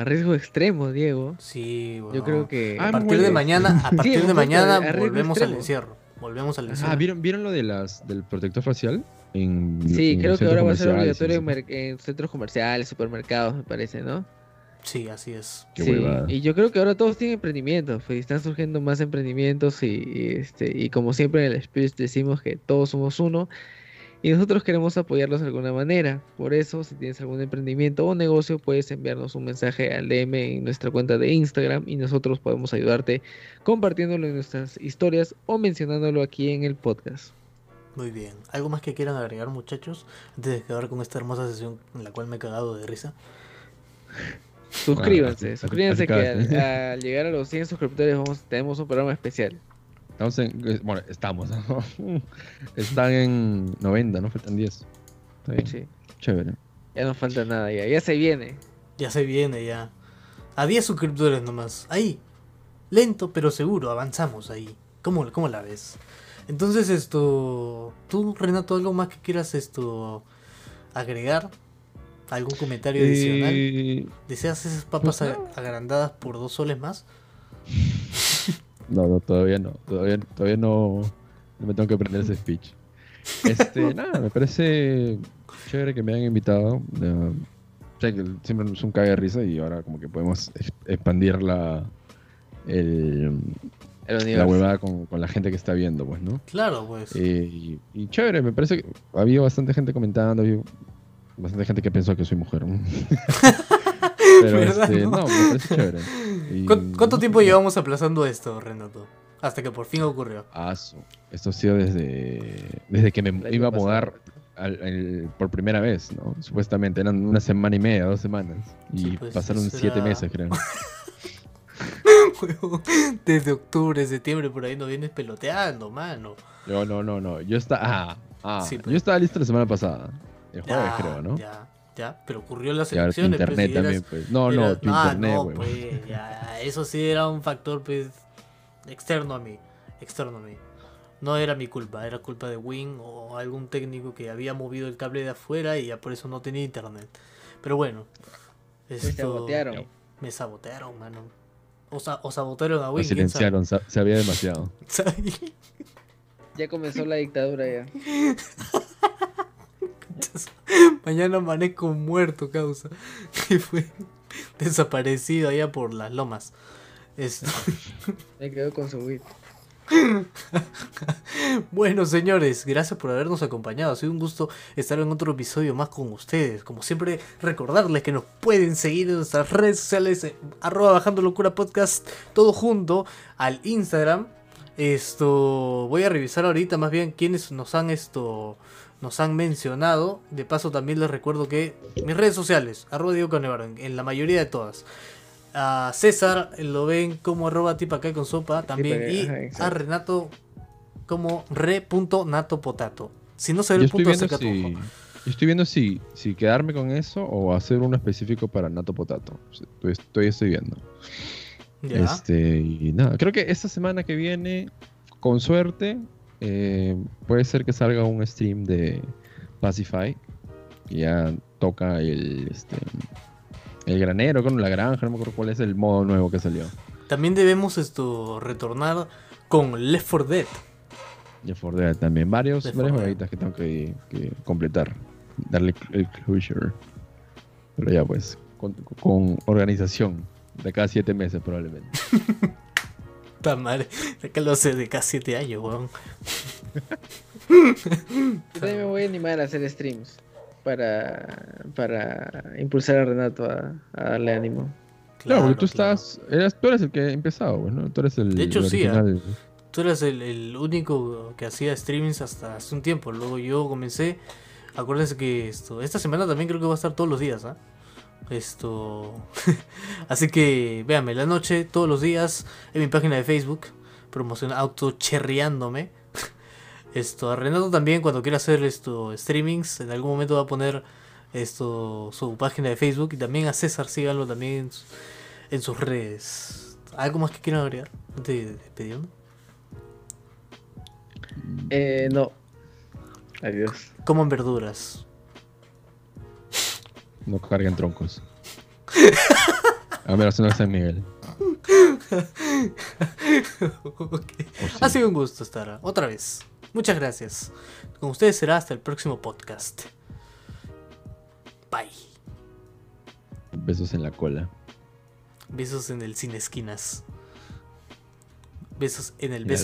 a riesgo extremo, Diego, sí, yo bueno. creo que... a Ah, partir de mañana, a partir de mañana a volvemos al encierro. Volvemos al encierro. Ah, ¿vieron, ¿vieron lo de las, del protector facial? En, Sí, en creo que ahora va a ser obligatorio en centros comerciales, supermercados, me parece, ¿no? Sí, así es. Qué sí, y yo creo que ahora todos tienen emprendimientos, pues están surgiendo más emprendimientos y, y, este y como siempre en el speech decimos que todos somos uno y nosotros queremos apoyarlos de alguna manera. Por eso, si tienes algún emprendimiento o negocio, puedes enviarnos un mensaje al DM en nuestra cuenta de Instagram y nosotros podemos ayudarte compartiéndolo en nuestras historias o mencionándolo aquí en el podcast. Muy bien. ¿Algo más que quieran agregar, muchachos? Antes de acabar con esta hermosa sesión en la cual me he cagado de risa. Suscríbanse, así- suscríbanse que al, llegar a los 100 suscriptores vamos, tenemos un programa especial. Estamos en, bueno, estamos. ¿no? Están en 90, ¿no? Faltan 10. Está bien, Sí, chévere. ya no falta nada, ya, ya se viene. Ya se viene, ya. A 10 suscriptores nomás. Ahí. Lento pero seguro, avanzamos ahí. ¿Cómo, cómo la ves? Entonces esto... ¿Tú, Renato, algo más que quieras esto agregar? ¿Algún comentario adicional? Eh, ¿Deseas esas papas ag- agrandadas por dos soles más? no, no, todavía no. Todavía, todavía no, no me tengo que aprender ese speech. Este, nada, me parece chévere que me hayan invitado. sé que siempre es un cague de risa y ahora como que podemos ex- expandir la, el, El la huevada con, con la gente que está viendo, pues, ¿no? Claro, pues. Eh, y, y chévere, me parece que había bastante gente comentando, había bastante gente que pensó que soy mujer. Pero ¿Verdad, este, no? no? me parece chévere. Y- ¿Cu- ¿Cuánto no, tiempo no, llevamos aplazando esto, Renato? Hasta que por fin ocurrió. Ah, Esto ha sido desde, desde que me iba a mudar al- al- por primera vez, ¿no? Supuestamente eran una semana y media, dos semanas. Y Sí, pues, pasaron eso siete meses, creo. Desde octubre, septiembre, por ahí nos vienes peloteando, mano. No, no, no, no. Yo estaba. Ah, ah, Sí, pues. yo estaba listo la semana pasada. El jueves, Ya, creo, ¿no? Ya, ya, pero ocurrió las ahora tu elecciones. internet también, pues. No, no, tu ah, internet, no, pues, ya, eso sí era un factor, pues, externo a mí, externo a mí. No era mi culpa, era culpa de Wing o algún técnico que había movido el cable de afuera y ya por eso no tenía internet. Pero bueno, Me esto- sabotearon. Me sabotearon, mano. O, sa- o sabotearon a Lo Wing, sabe. silenciaron, sa- sabía demasiado. Ya comenzó la dictadura ya. Mañana amanezco muerto, causa. Que fue desaparecido allá por las lomas. Esto. Me quedo con su weed. Bueno, señores, gracias por habernos acompañado. Ha sido un gusto estar en otro episodio más con ustedes. Como siempre, recordarles que nos pueden seguir en nuestras redes sociales, eh, arroba bajando locura podcast, todo junto, al Instagram. Esto, voy a revisar ahorita más bien quienes nos han esto, nos han mencionado. De paso también les recuerdo que mis redes sociales, arroba Diego Canevaro, en- en la mayoría de todas. A César lo ven como arroba tipacay con sopa también. Y ajá, a. Renato como re.natopotato. Si no se ve Yo el punto, acerca si, yo estoy viendo si, si quedarme con eso o hacer uno específico para Nato Potato. Estoy, estoy, estoy viendo. Ya. Este, y nada, creo que esta semana que viene, con suerte, eh, puede ser que salga un stream de Pacify. Que ya toca el, este, el granero con la granja, no me acuerdo cuál es el modo nuevo que salió. También debemos esto retornar con Left 4 Dead. Ya for Dead también. Varios, Left varias 4 jueguitas que tengo que, que completar. Darle el closure. Pero ya pues, con, con organización. De cada siete meses probablemente. Puta madre, que lo hace de casi 7 años, weón. Yo también me voy a animar a hacer streams para, para impulsar a Renato a, a darle ánimo. Claro, porque tú claro. estás. Eras, tú eres el que ha empezado, pues, ¿no? Tú eres el. De hecho, el sí, original. Tú eras el, el único que hacía streamings hasta hace un tiempo. Luego yo comencé. Acuérdense que esto. Esta semana también creo que va a estar todos los días, ¿ah? Esto. Así que véanme la noche, todos los días, en mi página de Facebook. Promoción auto cherreándome. Esto, a Renato también cuando quiera hacer esto streamings, en algún momento va a poner esto su página de Facebook y también a César síganlo también en, su- en sus redes. ¿Algo más que quieran agregar? antes de? Eh, no. Adiós. Coman verduras. No carguen troncos. A menos no San Miguel. Ok. O sí. Ha sido un gusto estar otra vez. Muchas gracias. Con ustedes será hasta el próximo podcast. Bye. Besos en la cola. Besos en el sin esquinas. Besos en el beso